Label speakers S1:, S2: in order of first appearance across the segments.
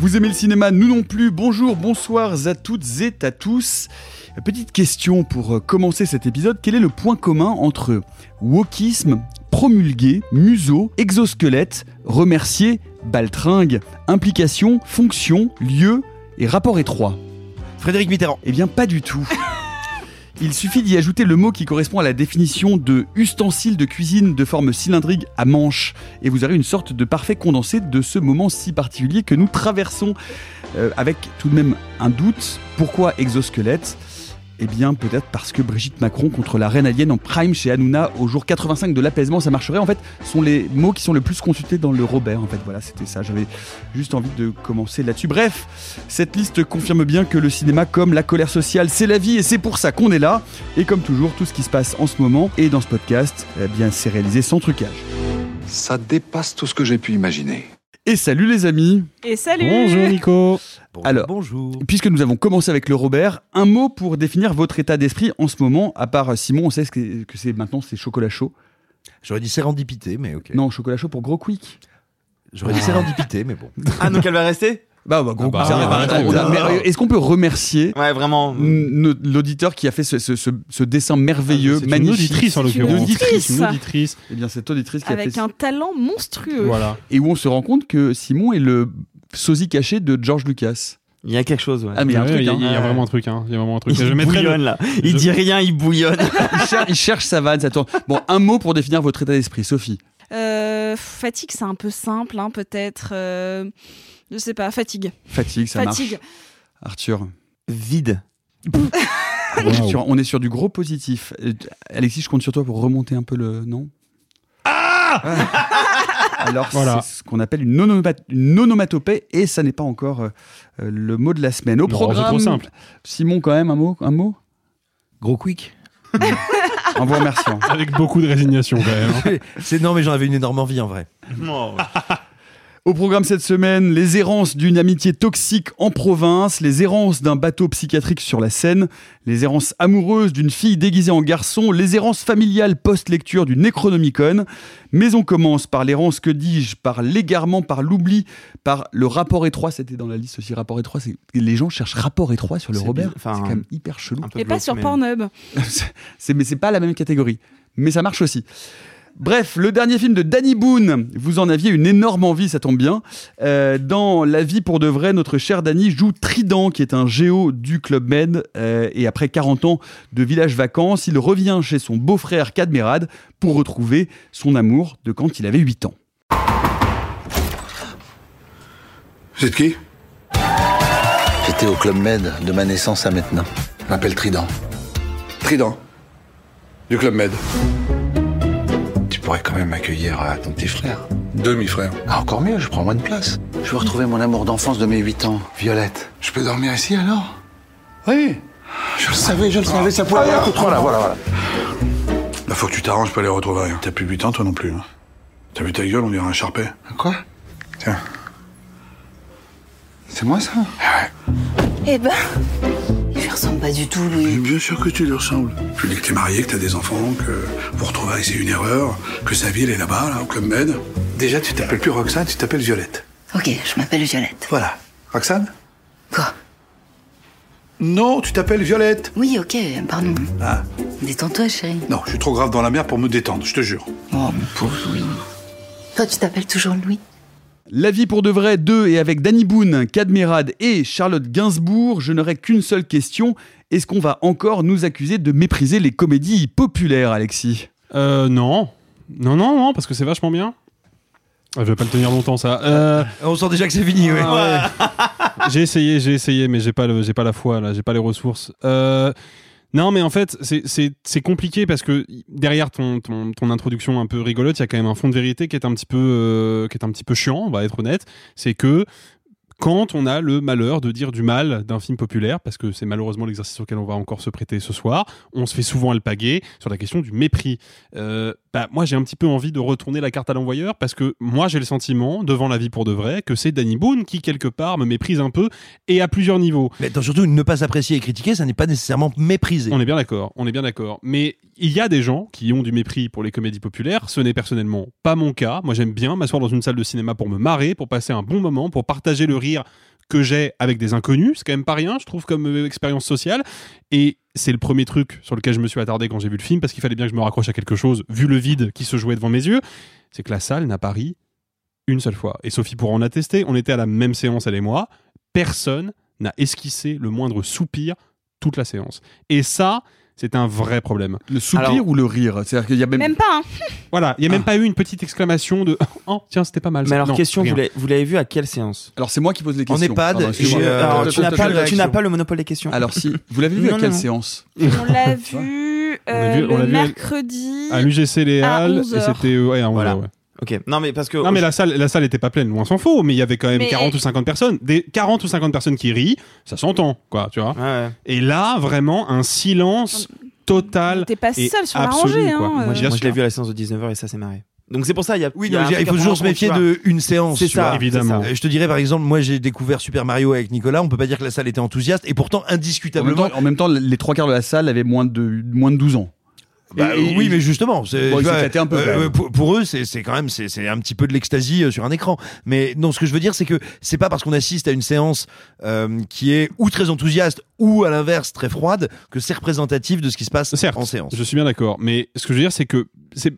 S1: Vous aimez le cinéma Nous non plus. Bonjour, bonsoir à toutes et à tous. Petite question pour euh, commencer cet épisode. Quel est le point commun entre wokisme, promulgué, museau, exosquelette, remercier, baltringue, implication, fonction, lieu et rapport étroit?
S2: Frédéric Mitterrand.
S1: Eh bien, pas du tout. Il suffit d'y ajouter le mot qui correspond à la définition de ustensile de cuisine de forme cylindrique à manche, et vous aurez une sorte de parfait condensé de ce moment si particulier que nous traversons, euh, avec tout de même un doute. Pourquoi exosquelette? Eh bien, peut-être parce que Brigitte Macron contre la reine alien en prime chez Hanouna au jour 85 de l'apaisement, ça marcherait. En fait, sont les mots qui sont le plus consultés dans le Robert. En fait, voilà, c'était ça. J'avais juste envie de commencer là-dessus. Bref, cette liste confirme bien que le cinéma, comme la colère sociale, c'est la vie et c'est pour ça qu'on est là. Et comme toujours, tout ce qui se passe en ce moment et dans ce podcast, eh bien, c'est réalisé sans trucage.
S3: Ça dépasse tout ce que j'ai pu imaginer.
S1: Et salut les amis
S4: Et salut
S5: Bonjour Nico
S2: Bon,
S1: Alors,
S2: bonjour.
S1: Puisque nous avons commencé avec le Robert, un mot pour définir votre état d'esprit en ce moment, à part Simon, on sait ce que que c'est maintenant, c'est chocolat chaud.
S2: J'aurais dit sérendipité, mais ok.
S1: Non, chocolat chaud pour gros quick.
S2: J'aurais dit sérendipité, mais bon.
S6: Ah, donc elle va rester?
S1: Bah, bah, gros
S5: Ah bah, bah,
S1: a-
S5: a-
S1: euh, Est-ce qu'on peut remercier
S6: Ouais, vraiment.
S1: n- l'auditeur qui a fait ce, ce- ce- ce dessin merveilleux,
S5: C'est une
S1: magnifique?
S5: auditrice en
S4: une
S5: l'occurrence.
S4: auditrice.
S5: Une auditrice.
S1: Eh bien, cette auditrice qui a
S4: Avec
S1: fait
S4: un talent monstrueux.
S5: Voilà.
S1: et où on se rend compte que Simon est le sosie caché de George Lucas.
S6: Il y a quelque chose, ouais.
S1: Ah, mais il y a un
S5: Ouais,
S1: truc,
S5: il y a,
S1: hein.
S5: il y a vraiment un truc. hein. Il y a vraiment un truc.
S6: il
S5: Je mettrai le-
S6: bouillonne là. Il
S5: je-
S6: dit rien, il bouillonne.
S1: il, cher- il cherche sa vanne, ça tourne. Bon, un mot pour définir votre état d'esprit, Sophie.
S4: Euh, fatigue, c'est un peu simple, hein, peut-être. euh, je sais pas, fatigue.
S1: Fatigue, ça
S4: fatigue.
S1: marche. Arthur.
S6: Vide.
S1: On est, sur, on est sur du gros positif. Euh, Alexis, je compte sur toi pour remonter un peu le. Non? Ah Alors,
S5: Voilà.
S1: c'est ce qu'on appelle une, onomat- une onomatopée et ça n'est pas encore euh, euh, le mot de la semaine. Au
S5: Non, c'est
S1: programme.
S5: trop simple.
S1: Simon, quand même, un mot, un mot?
S2: Gros quick.
S1: En vous remerciant.
S5: Avec beaucoup de résignation quand même. hein.
S2: C'est non, mais j'en avais une énorme envie en vrai.
S1: Au programme cette semaine, les errances d'une amitié toxique en province, les errances d'un bateau psychiatrique sur la Seine, les errances amoureuses d'une fille déguisée en garçon, les errances familiales post-lecture du Necronomicon. Mais on commence par l'errance, que dis-je, par l'égarement, par l'oubli, par le rapport étroit. C'était dans la liste aussi, rapport étroit. c'est- Les gens cherchent rapport étroit sur le
S6: C'est
S1: Robert. c'est quand même hyper chelou.
S4: Et pas sur Pornhub.
S1: c'est, mais c'est pas la même catégorie. Mais ça marche aussi. Bref, le dernier film de Danny Boone, vous en aviez une énorme envie, ça tombe bien. Euh, dans La vie pour de vrai, notre cher Danny joue Trident, qui est un géo du Club Med. euh, et après 40 ans de village vacances, il revient chez son beau-frère Cadmerade pour retrouver son amour de quand il avait 8 ans.
S3: Êtes qui?
S7: J'étais au Club Med de ma naissance à maintenant.
S3: Je m'appelle Trident. Trident. Du Club Med. Pourrais quand même accueillir euh, ton petit frère. Demi-frère.
S7: Ah, encore mieux, je prends moins de place. Je veux retrouver mon amour d'enfance de mes 8 ans, Violette.
S3: Je peux dormir ici alors?
S7: Oui.
S3: Je le savais, je le savais, ça pouvait rien contre Voilà, voilà, voilà. Là, faut que tu t'arranges pour les retrouver. hein. T'as plus de 8 ans, toi non plus. hein. T'as vu ta gueule, on dirait un charpet.
S7: Quoi?
S3: Tiens.
S7: C'est moi ça?
S8: Eh ben, il lui ressemble pas du tout, lui.
S3: Bien sûr que tu lui ressembles. Je lui dis que t'es marié, que t'as des enfants, que vous retrouver c'est une erreur, que sa vie elle est là-bas, là, au Club Med. Déjà, tu t'appelles plus Roxane, tu t'appelles Violette.
S8: Ok, je m'appelle Violette.
S3: Voilà. Roxane
S8: Quoi?
S3: Non, tu t'appelles Violette.
S8: Oui, ok, pardon.
S3: Ah.
S8: Détends-toi, chérie.
S3: Non, je suis trop grave dans la mer pour me détendre, je te jure.
S8: Oh, mon pauvre Louis. Toi, tu t'appelles toujours Louis?
S1: La vie pour de vrai 2 et avec Danny Boone, Cadmerade et Charlotte Gainsbourg, je n'aurai qu'une seule question. Est-ce qu'on va encore nous accuser de mépriser les comédies populaires, Alexis?
S5: Euh, non. Non, non, non, parce que c'est vachement bien. Ah, je vais pas le tenir longtemps, ça. Euh,
S2: On sent déjà que c'est fini, ouais.
S5: ah ouais. j'ai essayé, j'ai essayé, mais j'ai pas, le, j'ai pas la foi, là, j'ai pas les ressources. Euh, non, mais en fait, c'est- compliqué parce que derrière ton introduction un peu rigolote, il y a quand même un fond de vérité qui est un petit peu, euh, qui est un petit peu chiant, on va être honnête. C'est que quand on a le malheur de dire du mal d'un film populaire, parce que c'est malheureusement l'exercice auquel on va encore se prêter ce soir, on se fait souvent alpaguer sur la question du mépris. Euh, bah, moi, j'ai un petit peu envie de retourner la carte à l'envoyeur, parce que moi, j'ai le sentiment, devant la vie pour de vrai, que c'est Danny Boone qui, quelque part, me méprise un peu, et à plusieurs niveaux.
S2: Mais surtout, ne pas apprécier et critiquer, ça n'est pas nécessairement mépriser.
S5: On est bien d'accord, on est bien d'accord. Mais il y a des gens qui ont du mépris pour les comédies populaires. Ce n'est personnellement pas mon cas. Moi, j'aime bien m'asseoir dans une salle de cinéma pour me marrer, pour passer un bon moment, pour partager le rire que j'ai avec des inconnus. C'est quand même pas rien, je trouve, comme euh, expérience sociale. Et c'est le premier truc sur lequel je me suis attardé quand j'ai vu le film, parce qu'il fallait bien que je me raccroche à quelque chose, vu le vide qui se jouait devant mes yeux. C'est que la salle n'a pas ri une seule fois. Et Sophie pourra en attester. On était à la même séance, elle et moi. Personne n'a esquissé le moindre soupir toute la séance. Et ça, c'est un vrai problème.
S1: Le soupir ou le rire C'est-à-dire qu'il y a même.
S4: Même pas, hein.
S5: Voilà, il n'y a même pas eu une petite exclamation de Oh, tiens, c'était pas mal. ça.
S6: Mais alors,
S5: Non,
S6: question,
S5: rien.
S6: vous l'avez- vu à quelle séance?
S1: Alors, c'est moi qui pose les questions.
S2: En EHPad,
S1: Pardon,
S2: euh,
S6: Alors, tu n'as pas, le-
S1: une
S6: tu n'as
S1: réaction.
S6: pas le monopole des questions.
S1: Alors, si. Vous l'avez vu
S6: Non,
S1: à quelle
S6: non,
S1: séance?
S4: On l'a vu,
S5: On l'a
S4: euh,
S5: vu-
S4: le mercredi.
S5: À l'UGC Les
S4: à
S5: Halles,
S4: 11
S5: et
S4: heures.
S5: c'était. euh, Ouais, à 11
S6: Voilà.
S5: ouais.
S6: Ok. Non, mais parce que.
S5: Non mais la salle, la salle était pas pleine, loin s'en faut, mais il y avait quand même
S4: Mais-
S5: 40 ou 50 personnes. Des 40 ou 50 personnes qui rient, ça s'entend, quoi, tu vois.
S6: Ouais.
S5: Et là, vraiment, un silence total.
S4: T'es pas seul sur la rangée, hein,
S5: Moi,
S4: euh.
S6: Moi, je l'ai vu à la séance de 19h et ça s'est marré. Donc, c'est pour ça, il y a.
S2: Oui,
S6: il y a
S2: non,
S6: un
S2: mais il faut toujours se méfier
S6: tu vois.
S2: de une séance.
S6: C'est ça,
S2: vois.
S5: Évidemment.
S2: Je te dirais par exemple, moi j'ai découvert Super Mario avec Nicolas, on peut pas dire que la salle était enthousiaste et pourtant
S1: En même,
S2: indiscutablement.
S1: temps, en même temps, les trois quarts de la salle avaient moins de, moins de 12 ans.
S2: Bah,
S1: Et-
S2: oui, mais justement, c'est-
S1: Bon,
S2: vois,
S1: un peu,
S2: euh, pour, pour eux, c'est c'est quand même c'est c'est un petit peu de l'extasie euh, sur un écran. Mais non, ce que je veux dire, c'est que c'est pas parce qu'on assiste à une séance euh, qui est ou très enthousiaste ou à l'inverse très froide que c'est représentatif de ce qui se passe
S5: Certes,
S2: en séance.
S5: je suis bien d'accord. Mais ce que je veux dire, c'est que c'est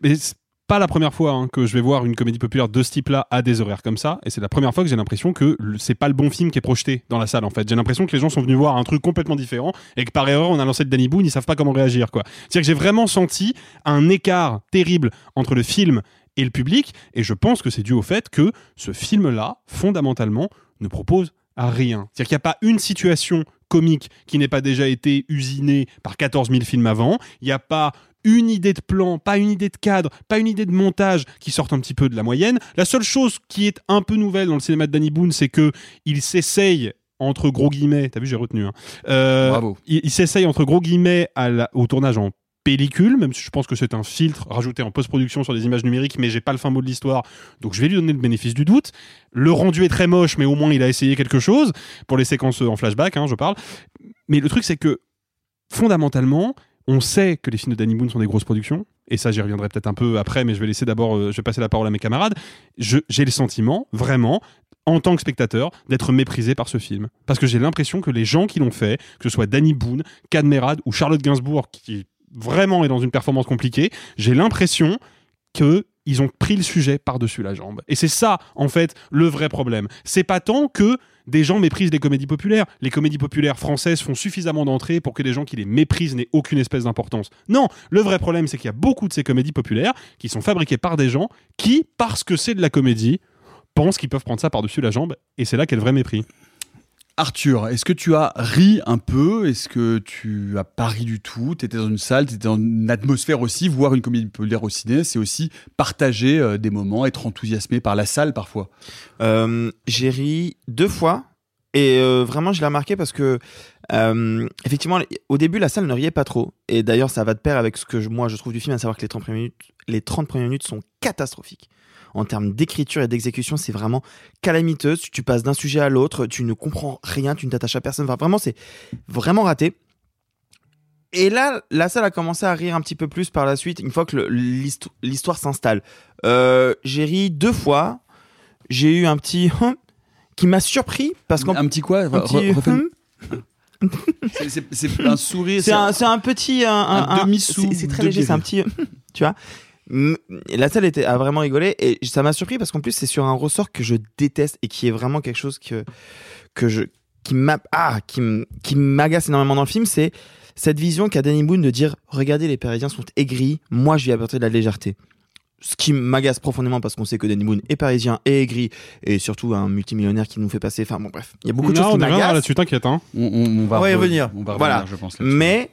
S5: pas la première fois hein, que je vais voir une comédie populaire de ce type-là à des horaires comme ça. Et c'est la première fois que j'ai l'impression que c'est pas le bon film qui est projeté dans la salle, en fait. J'ai l'impression que les gens sont venus voir un truc complètement différent et que par erreur, on a lancé de Danny Boone, ils savent pas comment réagir, quoi. C'est-à-dire que j'ai vraiment senti un écart terrible entre le film et le public. Et je pense que c'est dû au fait que ce film-là, fondamentalement, ne propose rien. C'est-à-dire qu'il n'y a pas une situation comique qui n'ait pas déjà été usinée par 14 000 films avant. Il n'y a pas une idée de plan, pas une idée de cadre, pas une idée de montage qui sorte un petit peu de la moyenne. La seule chose qui est un peu nouvelle dans le cinéma de Danny Boone, c'est que il s'essaye entre gros guillemets, t'as vu j'ai retenu, hein, euh,
S1: Bravo.
S5: il, il s'essaye entre gros guillemets à la- au tournage en pellicule, même si je pense que c'est un filtre rajouté en post-production sur des images numériques, mais j'ai pas le fin mot de l'histoire, donc je vais lui donner le bénéfice du doute. Le rendu est très moche, mais au moins il a essayé quelque chose pour les séquences en flashback, hein, je parle. Mais le truc c'est que fondamentalement, on sait que les films de Danny Boone sont des grosses productions, et ça j'y reviendrai peut-être un peu après, mais je vais laisser d'abord, euh, je vais passer la parole à mes camarades. J'ai le sentiment, vraiment, en tant que spectateur, d'être méprisé par ce film. Parce que j'ai l'impression que les gens qui l'ont fait, que ce soit Danny Boone, Cadmerade ou Charlotte Gainsbourg, qui vraiment est dans une performance compliquée, j'ai l'impression que ils ont pris le sujet par-dessus la jambe. Et c'est ça, en fait, le vrai problème. C'est pas tant que des gens méprisent les comédies populaires. Les comédies populaires françaises font suffisamment d'entrées pour que des gens qui les méprisent n'aient aucune espèce d'importance. Non, le vrai problème, c'est qu'il y a beaucoup de ces comédies populaires qui sont fabriquées par des gens qui, parce que c'est de la comédie, pensent qu'ils peuvent prendre ça par-dessus la jambe. Et c'est là qu'est le vrai mépris.
S1: Arthur, est-ce que tu as ri un peu? Est-ce que tu as pas ri du tout? Tu étais dans une salle, tu étais dans une atmosphère aussi. Voir une comédie populaire au ciné, c'est aussi partager euh, des moments, être enthousiasmé par la salle parfois.
S6: Euh, j'ai ri deux fois et euh, vraiment je l'ai remarqué parce que effectivement au début la salle ne riait pas trop et d'ailleurs ça va de pair avec ce que moi je trouve du film à savoir que les 30 premières minutes les 30 premières minutes sont catastrophiques en termes d'écriture et d'exécution c'est vraiment calamiteuse tu, passes d'un sujet à l'autre tu ne comprends rien tu ne t'attaches à personne enfin, vraiment c'est vraiment raté et là, la salle a commencé à rire un petit peu plus par la suite, une fois que l'histoire s'installe. Euh, j'ai ri deux fois. J'ai eu un petit hum qui m'a surpris parce qu'un
S1: Un petit quoi?
S6: Un petit hum.
S1: C'est- un sourire.
S6: C'est un, un petit, un, un-
S1: un
S6: un-
S1: demi-sou
S6: c'est- très léger, c'est un petit, tu vois. La salle était, a vraiment rigolé et ça m'a surpris parce qu'en plus c'est sur un ressort que je déteste et qui est vraiment quelque chose que que je qui m'a ah qui qui m'agace énormément dans le film, c'est cette vision qu'a Danny Boone de dire regardez les Parisiens sont aigris, moi je vais apporter de la légèreté. Ce qui m'agace profondément parce qu'on sait que Danny Boone est parisien et aigri et surtout un multimillionnaire qui nous fait passer. Enfin bon bref, il y a beaucoup de
S5: Non,
S6: choses
S5: on
S6: qui m'agacent.
S5: là-dessus, t'inquiète. Hein.
S1: On, on- on va,
S2: On va y
S1: re-
S2: revenir.
S1: On va
S6: Voilà.
S1: revenir, je pense. là-dessus.
S6: Mais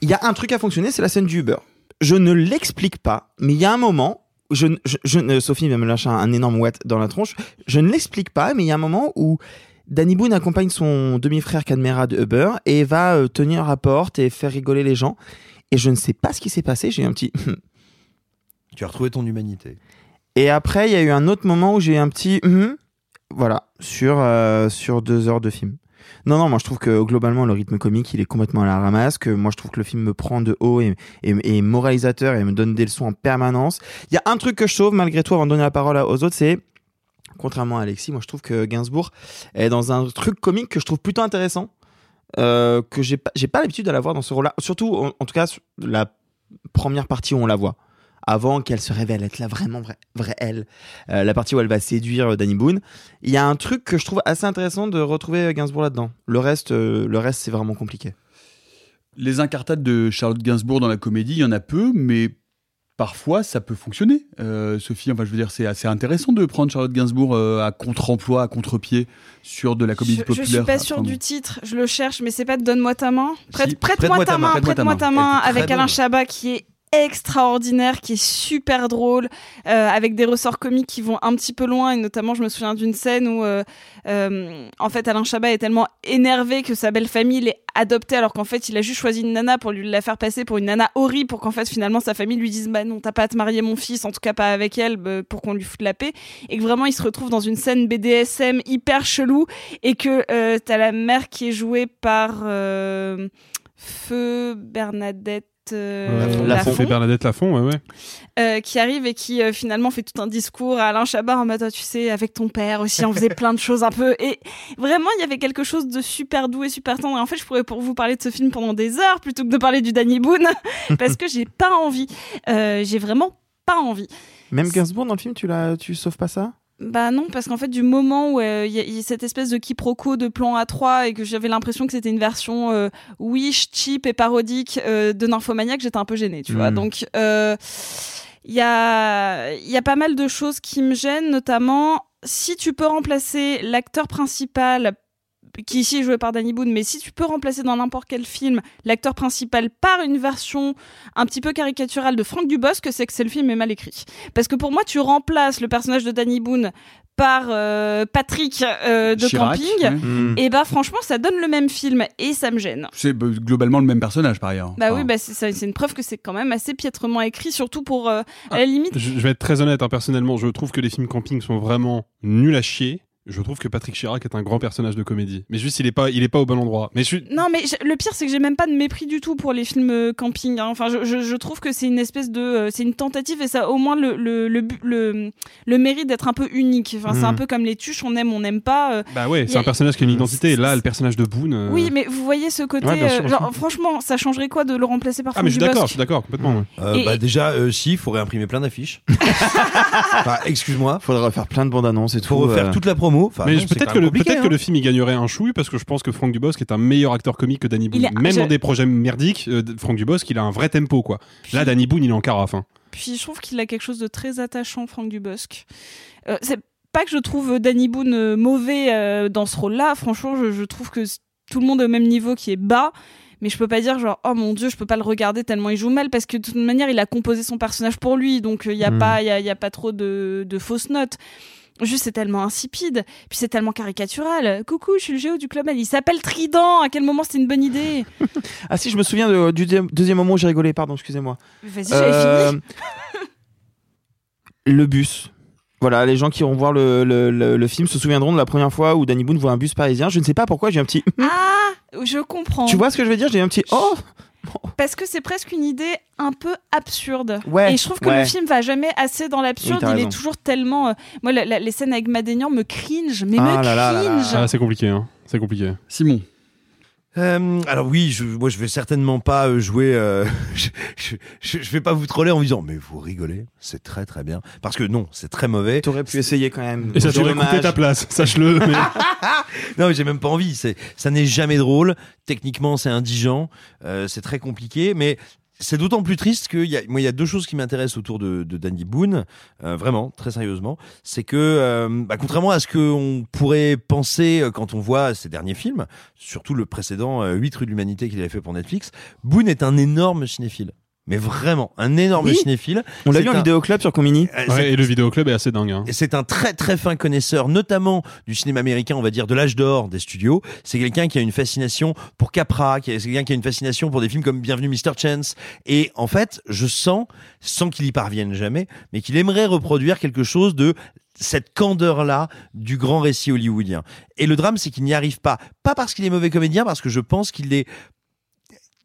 S6: il y a un truc à fonctionner, c'est la scène du Uber. Je ne l'explique pas, mais il y a un moment, je, je, Sophie va me lâcher un, un énorme ouate dans la tronche. Je ne l'explique pas, mais il y a un moment où Danny Boone accompagne son demi-frère Cadmerade Uber et va euh, tenir à porte et faire rigoler les gens. Et je ne sais pas ce qui s'est passé. J'ai eu un petit.
S2: Tu as retrouvé ton humanité.
S6: Et après, il y a eu un autre moment où j'ai eu un petit. hum, voilà, sur, euh, sur deux heures de film. Non, non, moi je trouve que globalement le rythme comique il est complètement à la ramasse, que moi je trouve que le film me prend de haut et, et, et moralisateur et me donne des leçons en permanence. Il y a un truc que je sauve malgré tout avant de donner la parole aux autres, c'est contrairement à Alexis, moi je trouve que Gainsbourg est dans un truc comique que je trouve plutôt intéressant, euh, que j'ai pas, j'ai pas l'habitude de la voir dans ce rôle-là, surtout en, en tout cas la première partie où on la voit. Avant qu'elle se révèle être la vraiment vraie, vraie elle, Euh, la partie où elle va séduire euh, Danny Boone, il y a un truc que je trouve assez intéressant de retrouver euh, Gainsbourg là-dedans. Le reste, euh, le reste c'est vraiment compliqué.
S1: Les incartades de Charlotte Gainsbourg dans la comédie, il y en a peu, mais parfois ça peut fonctionner. Euh, Sophie, enfin, je veux dire, c'est assez intéressant de prendre Charlotte Gainsbourg euh, à contre-emploi, à contre-pied sur de la comédie
S4: Je,
S1: populaire.
S4: je suis pas sûre
S1: Enfin,
S4: du titre, je le cherche, mais c'est pas de Donne-moi ta main. Prête-
S1: Si,
S4: Prête-moi ta, main, prête-moi ta main, avec Alain. Chabat qui est extraordinaire, qui est super drôle, euh, avec des ressorts comiques qui vont un petit peu loin, et notamment je me souviens d'une scène où euh, euh, en fait Alain Chabat est tellement énervé que sa belle famille l'ait adopté alors qu'en fait il a juste choisi une nana pour lui la faire passer pour une nana horrible pour qu'en fait finalement sa famille lui dise bah non t'as pas à te marier mon fils en tout cas pas avec elle bah, pour qu'on lui foute la paix. Et que vraiment il se retrouve dans une scène BDSM hyper chelou et que t'as la mère qui est jouée par Feu Bernadette euh,
S5: Euh,
S4: Lafont,
S5: fait Bernadette Lafont, ouais, ouais.
S4: euh, qui arrive et qui euh, finalement fait tout un discours à Alain Chabat en mode Ah, tu sais avec ton père aussi on faisait plein de choses un peu. Et vraiment il y avait quelque chose de super doux et super tendre. Et en fait je pourrais pour vous parler de ce film pendant des heures plutôt que de parler du Danny Boone parce que j'ai pas envie. Euh, j'ai vraiment pas envie.
S6: Même Gainsbourg dans le film, tu la, tu sauves pas ça?
S4: Bah non, parce qu'en fait, du moment où euh, il y, a- il y a cette espèce de quiproquo de plan A3 et que j'avais l'impression que c'était une version euh, wish, cheap et parodique euh, de Nymphomaniac, j'étais un peu gênée, tu vois.
S9: Mm.
S4: Donc, euh, il y, a, il y a pas mal de choses qui me gênent, notamment si tu peux remplacer l'acteur principal qui ici est joué par Danny Boone, mais si tu peux remplacer dans n'importe quel film l'acteur principal par une version un petit peu caricaturale de Franck Dubosc, c'est que c'est le film est mal écrit. Parce que pour moi, tu remplaces le personnage de Danny Boone par euh, Patrick euh, de
S1: Chirac,
S4: Camping,
S1: ouais. Mm.
S4: et bah franchement, ça donne le même film et ça me gêne.
S1: C'est bah, globalement le même personnage par ailleurs.
S4: Bah
S1: Enfin,
S4: oui, bah c'est une preuve que c'est quand même assez piètrement écrit, surtout pour euh, à la limite.
S5: Je, je vais être très honnête, hein, personnellement, je trouve que les films camping sont vraiment nuls à chier. Je trouve que Patrick Chirac est un grand personnage de comédie. Mais juste, il est pas, il est pas au bon endroit. Mais je suis,
S4: Non, mais le pire, c'est que j'ai même pas de mépris du tout pour les films euh, camping. hein. Enfin, je, je, je trouve que c'est une espèce de, euh, c'est une tentative et ça a au moins le le le, le, le mérite d'être un peu unique. Enfin, c'est un peu comme les tuches, on aime, on n'aime pas. euh.
S5: bah ouais, c'est
S4: a-
S5: un personnage qui a une identité. Et là, le personnage de Boone. euh,
S4: Oui, mais vous voyez ce côté.
S5: Ouais, bien sûr,
S4: euh,
S5: bien
S4: genre, franchement, ça changerait quoi de le remplacer par
S5: Ah, mais je suis d'accord, je suis d'accord, complètement. ouais.
S2: Euh,
S4: Et-
S2: bah déjà, euh, si, il faut réimprimer plein d'affiches. enfin, excuse-moi.
S6: Faudrait refaire plein de bandes annonces et tout.
S2: Faut refaire
S6: euh.
S2: toute la promo. Enfin,
S5: mais peut-être que, le,
S2: hein.
S5: le film y gagnerait un chouille parce que je pense que Franck Dubosc est un meilleur acteur comique que Danny Boone. Même
S4: je-
S5: dans des projets merdiques, euh, Franck Dubosc, il a un vrai tempo, quoi. Là, Danny Boone, il est en carafe. hein.
S4: Puis je trouve qu'il a quelque chose de très attachant, Franck Dubosc. Euh, c'est pas que je trouve Danny Boone euh, mauvais euh, dans ce rôle-là. Franchement, je, je trouve que tout le monde est au même niveau qui est bas. Mais je peux pas dire genre oh mon dieu je peux pas le regarder tellement il joue mal parce que de toute manière il a composé son personnage pour lui donc il y a
S9: Mm.
S4: pas il y a, y a pas trop de, de fausses notes juste c'est tellement insipide. Puis c'est tellement caricatural. Coucou je suis le géo du club. Il s'appelle Trident. À quel moment c'était une bonne idée?
S6: Ah si, je me souviens de- du deuxième- moment où j'ai rigolé, pardon, excusez-moi.
S4: Vas-y, j'avais fini.
S6: Le bus. Voilà, les gens qui vont voir le, le, le- le film se souviendront de la première fois où Danny Boone voit un bus parisien. Je ne sais pas pourquoi, j'ai un petit...
S4: ah je comprends.
S6: Tu vois ce que je veux dire? J'ai un petit... Oh
S4: Parce que c'est presque une idée un peu absurde.
S6: Ouais,
S4: et je trouve que
S6: ouais.
S4: le film va jamais assez dans l'absurde. il
S6: raison.
S4: est toujours tellement. euh, Moi, la- la- les scènes avec Madénian me cringe, mais
S5: Ah
S4: me
S5: là
S4: cringe.
S5: Ah, c'est compliqué, hein. C'est compliqué.
S1: Simon.
S2: Euh, alors oui, je, moi je vais certainement pas euh, jouer. euh, je, je, je- vais pas vous troller en vous disant mais vous rigolez, c'est très très bien. Parce que non, c'est très mauvais.
S6: T'aurais pu essayer quand même.
S5: Et ça t'aurait coûté ta place, sache-le. mais-
S2: non, mais j'ai même pas envie. C'est, ça n'est jamais drôle. Techniquement, c'est indigent. Euh, c'est très compliqué, mais c'est d'autant plus triste qu'il y a, moi, il y a deux choses qui m'intéressent autour de, de Danny Boone, euh, vraiment, très sérieusement. C'est que, euh, bah, contrairement à ce qu'on pourrait penser euh, quand on voit ses derniers films, surtout le précédent euh, 8 rues de l'humanité qu'il avait fait pour Netflix, Boone est un énorme cinéphile. Mais vraiment, un énorme
S6: Oui.
S2: cinéphile.
S6: On l'a vu en
S2: un-
S6: vidéoclub sur Comini.
S2: Euh,
S5: Ouais, et le vidéoclub est assez dingue. hein.
S2: Et c'est un très très fin connaisseur, notamment du cinéma américain, on va dire de l'âge d'or des studios. C'est quelqu'un qui a une fascination pour Capra, qui a- c'est quelqu'un qui a une fascination pour des films comme Bienvenue Mr. Chance. Et en fait, je sens, sans qu'il y parvienne jamais, mais qu'il aimerait reproduire quelque chose de cette candeur-là du grand récit hollywoodien. Et le drame, c'est qu'il n'y arrive pas. Pas parce qu'il est mauvais comédien, parce que je pense qu'il est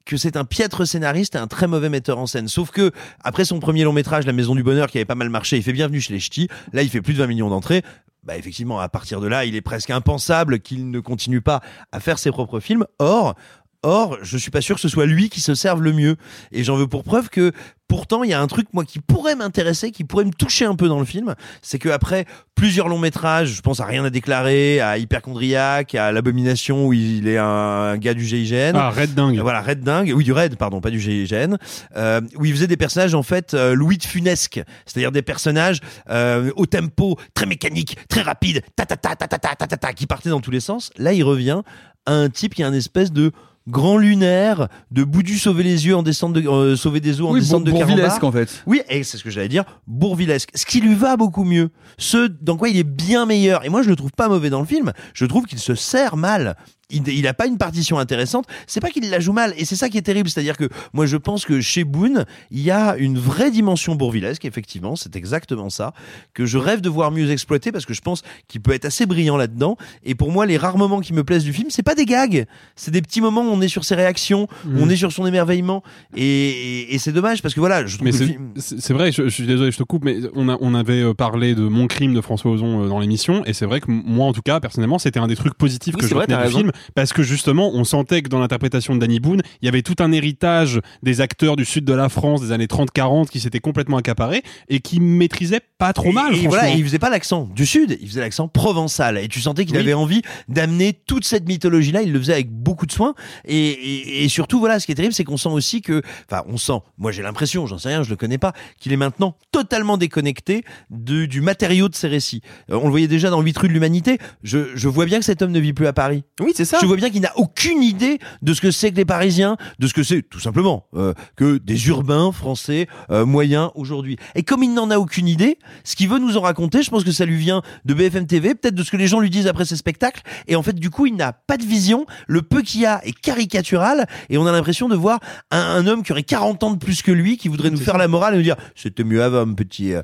S2: que c'est un piètre scénariste et un très mauvais metteur en scène. Sauf que, après son premier long métrage, La Maison du Bonheur, qui avait pas mal marché, il fait bienvenue chez les Ch'tis. Là, il fait plus de 20 millions d'entrées. Bah, effectivement, à partir de là, il est presque impensable qu'il ne continue pas à faire ses propres films. Or, Or, je suis pas sûr que ce soit lui qui se serve le mieux. Et j'en veux pour preuve que pourtant, il y a un truc, moi, qui pourrait m'intéresser, qui pourrait me toucher un peu dans le film. C'est que après plusieurs longs métrages, je pense à Rien à déclarer, à Hyperchondriac, à L'Abomination, où il est un gars du GIGN.
S5: Ah, Red Dingue.
S2: Voilà, Red Dingue. Oui, du Red, pardon, pas du GIGN. Euh, où il faisait des personnages, en fait, euh, Louis de Funesque. C'est-à-dire des personnages euh, au tempo, très mécanique, très rapide, ta ta ta ta ta ta ta ta ta, qui partaient dans tous les sens. Là, il revient à un type qui a un espèce de grand lunaire, de Boudu sauver les yeux en descente de, euh, sauver des eaux en
S1: Oui,
S2: descente de
S1: Bour- bourvilesque,
S2: Carambar.
S1: en fait.
S2: Oui, et c'est ce que j'allais dire, bourvilesque. Ce qui lui va beaucoup mieux. Ce dans quoi il est bien meilleur. Et moi, je le trouve pas mauvais dans le film. Je trouve qu'il se sert mal. Il, il a pas une partition intéressante. C'est pas qu'il la joue mal. Et c'est ça qui est terrible. C'est-à-dire que moi, je pense que chez Boone, il y a une vraie dimension bourvilesque. Effectivement, c'est exactement ça. Que je rêve de voir mieux exploiter parce que je pense qu'il peut être assez brillant là-dedans. Et pour moi, les rares moments qui me plaisent du film, c'est pas des gags. C'est des petits moments où on est sur ses réactions, où on est sur son émerveillement. Et, et, et c'est dommage parce que voilà, je trouve
S5: Mais
S2: que
S5: c'est
S2: film-
S5: c'est- c'est vrai, je, je suis désolé, je te coupe, mais on, a, on avait euh, parlé de Mon crime de François Ozon euh, dans l'émission, et c'est vrai que moi, en tout cas, personnellement, c'était un des trucs positifs
S6: Oui,
S5: que je
S6: vrai,
S5: retenais du
S6: raison.
S5: film, parce que justement, on sentait que dans l'interprétation de Danny Boone, il y avait tout un héritage des acteurs du sud de la France des années 30-40 qui s'étaient complètement accaparés et qui maîtrisaient pas trop mal,
S2: Et, voilà, et il faisait pas l'accent du sud, il faisait l'accent provençal. Et tu sentais qu'il
S5: Oui.
S2: avait envie d'amener toute cette mythologie-là. Il le faisait avec beaucoup de soin. Et, et, et surtout, voilà, ce qui est terrible, c'est qu'on sent aussi que, enfin, on sent. Moi, j'ai l'impression, j'en sais rien, je le connais pas, qu'il est maintenant totalement déconnecté de, du matériau de ses récits. Euh, on le voyait déjà dans 8 rues de l'humanité. Je, je vois bien que cet homme ne vit plus à Paris.
S6: Oui, c'est ça.
S2: Je vois bien qu'il n'a aucune idée de ce que c'est que les Parisiens, de ce que c'est tout simplement euh, que des urbains français euh, moyens aujourd'hui. Et comme il n'en a aucune idée, ce qu'il veut nous en raconter, je pense que ça lui vient de BFM TV, peut-être de ce que les gens lui disent après ses spectacles. Et en fait, du coup, il n'a pas de vision. Le peu qu'il a est caricatural, et on a l'impression de voir un, un homme qui aurait 40 ans de plus que lui, qui voudrait nous faire la morale et nous dire c'était mieux avant, petit. euh.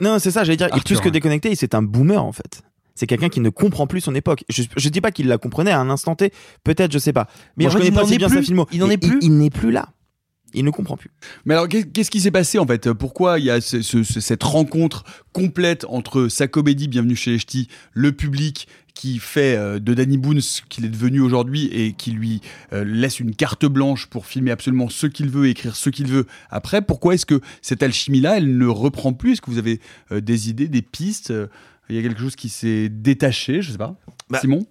S6: Non, c'est ça, j'allais dire, il est
S2: Arthur,
S6: plus que
S2: hein.
S6: déconnecté, c'est un boomer en fait. C'est quelqu'un qui ne comprend plus son époque. Je, je dis pas qu'il la comprenait à un instant T, peut-être, je sais pas.
S2: Mais
S6: Moi,
S2: en
S6: je
S2: fait,
S6: connais
S2: il
S6: pas si bien
S2: plus.
S6: sa filmo.
S2: Il n'en est plus.
S6: Il, n'est plus là. Il ne comprend plus.
S1: Mais alors, qu'est- qu'est-ce qui s'est passé en fait? Pourquoi il y a ce- ce- ce- cette rencontre complète entre sa comédie Bienvenue chez les Ch'tis, le public qui fait euh, de Danny Boone ce qu'il est devenu aujourd'hui et qui lui euh, laisse une carte blanche pour filmer absolument ce qu'il veut et écrire ce qu'il veut après? Pourquoi est-ce que cette alchimie-là, elle ne reprend plus? Est-ce que vous avez euh, des idées, des pistes Il y a quelque chose qui s'est détaché, je sais pas.
S2: Bah,
S1: Simon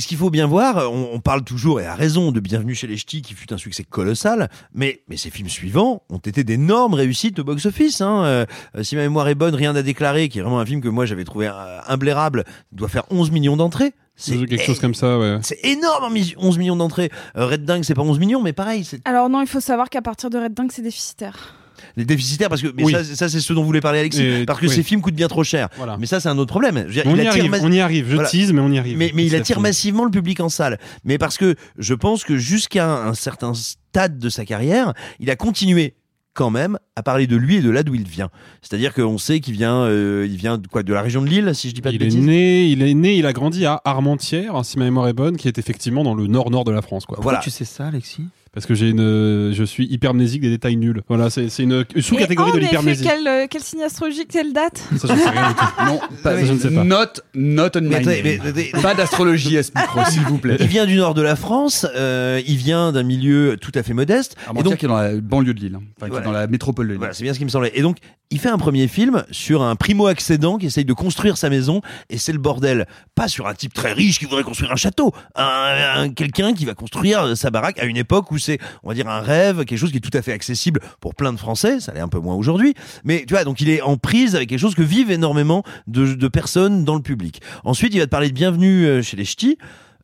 S2: ce qu'il faut bien voir, on, on parle toujours et à raison de Bienvenue chez les Ch'tis qui fut un succès colossal, mais, mais ces films suivants ont été d'énormes réussites au box-office. Hein. Euh, si ma mémoire est bonne, Rien à déclarer, qui est vraiment un film que moi j'avais trouvé euh, imblairable, doit faire 11 millions d'entrées. C'est
S5: quelque chose comme ça, ouais.
S2: c'est énorme, 11 millions d'entrées. Euh, Red Dingue, c'est pas 11 millions, mais pareil, c'est
S4: Alors non, il faut savoir qu'à partir de Red Dingue, c'est déficitaire.
S2: Les déficitaires parce que mais
S5: Oui.
S2: ça, ça c'est ce dont voulait parler Alexis
S5: Et-
S2: parce que
S5: oui.
S2: ces films coûtent bien trop cher.
S5: Voilà.
S2: Mais ça c'est un autre problème. Je veux dire,
S5: On
S2: il
S5: y arrive, on y arrive. Je
S2: Voilà.
S5: tease, mais on y arrive.
S2: Mais, mais il attire massivement le public en salle. Mais parce que je pense que jusqu'à un certain stade de sa carrière, il a continué quand même à parler de lui et de là d'où il vient. C'est-à-dire qu'on sait qu'il vient, euh, il vient de quoi, de la région de Lille, si je dis pas de
S5: Il est
S2: bêtises.
S5: né, il est né, il a grandi à Armentières, hein, si ma mémoire est bonne, qui est effectivement dans le nord-nord de la France, quoi.
S2: Voilà.
S6: Tu sais ça, Alexis?
S5: Parce que j'ai une, euh, je suis hypermnésique des détails nuls. Voilà, c'est une sous-catégorie
S4: Et
S5: de l'hypermnésie.
S4: quel, euh, quel signe astrologique, quelle date?
S5: Ça, je sais rien du tout.
S1: Non, pas,
S5: Ça, je ne sais pas.
S1: Not, not on my
S2: mais- mais-
S1: Pas d'astrologie à ce micro, s'il vous plaît.
S2: Il vient du nord de la France, euh, il vient d'un milieu tout à fait modeste. et
S1: Armentières
S2: donc,
S1: qui est dans la banlieue de Lille, hein. enfin, qui
S2: Voilà.
S1: est dans la métropole de Lille.
S2: Voilà, c'est bien ce qui me semblait. Et donc, il fait un premier film sur un primo-accédant qui essaye de construire sa maison, et c'est le bordel. Pas sur un type très riche qui voudrait construire un château. Un, un- quelqu'un qui va construire sa baraque à une époque où c'est, on va dire, un rêve, quelque chose qui est tout à fait accessible pour plein de Français. Ça l'est un peu moins aujourd'hui. Mais tu vois, donc il est en prise avec quelque chose que vivent énormément de, personnes dans le public. Ensuite, il va te parler de Bienvenue euh, chez les Ch'tis.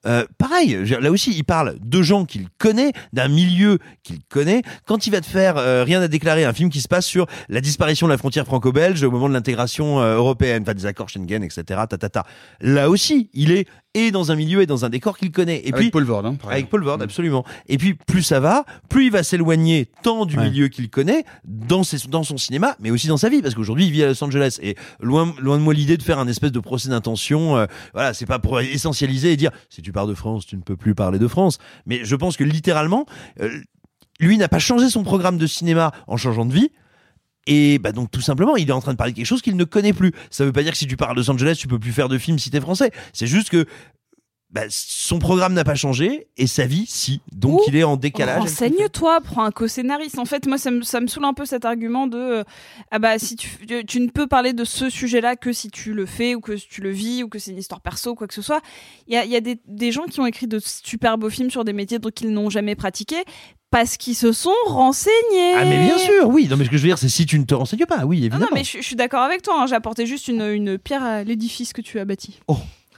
S2: euh, pareil, là aussi, il parle de gens qu'il connaît, d'un milieu qu'il connaît. Quand il va te faire euh, rien à déclarer, un film qui se passe sur la disparition de la frontière franco-belge au moment de l'intégration européenne, enfin des accords Schengen, etc. Là aussi, il est et dans un milieu et dans un décor qu'il connaît. Et
S1: Avec
S2: puis
S1: Paul Vord, hein, par
S2: avec. Paul Vord, absolument. Et puis plus ça va, plus il va s'éloigner tant du
S6: Ouais.
S2: milieu qu'il connaît dans ses, dans son cinéma, mais aussi dans sa vie, parce qu'aujourd'hui il vit à Los Angeles. Et loin loin de moi l'idée de faire un espèce de procès d'intention. euh, voilà, c'est pas pour essentialiser et dire si tu pars de France, tu ne peux plus parler de France. Mais je pense que littéralement, euh, lui n'a pas changé son programme de cinéma en changeant de vie. Et bah donc tout simplement, il est en train de parler de quelque chose qu'il ne connaît plus. Ça veut pas dire que si tu pars de Los Angeles, tu peux plus faire de films si t'es français. C'est juste que bah, son programme n'a pas changé et sa vie si. Donc
S4: Ou
S2: il est en décalage.
S4: Renseigne-toi, prends un co-scénariste. En fait, moi, ça me, ça me saoule un peu cet argument de euh, ah bah si tu, tu ne peux parler de ce sujet-là que si tu le fais ou que tu le vis ou que c'est une histoire perso, quoi que ce soit. Il y a, il y a des, des gens qui ont écrit de super beaux films sur des métiers dont ils n'ont jamais pratiqué parce qu'ils se sont renseignés.
S2: Ah mais bien sûr, oui. Non mais ce que je veux dire, c'est si tu ne te renseignes pas, oui évidemment.
S4: non, mais je, je suis d'accord avec toi. hein. J'ai apporté juste une, une pierre à l'édifice que tu as bâti.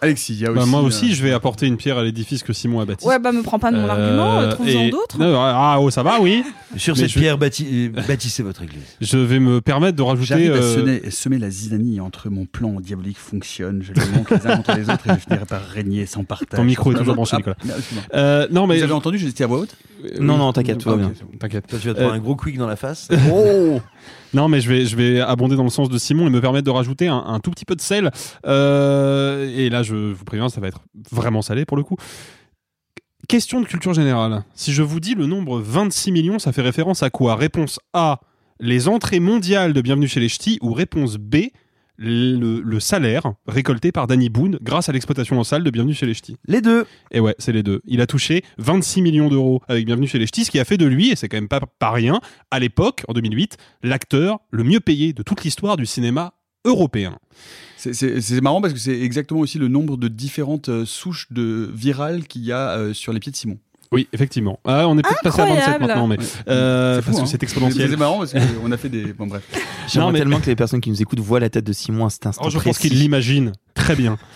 S1: Alexis, il y a
S5: Bah,
S1: aussi.
S5: moi
S1: euh,
S5: aussi, je vais apporter une pierre à l'édifice que Simon a bâti.
S4: Ouais, bah me prends pas de mon argument, euh, trouve-en
S5: et-
S4: d'autres.
S5: Ah, oh, ça va, oui.
S2: Sur
S5: Mais
S2: cette
S5: je-
S2: pierre, bâti- euh, bâtissez votre église.
S5: Je vais me permettre de rajouter.
S1: J'arrive à
S5: euh,
S1: semer, semer la zizanie entre mon plan diabolique fonctionne, je les monte les uns contre les autres et je finirai par régner sans partage.
S5: Ton micro est toujours branché,
S1: Ah,
S5: Nicolas. euh, non, mais.
S1: Vous avez entendu, j'étais à voix haute
S6: Non, non, t'inquiète, tout va
S1: Ah,
S6: bien.
S5: T'inquiète.
S2: Toi tu vas te
S5: Euh,
S2: prendre un gros quick dans la face.
S5: Oh Non, mais je vais, abonder dans le sens de Simon et me permettre de rajouter un, un tout petit peu de sel. Euh, et là, je vous préviens, ça va être vraiment salé pour le coup. Question de culture générale. Si je vous dis le nombre 26 millions, ça fait référence à quoi? Réponse A, les entrées mondiales de Bienvenue chez les Ch'tis, ou réponse B, le, le salaire récolté par Danny Boone grâce à l'exploitation en salle de Bienvenue chez les Ch'tis.
S2: Les deux.
S5: Et ouais, c'est les deux. Il a touché 26 millions d'euros avec Bienvenue chez les Ch'tis, ce qui a fait de lui, et c'est quand même pas, pas rien, à l'époque, en 2008, l'acteur le mieux payé de toute l'histoire du cinéma européen.
S1: C'est- C'est c'est marrant parce que c'est exactement aussi le nombre de différentes euh, souches de virales qu'il y a euh, sur les pieds de Simon.
S5: Oui, effectivement. Ah, on est peut-être passé à 27
S4: Incroyable.
S5: maintenant, mais euh,
S1: fou,
S5: parce que
S1: hein.
S5: c'est exponentiel.
S1: C'est marrant parce qu'on a fait des. Bon, bref.
S6: J'aimerais
S5: mais-
S6: tellement que les personnes qui nous écoutent voient la tête de Simon à cet instant
S5: Oh, je pense
S6: précis.
S5: qu'il l'imagine très bien.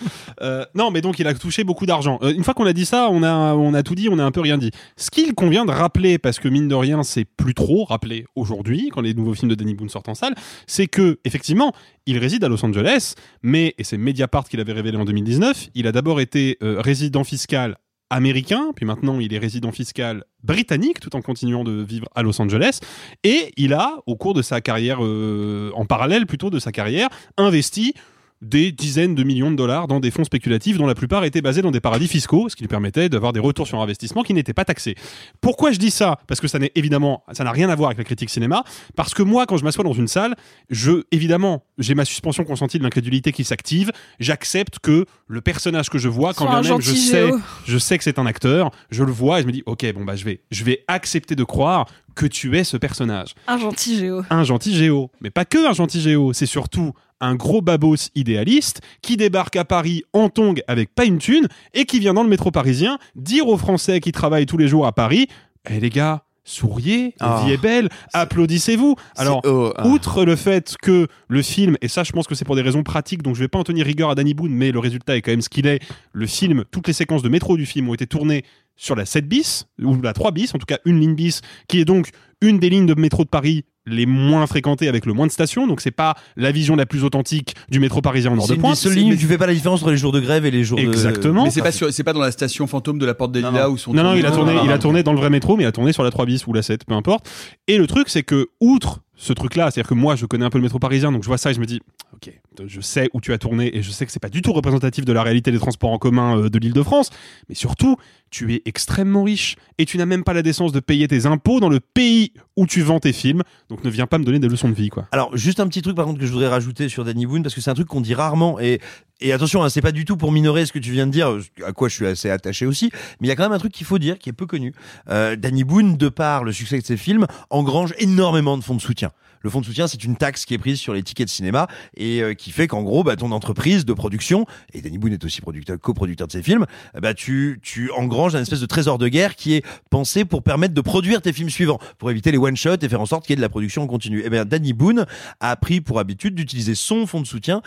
S5: Euh, non, mais donc il a touché beaucoup d'argent. Euh, une fois qu'on a dit ça, on a, on a tout dit, on a un peu rien dit. Ce qu'il convient de rappeler, parce que mine de rien, c'est plus trop rappelé aujourd'hui, quand les nouveaux films de Danny Boone sortent en salle, c'est que, effectivement, il réside à Los Angeles, mais, et c'est Mediapart qui l'avait révélé en 2019, il a d'abord été euh, résident fiscal américain, puis maintenant il est résident fiscal britannique, tout en continuant de vivre à Los Angeles, et il a, au cours de sa carrière, euh, en parallèle plutôt de sa carrière, investi des dizaines de millions de dollars dans des fonds spéculatifs dont la plupart étaient basés dans des paradis fiscaux, ce qui lui permettait d'avoir des retours sur investissement qui n'étaient pas taxés. Pourquoi je dis ça? Parce que ça n'est évidemment, ça n'a rien à voir avec la critique cinéma. Parce que moi, quand je m'assois dans une salle, je, évidemment, j'ai ma suspension consentie de l'incrédulité qui s'active. J'accepte que le personnage que je vois, quand bien même je sais, je sais que c'est un acteur, je le vois et je me dis, ok, bon bah je vais, je vais accepter de croire que tu es ce personnage
S4: Un gentil Géo.
S5: un gentil géo. Mais pas que un gentil géo, c'est surtout un gros babos idéaliste qui débarque à Paris en tongue avec pas une thune et qui vient dans le métro parisien dire aux Français qui travaillent tous les jours à Paris Eh les gars, souriez, la
S6: Ah.
S5: vie est belle, applaudissez-vous. Alors,
S6: oh, ah.
S5: outre le fait que le film, et ça je pense que c'est pour des raisons pratiques, donc je vais pas en tenir rigueur à Danny Boone, mais le résultat est quand même ce qu'il est, le film, toutes les séquences de métro du film ont été tournées sur la 7 bis, ou la 3 bis, en tout cas une ligne bis, qui est donc une des lignes de métro de Paris les moins fréquentées avec le moins de stations, donc c'est pas la vision la plus authentique du métro parisien en
S2: C'est une des
S5: Nord-de-Pointe.
S2: seules lignes où tu fais pas la différence entre les jours de grève et les jours de.
S5: Exactement.
S1: Mais c'est pas, sur- c'est pas dans la station fantôme de la Porte des Lilas
S6: non.
S1: où sont
S5: Non, non, il a tourné,
S1: non,
S5: il
S1: non,
S5: a
S1: non.
S5: tourné dans le vrai métro, mais il a tourné sur la 3 bis ou la 7, peu importe. Et le truc, c'est que, outre ce truc-là, c'est-à-dire que moi, je connais un peu le métro parisien, donc je vois ça et je me dis, ok, je sais où tu as tourné et je sais que c'est pas du tout représentatif de la réalité des transports en commun euh, de l'île de France, mais surtout, tu es extrêmement riche et tu n'as même pas la décence de payer tes impôts dans le pays où tu vends tes films, donc ne viens pas me donner des leçons de vie, quoi.
S2: Alors, juste un petit truc par contre que je voudrais rajouter sur Danny Boone, parce que c'est un truc qu'on dit rarement, et, et attention, hein, c'est pas du tout pour minorer ce que tu viens de dire, à quoi je suis assez attaché aussi, mais il y a quand même un truc qu'il faut dire, qui est peu connu. Euh, Danny Boone, de par le succès de ses films, engrange énormément de fonds de soutien. Le fonds de soutien, c'est une taxe qui est prise sur les tickets de cinéma et euh, qui fait qu'en gros, bah, ton entreprise de production, et Danny Boone est aussi producteur, coproducteur de ces films, euh, bah, tu, tu engranges un espèce de trésor de guerre qui est pensé pour permettre de produire tes films suivants, pour éviter les one-shots et faire en sorte qu'il y ait de la production en continu. Et bien, Danny Boone a pris pour habitude d'utiliser son fonds de soutien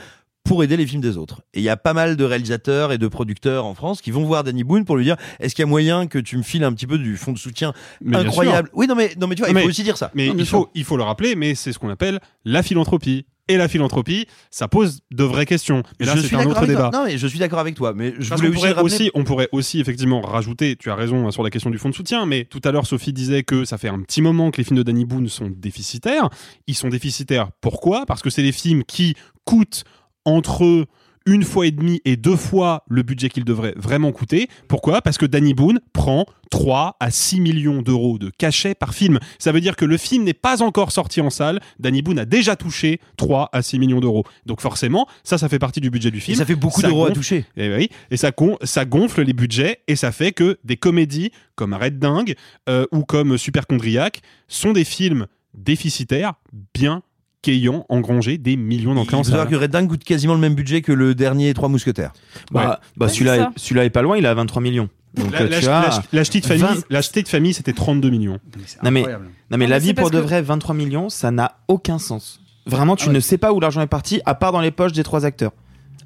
S2: pour aider les films des autres. Et il y a pas mal de réalisateurs et de producteurs en France qui vont voir Danny Boone pour lui dire est-ce qu'il y a moyen que tu me files un petit peu du fonds de soutien
S5: Mais
S2: incroyable. Oui, non mais non mais tu vois, il faut aussi dire ça.
S5: Mais
S2: Non,
S5: il
S2: sûr.
S5: faut, il faut le rappeler, mais c'est ce qu'on appelle la philanthropie. Et la philanthropie, ça pose de vraies questions. Mais là,
S2: je
S5: c'est
S2: suis
S5: un
S2: d'accord
S5: autre
S2: avec toi.
S5: débat.
S2: Non mais je suis d'accord avec toi, mais je
S5: Parce
S2: voulais aussi,
S5: pourrait
S2: rappeler-
S5: aussi, on pourrait aussi effectivement rajouter, tu as raison hein, sur la question du fonds de soutien, mais tout à l'heure Sophie disait que ça fait un petit moment que les films de Danny Boone sont déficitaires. Ils sont déficitaires pourquoi? Parce que c'est des films qui coûtent entre une fois et demie et deux fois le budget qu'ils devraient vraiment coûter. Pourquoi? Parce que Danny Boone prend 3 à 6 millions d'euros de cachet par film. Ça veut dire que le film n'est pas encore sorti en salle. Danny Boone a déjà touché 3 à 6 millions d'euros. Donc forcément, ça, ça fait partie du budget du film.
S2: ça fait beaucoup d'euros à toucher.
S5: Et oui, et ça, gon- ça gonfle les budgets et ça fait que des comédies comme Arrête Dingue euh, ou comme Superchondriac sont des films déficitaires, bien qu'ayant engrangé des millions d'entrées en
S2: Il faut savoir
S5: salle.
S2: que Red Dawn coûte quasiment le même budget que le dernier Trois Mousquetaires.
S6: Bah, bah,
S4: Ouais,
S6: celui-là,
S4: c'est
S6: est,
S4: ça.
S6: celui-là est pas loin, il est à 23 millions. Donc
S5: La,
S6: euh,
S5: la,
S6: tu
S5: la-
S6: as
S5: la petite famille,
S6: 20
S5: la petite famille, c'était 32 millions.
S6: Non mais, non mais
S4: Non,
S6: la
S4: mais
S6: vie pour de
S4: que-
S6: vrai, 23 millions, ça n'a aucun sens. Vraiment, tu
S1: Ah ouais.
S6: ne sais pas où l'argent est parti, à part dans les poches des trois acteurs.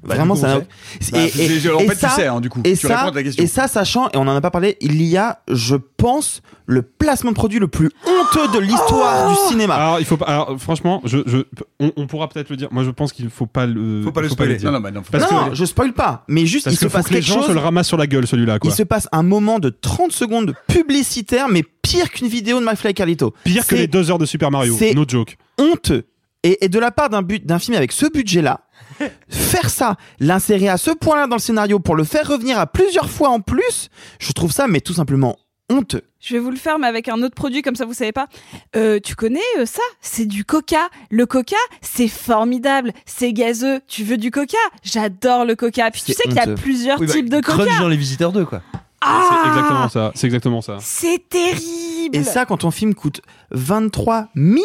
S2: Bah,
S6: Vraiment,
S2: coup,
S6: ça n'a.
S1: Bah, j'ai- j'ai- en fait, tu sais, hein, du coup.
S6: Et
S1: Tu
S6: ça,
S1: réponds à ta question.
S6: et ça, sachant, et on en a pas parlé, il y a, je pense, le placement de produit le plus honteux de l'histoire du cinéma.
S5: Alors, il faut pas. Alors, franchement, je, je, on, on pourra peut-être le dire. Moi, je pense qu'il faut pas le.
S2: Faut pas le
S5: le
S2: spoiler.
S5: dire.
S1: Non, non, bah non, faut
S5: Parce
S6: non,
S5: que-
S6: je spoil pas, mais juste,
S5: Parce
S6: il se
S5: faut
S6: passe
S5: que les
S6: quelque
S5: gens
S6: chose.
S5: se le ramassent sur la gueule, celui-là. Quoi.
S6: Il se passe un moment de 30 secondes publicitaire, mais pire qu'une vidéo de McFly et Carlito.
S5: Pire que les deux heures de Super Mario.
S6: c'est-
S5: No joke.
S6: honteux. Et, et de la part d'un but d'un film avec ce budget-là, faire ça, l'insérer à ce point-là dans le scénario pour le faire revenir à plusieurs fois en plus, je trouve ça mais tout simplement honteux.
S4: Je vais vous le faire, mais avec un autre produit, comme ça vous savez pas. Euh, tu connais euh, ça? C'est du coca. Le coca, c'est formidable. C'est gazeux. Tu veux du coca? J'adore le coca. Puis tu sais qu'il y a plusieurs
S2: Oui, bah,
S4: types de coca.
S2: Crunch dans Les Visiteurs 2, quoi.
S5: C'est
S4: Ah
S5: exactement ça. C'est exactement ça.
S4: C'est terrible.
S6: Et ça, quand ton film coûte 23 millions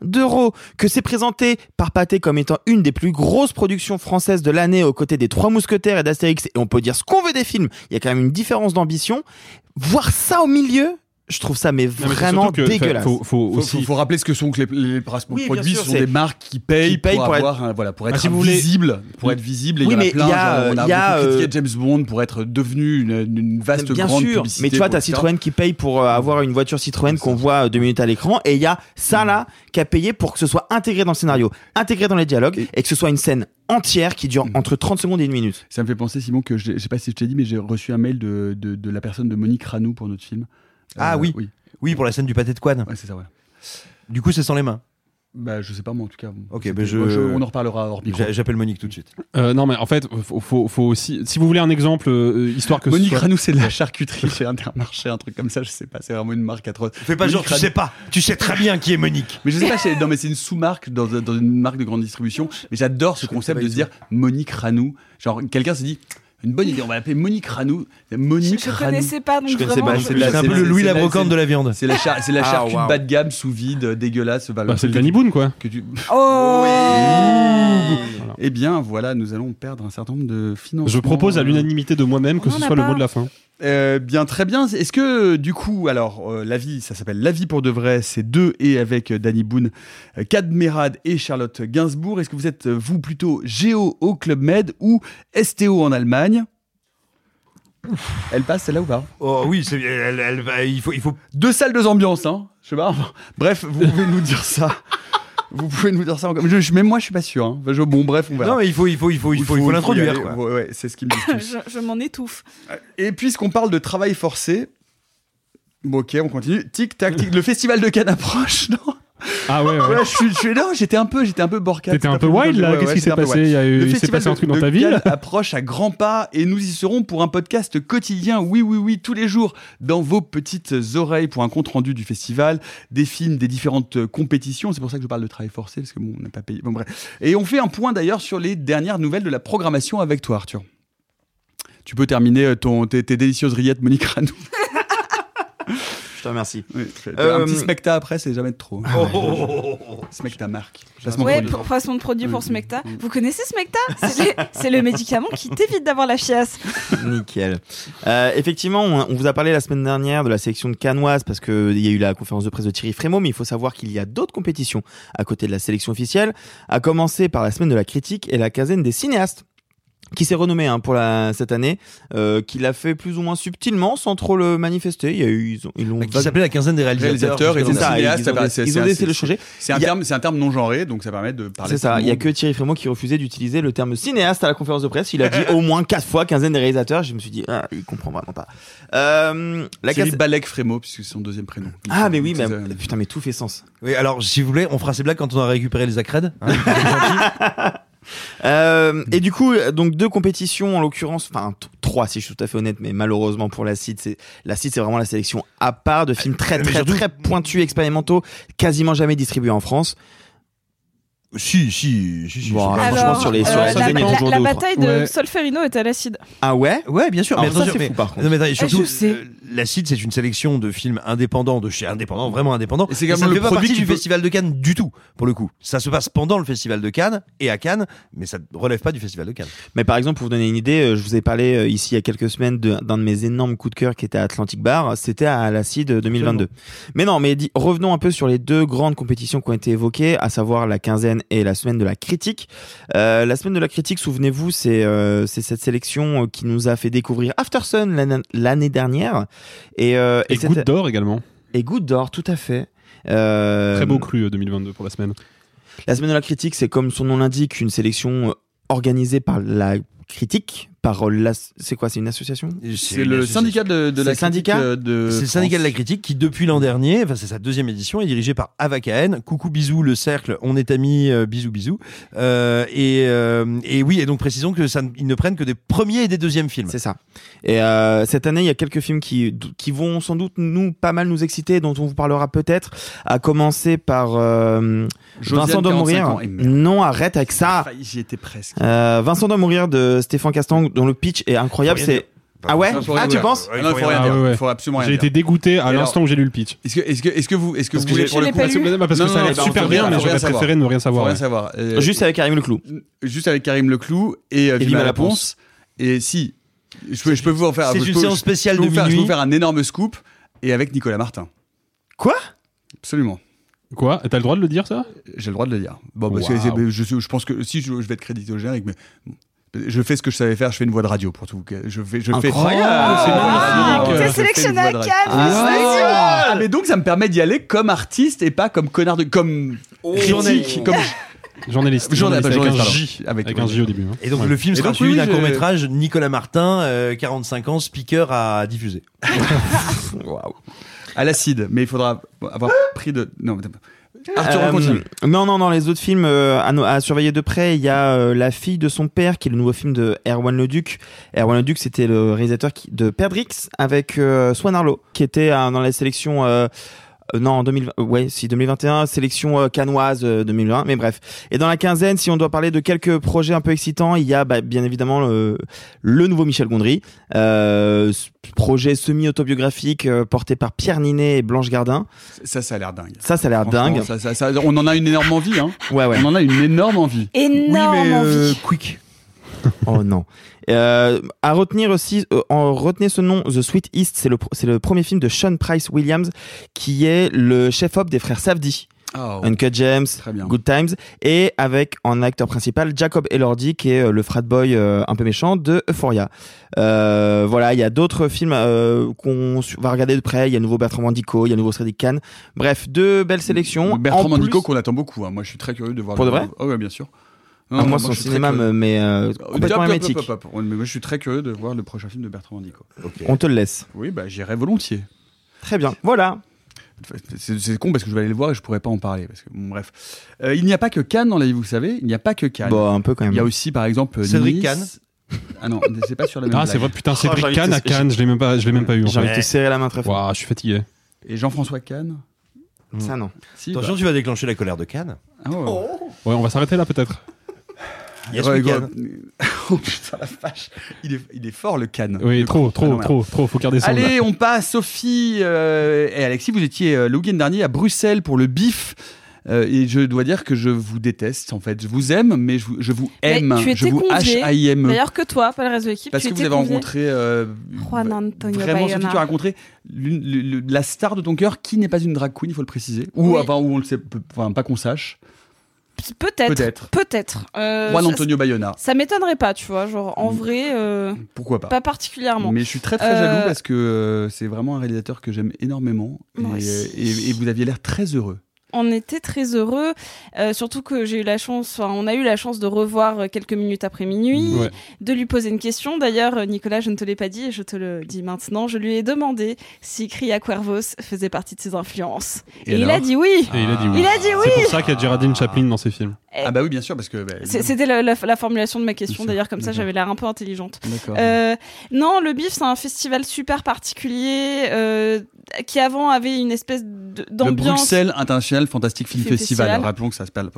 S6: d'euros, que c'est présenté par Pathé comme étant une des plus grosses productions françaises de l'année aux côtés des Trois Mousquetaires et d'Astérix, et on peut dire ce qu'on veut des films, il y a quand même une différence d'ambition. Voir ça au milieu, je trouve ça mais
S5: Non, mais c'est
S6: vraiment dégueulasse.
S5: Faut, faut
S1: Faut,
S5: aussi.
S1: faut- faut rappeler ce que sont que les, les principaux
S6: Oui, bien
S1: produits.
S6: sûr,
S1: ce sont des marques qui payent,
S6: qui payent
S1: pour,
S6: pour
S1: avoir, un- voilà, pour être
S5: Ah, si vous voulez-
S1: visible, pour être visible. Et
S6: Oui,
S1: il y en
S6: mais
S1: a plein.
S6: il y a,
S1: genre, on a
S6: il y a, euh,
S1: James Bond pour être devenu une, une vaste
S6: Bien
S1: grande
S6: sûr,
S1: publicité.
S6: mais tu vois, t'as. Citroën qui paye pour euh, avoir une voiture Citroën qu'on voit euh, deux minutes à l'écran, et il y a ça là qui a payé pour que ce soit intégré dans le scénario, intégré dans les dialogues, et, que ce soit une scène entière qui dure entre 30 secondes et une minute.
S1: Ça me fait penser, Simon, que je, je sais pas si je t'ai dit, mais j'ai reçu un mail de, de, de la personne de Monique Ranou pour notre film.
S2: Ah
S1: Euh,
S2: oui.
S1: Oui,
S2: Oui, pour la scène du pâté de
S1: ouais, c'est ça, voilà.
S2: Du coup, c'est sans les mains.
S1: Bah, je sais pas, moi, en tout cas.
S2: Ok, ben je-
S1: moi, on en reparlera hors micro.
S2: J'a- J'appelle Monique tout de suite.
S5: Euh, non, mais en fait, faut, faut, faut aussi. Si vous voulez un exemple, euh, histoire que. ce
S1: Monique
S5: soit-
S1: Ranou, c'est de la charcuterie chez Intermarché, un truc comme ça, je sais pas, c'est vraiment une marque atroce.
S2: Fais pas
S1: Monique
S2: genre, tu sais pas. Tu sais très bien qui est Monique.
S1: Mais je sais pas, c'est- non, mais c'est une sous-marque dans, dans une marque de grande distribution. Mais j'adore ce concept de se dire Monique Ranou. Genre, quelqu'un s'est dit, une bonne idée, on va l'appeler Monique Ranou. Monique
S4: Je
S1: Ranou.
S4: connaissais pas, donc
S6: Je connaissais
S4: vraiment.
S6: pas, c'est de la-
S2: C'est un peu le Louis
S1: c'est-
S2: la
S1: c'est-
S2: brocante
S1: c'est-
S2: de la viande.
S1: C'est la, char- c'est la
S6: Ah,
S1: charcuterie
S6: waouh.
S1: bas de gamme, sous vide, dégueulasse. Bah,
S5: c'est le Danny Boone, quoi.
S1: que tu-
S4: Oh
S1: Eh bien, voilà, nous allons perdre un certain nombre de financements.
S5: Je propose à l'unanimité de moi-même que ce soit le mot de la fin.
S1: Euh, bien, très bien. Est-ce que, du coup, alors, euh, la vie, ça s'appelle La vie pour de vrai, c'est deux et avec euh, Danny Boone, euh, Kad Merad et Charlotte Gainsbourg. Est-ce que vous êtes, vous, plutôt Géo au Club Med ou STO en Allemagne? Elle passe celle-là ou pas?
S2: Oh oui, elle, il faut, il faut.
S1: Deux salles, deux ambiances, hein Je sais pas. Bref, vous pouvez nous dire ça. Vous pouvez nous dire ça encore. Je- je- même moi, je suis pas sûr. hein. Je- bon, bref, on verra.
S2: Non, mais il faut, il faut, il faut, il faut, il faut
S1: y
S2: l'introduire.
S1: Ouais, ouais, c'est ce qu'ils me disent
S4: je, je m'en étouffe.
S1: Et puisqu'on parle de travail forcé, bon, ok, on continue. Tic tac tic. Le festival de Cannes approche, non?
S5: Ah ouais, ouais.
S1: Ouais, je suis, je suis- non, j'étais un peu, j'étais un peu borcat.
S5: T'étais un peu wild, là Qu'est-ce qui s'est passé? Il y a eu-
S1: Le
S5: il s'est passé un truc dans ta ville?
S1: Approche à grands pas et nous y serons pour un podcast quotidien, oui, oui, oui, tous les jours, dans vos petites oreilles pour un compte rendu du festival, des films, des différentes compétitions. C'est pour ça que je parle de travail forcé parce que bon, on n'a pas payé. Bon, bref. Et on fait un point d'ailleurs sur les dernières nouvelles de la programmation avec toi, Arthur. Tu peux terminer euh, ton, tes, tes délicieuses rillettes, Monique Ranou.
S2: Je
S6: te remercie.
S1: Oui,
S6: Euh,
S1: Un petit smecta après, c'est jamais de trop.
S6: Oh, oh, oh, oh,
S1: Smecta marque.
S4: Ouais,
S1: produit.
S4: pour façon de produit pour Smecta. Vous connaissez Smecta? C'est le médicament qui t'évite d'avoir la chiasse.
S6: Nickel. Euh, effectivement, on, on vous a parlé la semaine dernière de la sélection de Canoise parce qu'il y a eu la conférence de presse de Thierry Frémaux, mais il faut savoir qu'il y a d'autres compétitions à côté de la sélection officielle, à commencer par la semaine de la critique et la quinzaine des cinéastes qui s'est renommé hein, pour la, cette année, euh, qui l'a fait plus ou moins subtilement, sans trop le manifester. Il y a eu, ils ont, ils l'ont
S2: Qui s'appelait la quinzaine des réalisateurs.
S1: réalisateur et
S6: C'est
S1: des
S6: ça,
S1: cinéastes,
S6: ils
S1: ça
S6: ont- ils décidé de le changer.
S1: C'est un
S6: a-
S1: terme, c'est un terme non genré, donc ça permet de parler.
S6: C'est ça, il y a que Thierry Frémaux qui refusait d'utiliser le terme cinéaste à la conférence de presse. Il a dit au moins quatre fois quinzaine des réalisateurs. Je me suis dit, ah, il comprend vraiment pas. Euh, la
S1: Thierry
S6: casse-
S1: Balek Frémaux, puisque c'est son deuxième prénom.
S6: Ah, mais oui, mais
S1: ça.
S6: putain, mais tout fait sens.
S2: Oui, alors si vous voulez, on fera ces blagues quand on aura récupéré les accrèdes. hein.
S6: Euh, et du coup, donc deux compétitions en l'occurrence, enfin trois si je suis tout à fait honnête, mais malheureusement pour la CID, c'est la CID, c'est vraiment la sélection à part de films très
S2: Mais
S6: très
S2: surtout-
S6: très pointus, expérimentaux, quasiment jamais distribués en France.
S2: Si, si, si, si.
S6: Bon, franchement, sur les- sur
S4: euh,
S6: la ou
S4: bataille de
S5: Ouais.
S4: Solferino est à l'acide.
S6: Ah ouais?
S2: Ouais, bien sûr.
S6: Alors
S2: mais
S6: ça,
S2: mais-
S6: fou, par contre.
S2: Non, mais attendez, surtout,
S4: je sais.
S2: euh, la CID, c'est une sélection de films indépendants, de chez indépendants, vraiment indépendants.
S1: Et c'est
S2: ça ne
S1: le
S2: fait pas
S1: produit
S2: partie du Festival de Cannes du tout, pour le coup. Ça se passe pendant le Festival de Cannes et à Cannes, mais ça ne relève pas du Festival de Cannes.
S6: Mais par exemple, pour vous donner une idée, euh, je vous ai parlé euh, ici il y a quelques semaines de- d'un de, mes énormes coups de cœur qui était à Atlantic Bar. C'était à la CID 2022. Mais non, mais revenons un peu sur les deux grandes compétitions qui ont été évoquées, à savoir la quinzaine et la semaine de la critique. Euh, la semaine de la critique, souvenez-vous, c'est euh, cette sélection euh, qui nous a fait découvrir Aftersun l'année- l'année dernière. Et,
S5: Et Goutte d'or également.
S6: Et Goutte d'or, tout à fait.
S5: Très beau cru euh, 2022 pour la semaine.
S6: la semaine de la critique, c'est comme son nom l'indique, une sélection organisée par la critique, par la... C'est quoi C'est une association
S1: C'est le syndicat de, de la
S6: syndicat
S1: critique, euh, de
S2: C'est le syndicat de la critique qui, depuis l'an dernier, enfin c'est sa deuxième édition, est dirigé par Ava Cahen. Coucou bisous le cercle, on est amis, euh, bisous bisous. Euh, et, euh, et oui, et donc précisons que ça, ne- ils ne prennent que des premiers et des deuxièmes films.
S6: C'est ça. Et euh, cette année, il y a quelques films qui, qui vont sans doute nous pas mal nous exciter, dont on vous parlera peut-être. À commencer par euh, Vincent doit
S1: 45
S6: mourir. Non, arrête avec ça.
S1: J'y étais presque.
S6: Euh, Vincent doit mourir de Stéphane Castang, dont le pitch est incroyable. C'est ah ouais Ah tu penses
S1: non, il faut rien dire. faut absolument rien
S5: J'ai été dégoûté à l'instant où j'ai lu le pitch.
S1: Est-ce que, est-ce que, est-ce que vous, est-ce que vous
S5: que,
S1: voulez
S4: pas lu.
S5: Bah, parce
S1: Non,
S5: que ça a l'air super
S1: rien
S5: bien, mais j'aurais préféré ne rien savoir.
S1: rien savoir. Euh,
S6: Juste avec Karim Leclou.
S1: juste avec Karim Leclou et euh,
S6: Et
S1: Vima Laponce. Et si, je peux, je peux vous en faire.
S2: C'est une séance spéciale de
S1: vous faire- Je peux
S2: minuit.
S1: vous faire un énorme scoop et avec Nicolas Martin.
S6: Quoi?
S1: Absolument.
S5: Quoi? T'as le droit de le dire ça?
S1: J'ai le droit de le dire. Bon, parce que je, je pense que si je, je vais être crédité au générique, mais je fais ce que je savais faire. Je fais une voix de radio pour tout. Je fais, je fais.
S6: Incroyable,
S1: Ah,
S6: c'est
S1: magnifique.
S4: T'es
S1: fais une
S4: sélectionné
S1: voix
S4: à Cannes,
S1: radio.
S4: félicitations
S1: Ah, mais donc ça me permet d'y aller comme artiste et pas comme connard de comme critique, comme
S5: Journaliste.
S1: Journaliste,
S5: avec un. J.
S1: Avec-
S5: Avec un J au début. hein.
S2: Et donc
S1: Ouais.
S2: le film sera
S1: donc,
S2: suivi
S1: oui,
S2: d'un
S1: je-
S2: court métrage Nicolas Martin, euh, 45 ans, speaker à diffuser.
S6: Waouh.
S1: à l'acide, mais il faudra avoir pris de non. Mais- Arthur, on
S6: Euh,
S1: continue.
S6: non, non, dans les autres films euh, à, à surveiller de près, il y a euh, La fille de son père, qui est le nouveau film de Erwan Leduc. Erwan Leduc, c'était le réalisateur qui, de Perdrix avec euh, Swan Arlo, qui était euh, dans la sélection. Euh, non, en 2020, euh, ouais, si 2021, sélection euh, canoise euh, 2020, mais bref. Et dans la quinzaine, si on doit parler de quelques projets un peu excitants, il y a bah, bien évidemment le, le nouveau Michel Gondry, euh, projet semi-autobiographique euh, porté par Pierre Ninet et Blanche Gardin.
S1: Ça, ça a l'air dingue.
S6: Ça, ça a l'air dingue.
S1: ça- ça- ça- on en a une énorme envie. Hein.
S6: Ouais, ouais.
S1: On en a une énorme envie.
S4: Énorme
S2: oui, mais euh,
S4: envie.
S2: quick.
S6: Oh non. Euh, à retenir aussi, euh, en retenez ce nom, The Sweet East, c'est le, c'est le premier film de Sean Price Williams, qui est le chef-op des frères Safdie.
S1: Oh,
S6: Uncut James. Good Times, et avec en acteur principal Jacob Elordi, qui est euh, le frat boy euh, un peu méchant de Euphoria. Euh, voilà, il y a d'autres films euh, qu'on va regarder de près. Il y a nouveau Bertrand Mandico, il y a nouveau Cédric Kahn. Bref, deux belles sélections.
S1: Bertrand
S6: En
S1: Mandico
S6: plus-
S1: qu'on attend beaucoup. hein. Moi, je suis très curieux de voir.
S6: Pour
S1: le-
S6: de vrai
S1: Oh, ouais, bien sûr.
S6: Ah,
S1: Non,
S6: moi,
S1: je
S6: son
S1: suis très
S6: cinéma met euh,
S1: Hop,
S6: complètement hermétique.
S1: Mais moi, je suis très curieux de voir le prochain film de Bertrand Mandico.
S6: On te le laisse.
S1: Oui, bah, j'irai volontiers.
S6: Très bien. Voilà.
S1: C'est con parce que je vais aller le voir et je pourrais pas en parler. Parce que, bon, bref. Euh, il n'y a pas que Cannes dans la vie, vous savez. Il n'y a pas que Cannes.
S6: Bon, un peu quand même.
S1: Il y a aussi, par exemple,
S2: Cédric
S1: Nice.
S2: Kahn.
S1: Ah non, c'est pas sur la même
S5: Ah, c'est vrai, putain,
S6: Oh,
S5: Cédric Kahn
S6: de-
S5: à Cannes, je l'ai même pas, je l'ai même pas eu
S6: J'ai envie de te serrer la main très fort.
S5: Je suis fatigué.
S1: Et Jean-François Kahn
S6: Ça, non.
S1: Si,
S2: Attention,
S1: bah.
S2: tu vas déclencher la colère de Cannes.
S1: Ouais.
S5: Ouais, on va s'arrêter là peut-être.
S2: Yes,
S1: Ouais,
S2: we
S1: gros.
S2: can.
S1: Oh putain la vache, il est, il est fort le Cannes.
S5: Oui,
S1: Le
S5: trop, trop,
S1: Ah non,
S5: trop, trop. Faut garder ça.
S1: Allez, on passe. Sophie euh, et Alexis, vous étiez euh, le week-end dernier à Bruxelles pour le bif. Euh, et je dois dire que je vous déteste en fait. Je vous aime, mais je vous, je vous
S4: Mais
S1: aime.
S4: tu
S1: je vous
S4: convié,
S1: H-A-I-M.
S4: D'ailleurs que toi, pas le reste de l'équipe.
S1: Parce
S4: tu
S1: que vous avez
S4: convié.
S1: rencontré euh,
S4: Juan Antonio
S1: vraiment Sophie,
S4: Bayona.
S1: tu as rencontré la star de ton cœur qui n'est pas une drag queen, il faut le préciser. Ou
S4: Oui.
S1: enfin, ou on le sait, enfin pas qu'on sache.
S4: Peut-être.
S1: Peut-être.
S4: Peut-être. Euh,
S1: Juan Antonio Bayona.
S4: Ça m'étonnerait pas, tu vois. Genre, en vrai, euh,
S1: Pourquoi pas
S4: pas particulièrement.
S1: Mais je suis très très
S4: Euh,
S1: jaloux parce que euh, c'est vraiment un réalisateur que j'aime énormément. Et vous aviez l'air très heureux.
S4: On était très heureux, euh, surtout que j'ai eu la chance, enfin, on a eu la chance de revoir euh, quelques minutes après minuit,
S5: Ouais.
S4: de lui poser une question. D'ailleurs, euh, Nicolas, je ne te l'ai pas dit et je te le dis maintenant, je lui ai demandé si Cria Cuervos faisait partie de ses influences.
S5: Et
S4: Et, il a dit oui.
S5: Et il a dit oui. C'est pour ça qu'il y a Geraldine Chaplin dans ses films.
S1: Ah bah oui, bien sûr, parce que. bah,
S4: C'était la, la- la formulation de ma question, d'ailleurs, comme ça j'avais l'air un peu intelligente.
S1: D'accord.
S4: Euh, non, le BIF, c'est un festival super particulier euh, qui avant avait une espèce de-
S1: Le
S4: d'ambiance.
S1: Bruxelles International Fantastic Film
S4: Film
S1: Festival.
S4: Festival.
S1: Rappelons que ça se le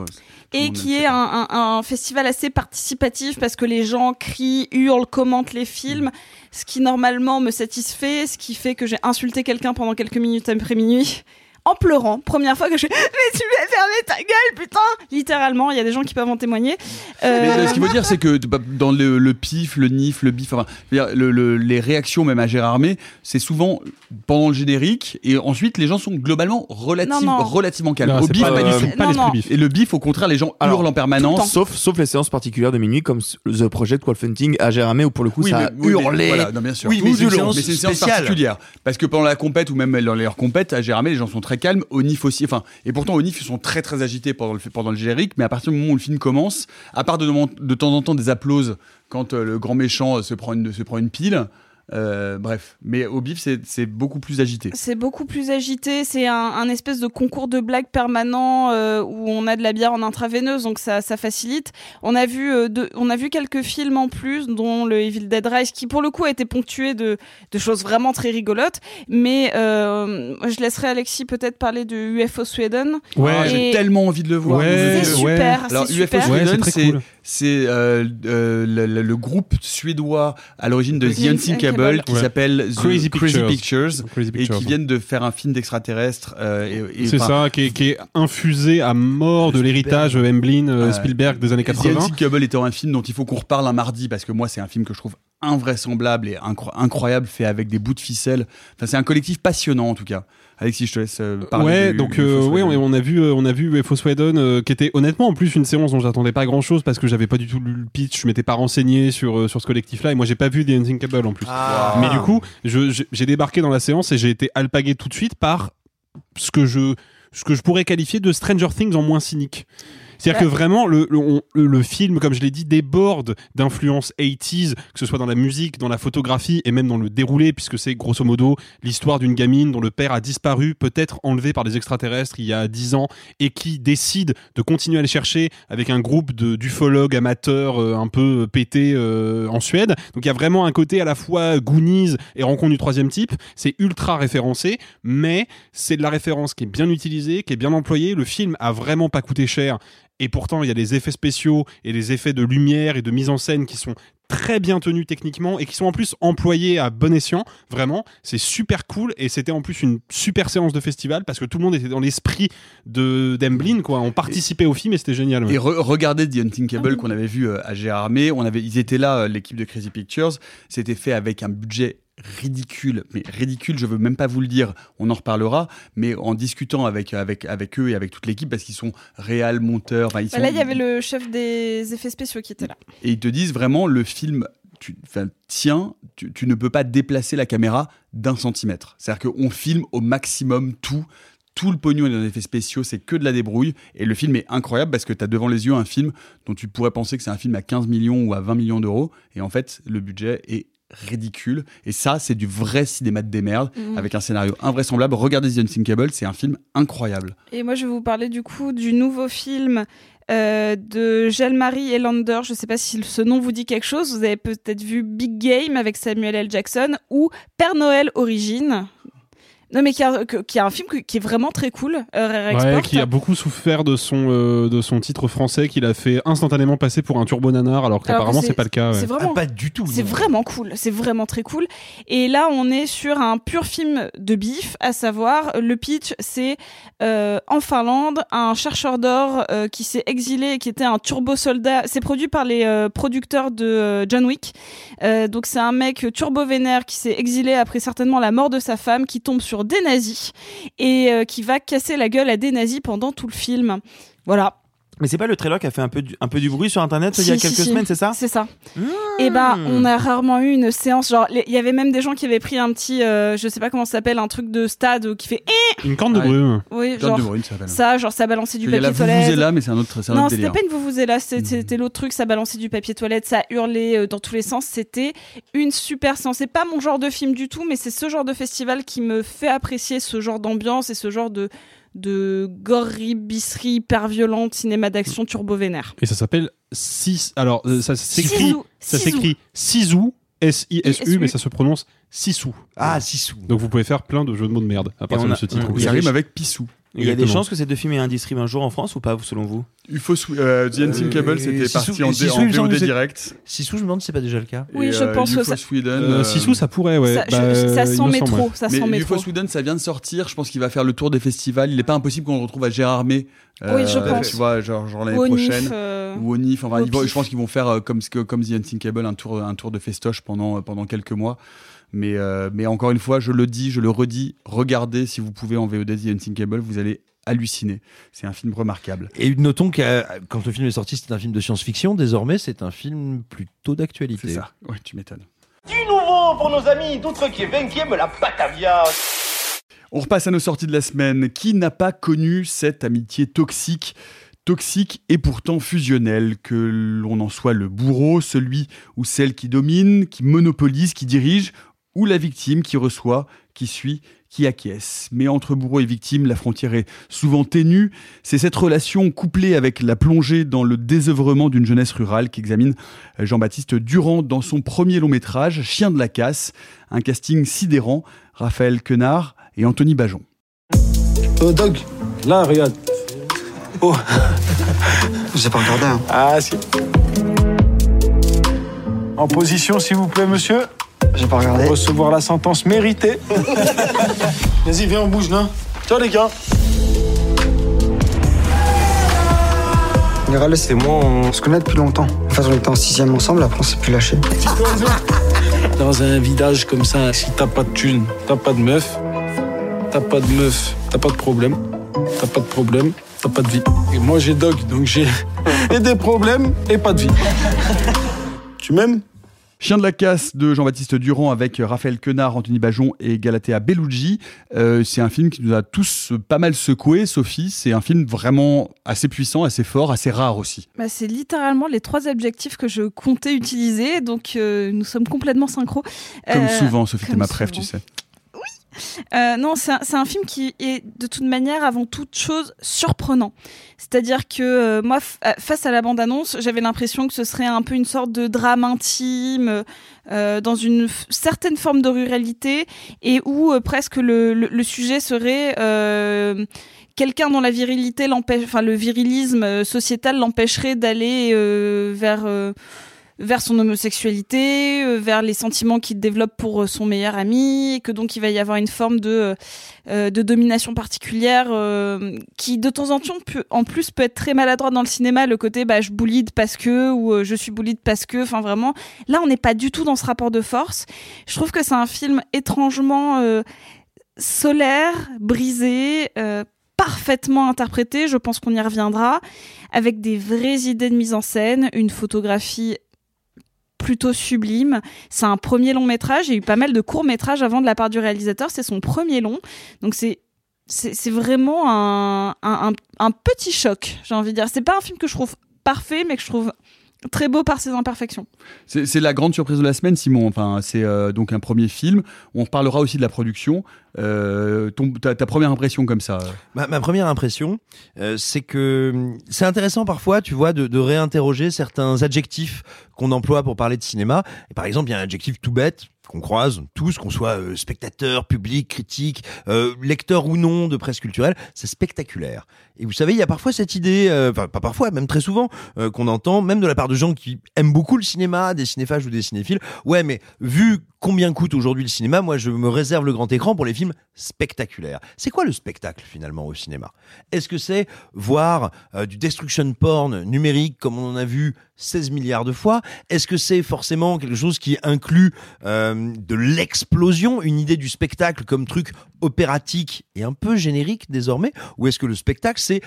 S4: et qui est un, un- un festival assez participatif parce que les gens crient, hurlent, commentent les films, ce qui normalement me satisfait, ce qui fait que j'ai insulté quelqu'un pendant quelques minutes après minuit. En pleurant, première fois que je fais Mais tu vas fermer ta gueule, putain Littéralement, il y a des gens qui peuvent en témoigner. Euh,
S1: Mais euh, ce qu'il faut dire, c'est que bah, dans le, le pif, le nif, le bif, enfin, je veux dire, le- le- les réactions même à Gérard Armé, c'est souvent pendant le générique, et ensuite les gens sont globalement relative-
S4: Non, non.
S1: relativement calmes.
S5: Non,
S1: Au bif,
S5: pas,
S1: pas du
S5: euh,
S1: tout.
S5: pas
S4: Non,
S5: bif.
S1: Et le bif, au contraire, les gens
S6: Alors,
S1: hurlent en permanence.
S6: Sauf, sauf les séances particulières de minuit comme The Project Wolf Hunting à Gérardmer où pour le coup
S1: Oui,
S6: ça
S1: mais-
S6: a hurlé.
S1: voilà, non, bien sûr.
S2: Oui, mais c'est une séance
S1: Mais c'est une séance
S2: spéciale.
S1: particulière. Parce que pendant la compète ou même dans leur compète, à Gérardmer, les gens sont très calmes. Au NIF aussi. Enfin, et pourtant, au NIF, ils sont très très agités pendant le, pendant générique. Mais à partir du moment où le film commence, à part de, de temps en temps des applauses quand euh, le grand méchant euh, se prend une, se prend une pile. Euh, bref, mais au bif, c'est beaucoup plus agité.
S4: C'est beaucoup plus agité, c'est un, un espèce de concours de blagues permanent euh, où on a de la bière en intraveineuse, donc ça, ça facilite. On a vu, euh, de- on a vu quelques films en plus, dont le Evil Dead Rise, qui pour le coup a été ponctué de, de choses vraiment très rigolotes. Mais euh, je laisserai Alexis peut-être parler de UFO Sweden.
S5: Ouais.
S1: J'ai tellement envie de le voir.
S5: Ouais,
S4: C'est
S5: ouais.
S4: super,
S1: Alors UFO
S4: super.
S5: Ouais, c'est
S1: Sweden, c'est
S5: cool.
S1: C'est euh, euh, le, le- le groupe suédois à l'origine de The
S4: The
S1: Unthinkable
S4: Unthinkable.
S1: qui
S5: Ouais.
S1: s'appelle The
S5: Crazy Pictures.
S1: Pictures,
S5: Crazy
S1: et
S5: Pictures.
S1: qui viennent de faire un film d'extraterrestre. euh, et- et-
S5: C'est ça, qui est, qui est infusé à mort de l'héritage Emblin euh,
S1: Ouais.
S5: Spielberg des années
S1: The
S5: 80.
S1: Unthinkable étant un film dont il faut qu'on reparle un mardi parce que moi c'est un film que je trouve invraisemblable et incro- incroyable fait avec des bouts de ficelle. Enfin c'est un collectif passionnant en tout cas. Alexis, je te laisse euh, parler.
S5: Ouais,
S1: du-
S5: donc euh, ouais, on, a vu, euh, on a vu UFO Sweden, euh, qui était honnêtement en plus une séance dont j'attendais pas grand chose parce que j'avais pas du tout lu le pitch, je m'étais pas renseigné sur euh, sur ce collectif-là et moi j'ai pas vu The Unthinkable en plus.
S2: Ah.
S5: Mais du coup, j'ai débarqué dans la séance et j'ai été alpagué tout de suite par ce que je ce que je pourrais qualifier de Stranger Things en moins cynique. C'est-à-dire
S4: Ouais.
S5: que vraiment, le, le, film, comme je l'ai dit, déborde d'influences 80s, que ce soit dans la musique, dans la photographie et même dans le déroulé, puisque c'est grosso modo l'histoire d'une gamine dont le père a disparu, peut-être enlevé par des extraterrestres il y a 10 ans, et qui décide de continuer à le chercher avec un groupe de- d'ufologues amateurs euh, un peu pétés euh, en Suède. Donc il y a vraiment un côté à la fois Goonies et Rencontre du troisième type. C'est ultra référencé, mais c'est de la référence qui est bien utilisée, qui est bien employée. Le film a vraiment pas coûté cher. Et pourtant, il y a des effets spéciaux et des effets de lumière et de mise en scène qui sont très bien tenus techniquement et qui sont en plus employés à bon escient. Vraiment, c'est super cool et c'était en plus une super séance de festival parce que tout le monde était dans l'esprit de d'Emblin quoi. On participait au film et c'était génial. ouais.
S1: Et re- regardez The Unthinkable qu'on avait vu euh, à Gérardmer. On avait, ils étaient là, euh, l'équipe de Crazy Pictures. C'était fait avec un budget ridicule, mais ridicule, je veux même pas vous le dire, on en reparlera, mais en discutant avec, avec, avec eux et avec toute l'équipe, parce qu'ils sont réels, monteurs, enfin, ils
S4: Bah
S1: sont-
S4: Là, il y avait le chef des effets spéciaux qui était là.
S1: et ils te disent vraiment le film tu, tiens, tu, tu ne peux pas déplacer la caméra d'un centimètre. C'est-à-dire qu'on filme au maximum tout. Tout le pognon est dans les effets spéciaux, c'est que de la débrouille. Et le film est incroyable parce que tu as devant les yeux un film dont tu pourrais penser que c'est un film à 15 millions ou à 20 millions d'euros. Et en fait, le budget est ridicule. Et ça, c'est du vrai cinéma de démerde
S4: Mhm.
S1: avec un scénario invraisemblable. Regardez The Unthinkable, c'est un film incroyable.
S4: Et moi, je vais vous parler du coup du nouveau film euh, de Gel-Marie Elander. Je ne sais pas si ce nom vous dit quelque chose. Vous avez peut-être vu Big Game avec Samuel L. Jackson ou Père Noël Origine. Non, mais qui a, que- qui a un film qui est vraiment très cool. euh,
S5: Ouais, qui a beaucoup souffert de son euh, de son titre français qu'il a fait instantanément passer pour un turbo nanar alors qu'apparemment c'est pas le cas. ouais.
S4: C'est vraiment
S2: Ah, pas du tout.
S4: C'est vraiment cool, c'est vraiment très cool. Et là, on est sur un pur film de bif, à savoir le pitch, c'est euh, en Finlande un chercheur d'or euh, qui s'est exilé et qui était un turbo soldat. C'est produit par les euh, producteurs de euh, John Wick. Euh, donc c'est un mec turbo vénère qui s'est exilé après certainement la mort de sa femme, qui tombe sur des nazis et euh, qui va casser la gueule à des nazis pendant tout le film. Voilà.
S6: Mais c'est pas le trailer qui a fait un peu du, un peu du bruit sur internet il y a
S4: Si,
S6: quelques
S4: si,
S6: semaines, c'est ça
S4: C'est ça. Et ben, on a rarement eu une séance. Genre, il y avait même des gens qui avaient pris un petit, euh, je sais pas comment ça s'appelle, un truc de stade qui fait. Eh
S5: Une corne de brume.
S4: oui,
S1: Corne
S4: genre
S1: de brume, ça s'appelle.
S4: ça, genre ça balançait du papier
S1: la
S4: toilette.
S1: Vuvuzela, mais c'est un autre, c'est un
S4: Non, c'était pas une Vuvuzela, c'était c'était l'autre truc, ça balançait du papier toilette, ça hurlait euh, dans tous les sens. C'était une super séance. C'est pas mon genre de film du tout, mais c'est ce genre de festival qui me fait apprécier ce genre d'ambiance et ce genre de de gorribisserie hyper violente, cinéma d'action turbo vénère.
S5: Et ça s'appelle 6 alors euh, ça s'écrit
S4: Sisou.
S5: ça
S4: Sisou.
S5: s'écrit Sisou S I S U
S4: I-S-U.
S5: mais ça se prononce Sissou.
S2: Ah, Sissou.
S5: Donc vous pouvez faire plein de jeux de mots de merde à partir de ce titre.
S1: Il
S6: y a
S1: arrive
S6: des-
S1: avec Pissou.
S6: Il y a des chances que ces deux films aient un distrib un jour en France ou pas, selon vous
S1: UFO Sou- euh, The Unseen
S2: Euh,
S1: Cable, c'était parti en,
S2: il
S1: VOD direct.
S2: Sissou, je me demande si c'est pas déjà le cas.
S4: Oui,
S1: Et,
S4: je
S1: euh,
S4: pense que ça-
S1: Sweden.
S5: Euh,
S1: euh,
S5: Sissou ça pourrait ouais.
S4: Ça, je-
S5: Bah,
S4: ça
S5: il
S4: sent métro,
S5: semble, ouais.
S4: ça
S1: mais
S4: sent métro.
S1: Sweden, ça vient de sortir. Je pense qu'il va faire le tour des festivals. Il est pas impossible qu'on le retrouve à Gérardmer.
S4: Oui, je pense.
S1: Tu vois, genre, genre l'année prochaine.
S4: NIF, euh,
S1: Ou au NIF. Enfin,
S4: au
S1: ils vont-
S4: PIF.
S1: je pense qu'ils vont faire euh, comme, The Unthinkable, un tour, un tour de festoche pendant, pendant quelques mois. Mais, euh, mais encore une fois, je le dis, je le redis, regardez si vous pouvez en VOD The Unthinkable, vous allez halluciner. C'est un film remarquable.
S2: Et notons que quand le film est sorti, c'était un film de science-fiction. Désormais, c'est un film plutôt d'actualité.
S1: C'est ça. Ouais, tu m'étonnes.
S10: Du nouveau pour nos amis d'outre-Québec qui aiment la Batavia.
S1: On repasse à nos sorties de la semaine. Qui n'a pas connu cette amitié toxique Toxique et pourtant fusionnelle, que l'on en soit le bourreau, celui ou celle qui domine, qui monopolise, qui dirige, ou la victime qui reçoit, qui suit, qui acquiesce. Mais entre bourreau et victime, la frontière est souvent ténue. C'est cette relation couplée avec la plongée dans le désœuvrement d'une jeunesse rurale qu'examine Jean-Baptiste Durand dans son premier long métrage, Chien de la casse, un casting sidérant, Raphaël Quenard et Anthony Bajon.
S9: Oh, Dog, là, regarde. Oh,
S7: J'ai pas regardé. Hein.
S9: ah, si. En position, s'il vous plaît, monsieur.
S7: J'ai pas regardé.
S9: Recevoir la sentence méritée. Vas-y, viens, on bouge, là. Ciao, les gars.
S7: Nirales et moi, on se connaît depuis longtemps. En fait, on était en sixième ensemble, après on s'est plus lâché.
S9: Dans un village comme ça, si t'as pas de thune, t'as pas de meuf, t'as pas de meuf, t'as pas de problème, t'as pas de problème, t'as pas de vie. Et moi, j'ai Dog, donc j'ai et des problèmes et pas de vie. Tu m'aimes?
S1: Chien de la casse de Jean-Baptiste Durand avec Raphaël Quenard, Anthony Bajon et Galatea Bellucci. Euh, c'est un film qui nous a tous pas mal secoué, Sophie. C'est un film vraiment assez puissant, assez fort, assez rare aussi.
S4: Bah, c'est littéralement les trois adjectifs que je comptais utiliser, donc euh, nous sommes complètement synchro.
S1: Comme
S4: Euh,
S1: souvent, Sophie, t'es ma préf, tu sais.
S4: Euh, non, c'est un, film qui est de toute manière, avant toute chose, surprenant. C'est-à-dire que euh, moi, euh, face à la bande-annonce, j'avais l'impression que ce serait un peu une sorte de drame intime, dans une certaine forme de ruralité, et où presque le, sujet serait... Quelqu'un dont la virilité enfin le virilisme sociétal l'empêcherait d'aller vers vers son homosexualité, euh, vers les sentiments qu'il développe pour euh, son meilleur ami, et que donc il va y avoir une forme de, euh, de domination particulière euh, qui de temps en temps peut, en plus peut être très maladroite dans le cinéma, le côté bah, je boulide parce que ou euh, je suis boulide parce que, enfin vraiment, là on n'est pas du tout dans ce rapport de force. Je trouve que c'est un film étrangement euh, solaire, brisé, euh, parfaitement interprété, je pense qu'on y reviendra, avec des vraies idées de mise en scène, une photographie plutôt sublime. C'est un premier long métrage. Il y a eu pas mal de courts métrages avant de la part du réalisateur. C'est son premier long. Donc c'est c'est vraiment un, un, un, un petit choc, j'ai envie de dire. C'est pas un film que je trouve parfait, mais que je trouve très beau par ses imperfections.
S1: C'est la grande surprise de la semaine, Simon. Enfin, c'est euh, donc un premier film. On reparlera aussi de la production. Euh, ton- ta, ta première impression comme ça.
S2: Ma, ma première impression, euh, c'est que hum, c'est intéressant parfois, tu vois, de, de réinterroger certains adjectifs qu'on emploie pour parler de cinéma. Et par exemple, il y a un adjectif tout bête, qu'on croise tous, qu'on soit euh, spectateur, public, critique, euh, lecteur ou non de presse culturelle, c'est spectaculaire. Et vous savez, il y a parfois cette idée, euh, enfin pas parfois, même très souvent, euh, qu'on entend, même de la part de gens qui aiment beaucoup le cinéma, des cinéphages ou des cinéphiles. Ouais, mais vu combien coûte aujourd'hui le cinéma, moi je me réserve le grand écran pour les films spectaculaires. C'est quoi le spectacle finalement au cinéma? Est-ce que c'est voir euh, du destruction porn numérique comme on en a vu 16 milliards de fois? Est-ce que c'est forcément quelque chose qui inclut de l'explosion, une idée du spectacle comme truc opératique et un peu générique désormais? Ou est-ce que le spectacle c'est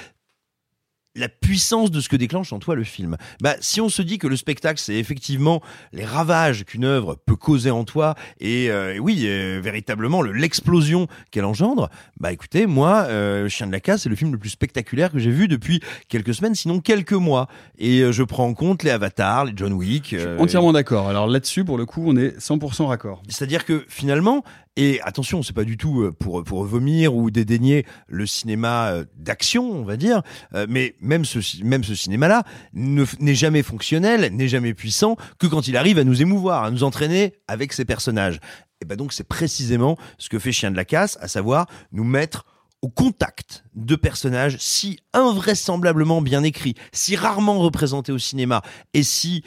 S2: la puissance de ce que déclenche en toi le film. Bah, si on se dit que le spectacle, c'est effectivement les ravages qu'une œuvre peut causer en toi et, euh, et oui, euh, véritablement le- l'explosion qu'elle engendre, bah écoutez, moi, euh, Chien de la casse, c'est le film le plus spectaculaire que j'ai vu depuis quelques semaines, sinon quelques mois. Et je prends en compte les Avatars, les John Wick.
S1: Entièrement d'accord. Alors là-dessus, pour le coup, on est 100% raccord.
S2: c'est-à-dire que finalement, et attention, c'est pas du tout euh, pour pour vomir ou dédaigner le cinéma euh, d'action, on va dire, euh, mais même ce même ce cinéma-là n'est jamais fonctionnel, n'est jamais puissant que quand il arrive à nous émouvoir, à nous entraîner avec ses personnages. Et ben donc c'est précisément ce que fait Chien de la casse, à savoir nous mettre au contact de personnages si invraisemblablement bien écrits, si rarement représentés au cinéma et si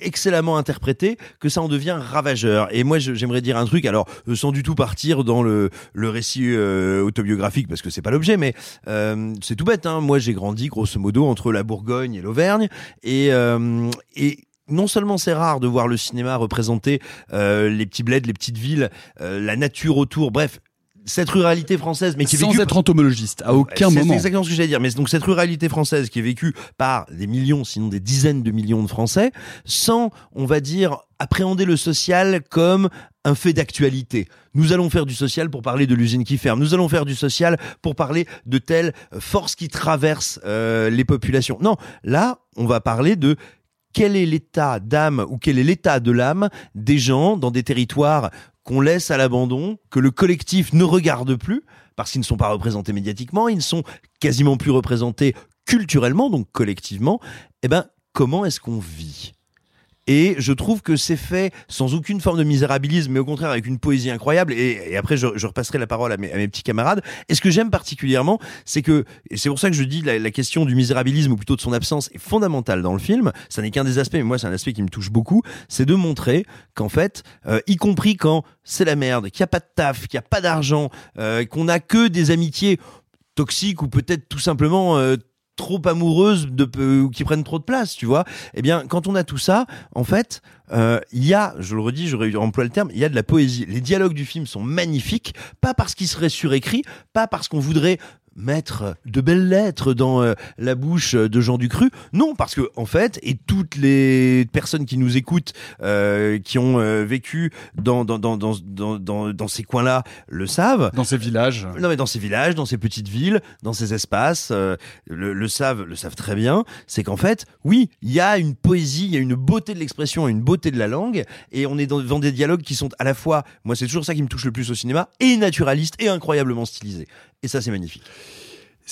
S2: excellemment interprété que ça en devient ravageur. Et moi, j'aimerais dire un truc, alors euh, sans du tout partir dans le, le récit euh, autobiographique parce que c'est pas l'objet, mais euh, c'est tout bête. Hein. Moi, j'ai grandi grosso modo entre la Bourgogne et l'Auvergne, et euh, et non seulement c'est rare de voir le cinéma représenter euh, les petits bleds, les petites villes, euh, la nature autour, bref. Cette ruralité française, mais qui est
S1: Sans
S2: vécue
S1: être entomologiste, à aucun
S2: c'est
S1: moment.
S2: exactement ce que j'allais dire. Mais donc cette ruralité française qui est vécue par des millions, sinon des dizaines de millions de Français, sans, on va dire, appréhender le social comme un fait d'actualité. Nous allons faire du social pour parler de l'usine qui ferme. Nous allons faire du social pour parler de telle force qui traverse euh, les populations. Non, là, on va parler de quel est l'état d'âme ou quel est l'état de l'âme des gens dans des territoires qu'on laisse à l'abandon, que le collectif ne regarde plus, parce qu'ils ne sont pas représentés médiatiquement, ils ne sont quasiment plus représentés culturellement, donc collectivement, eh ben, comment est-ce qu'on vit? Et je trouve que c'est fait sans aucune forme de misérabilisme, mais au contraire avec une poésie incroyable. Et, après, je, repasserai la parole à mes, petits camarades. Et ce que j'aime particulièrement, c'est que, et c'est pour ça que je dis la, la question du misérabilisme, ou plutôt de son absence, est fondamentale dans le film. Ça n'est qu'un des aspects, mais moi, c'est un aspect qui me touche beaucoup. C'est de montrer qu'en fait, euh, y compris quand c'est la merde, qu'il n'y a pas de taf, qu'il n'y a pas d'argent, euh, qu'on n'a que des amitiés toxiques ou peut-être tout simplement euh, trop amoureuses de, ou qui prennent trop de place, tu vois. Eh bien, quand on a tout ça, en fait, euh, il y a, je le redis, j'aurais employé le terme, il y a de la poésie. Les dialogues du film sont magnifiques, pas parce qu'ils seraient surécrits, pas parce qu'on voudrait mettre de belles lettres dans euh, la bouche de Jean Ducru. Non, parce que en fait, et toutes les personnes qui nous écoutent, euh, qui ont euh, vécu dans dans dans dans dans, ces coins-là, le savent.
S1: Dans ces villages.
S2: Non, mais dans ces villages, dans ces petites villes, dans ces espaces, euh, le, le savent, le savent très bien. C'est qu'en fait, oui, il y a une poésie, il y a une beauté de l'expression, une beauté de la langue, et on est dans, dans des dialogues qui sont à la fois, moi, c'est toujours ça qui me touche le plus au cinéma, et naturaliste et incroyablement stylisé. Et ça, c'est magnifique.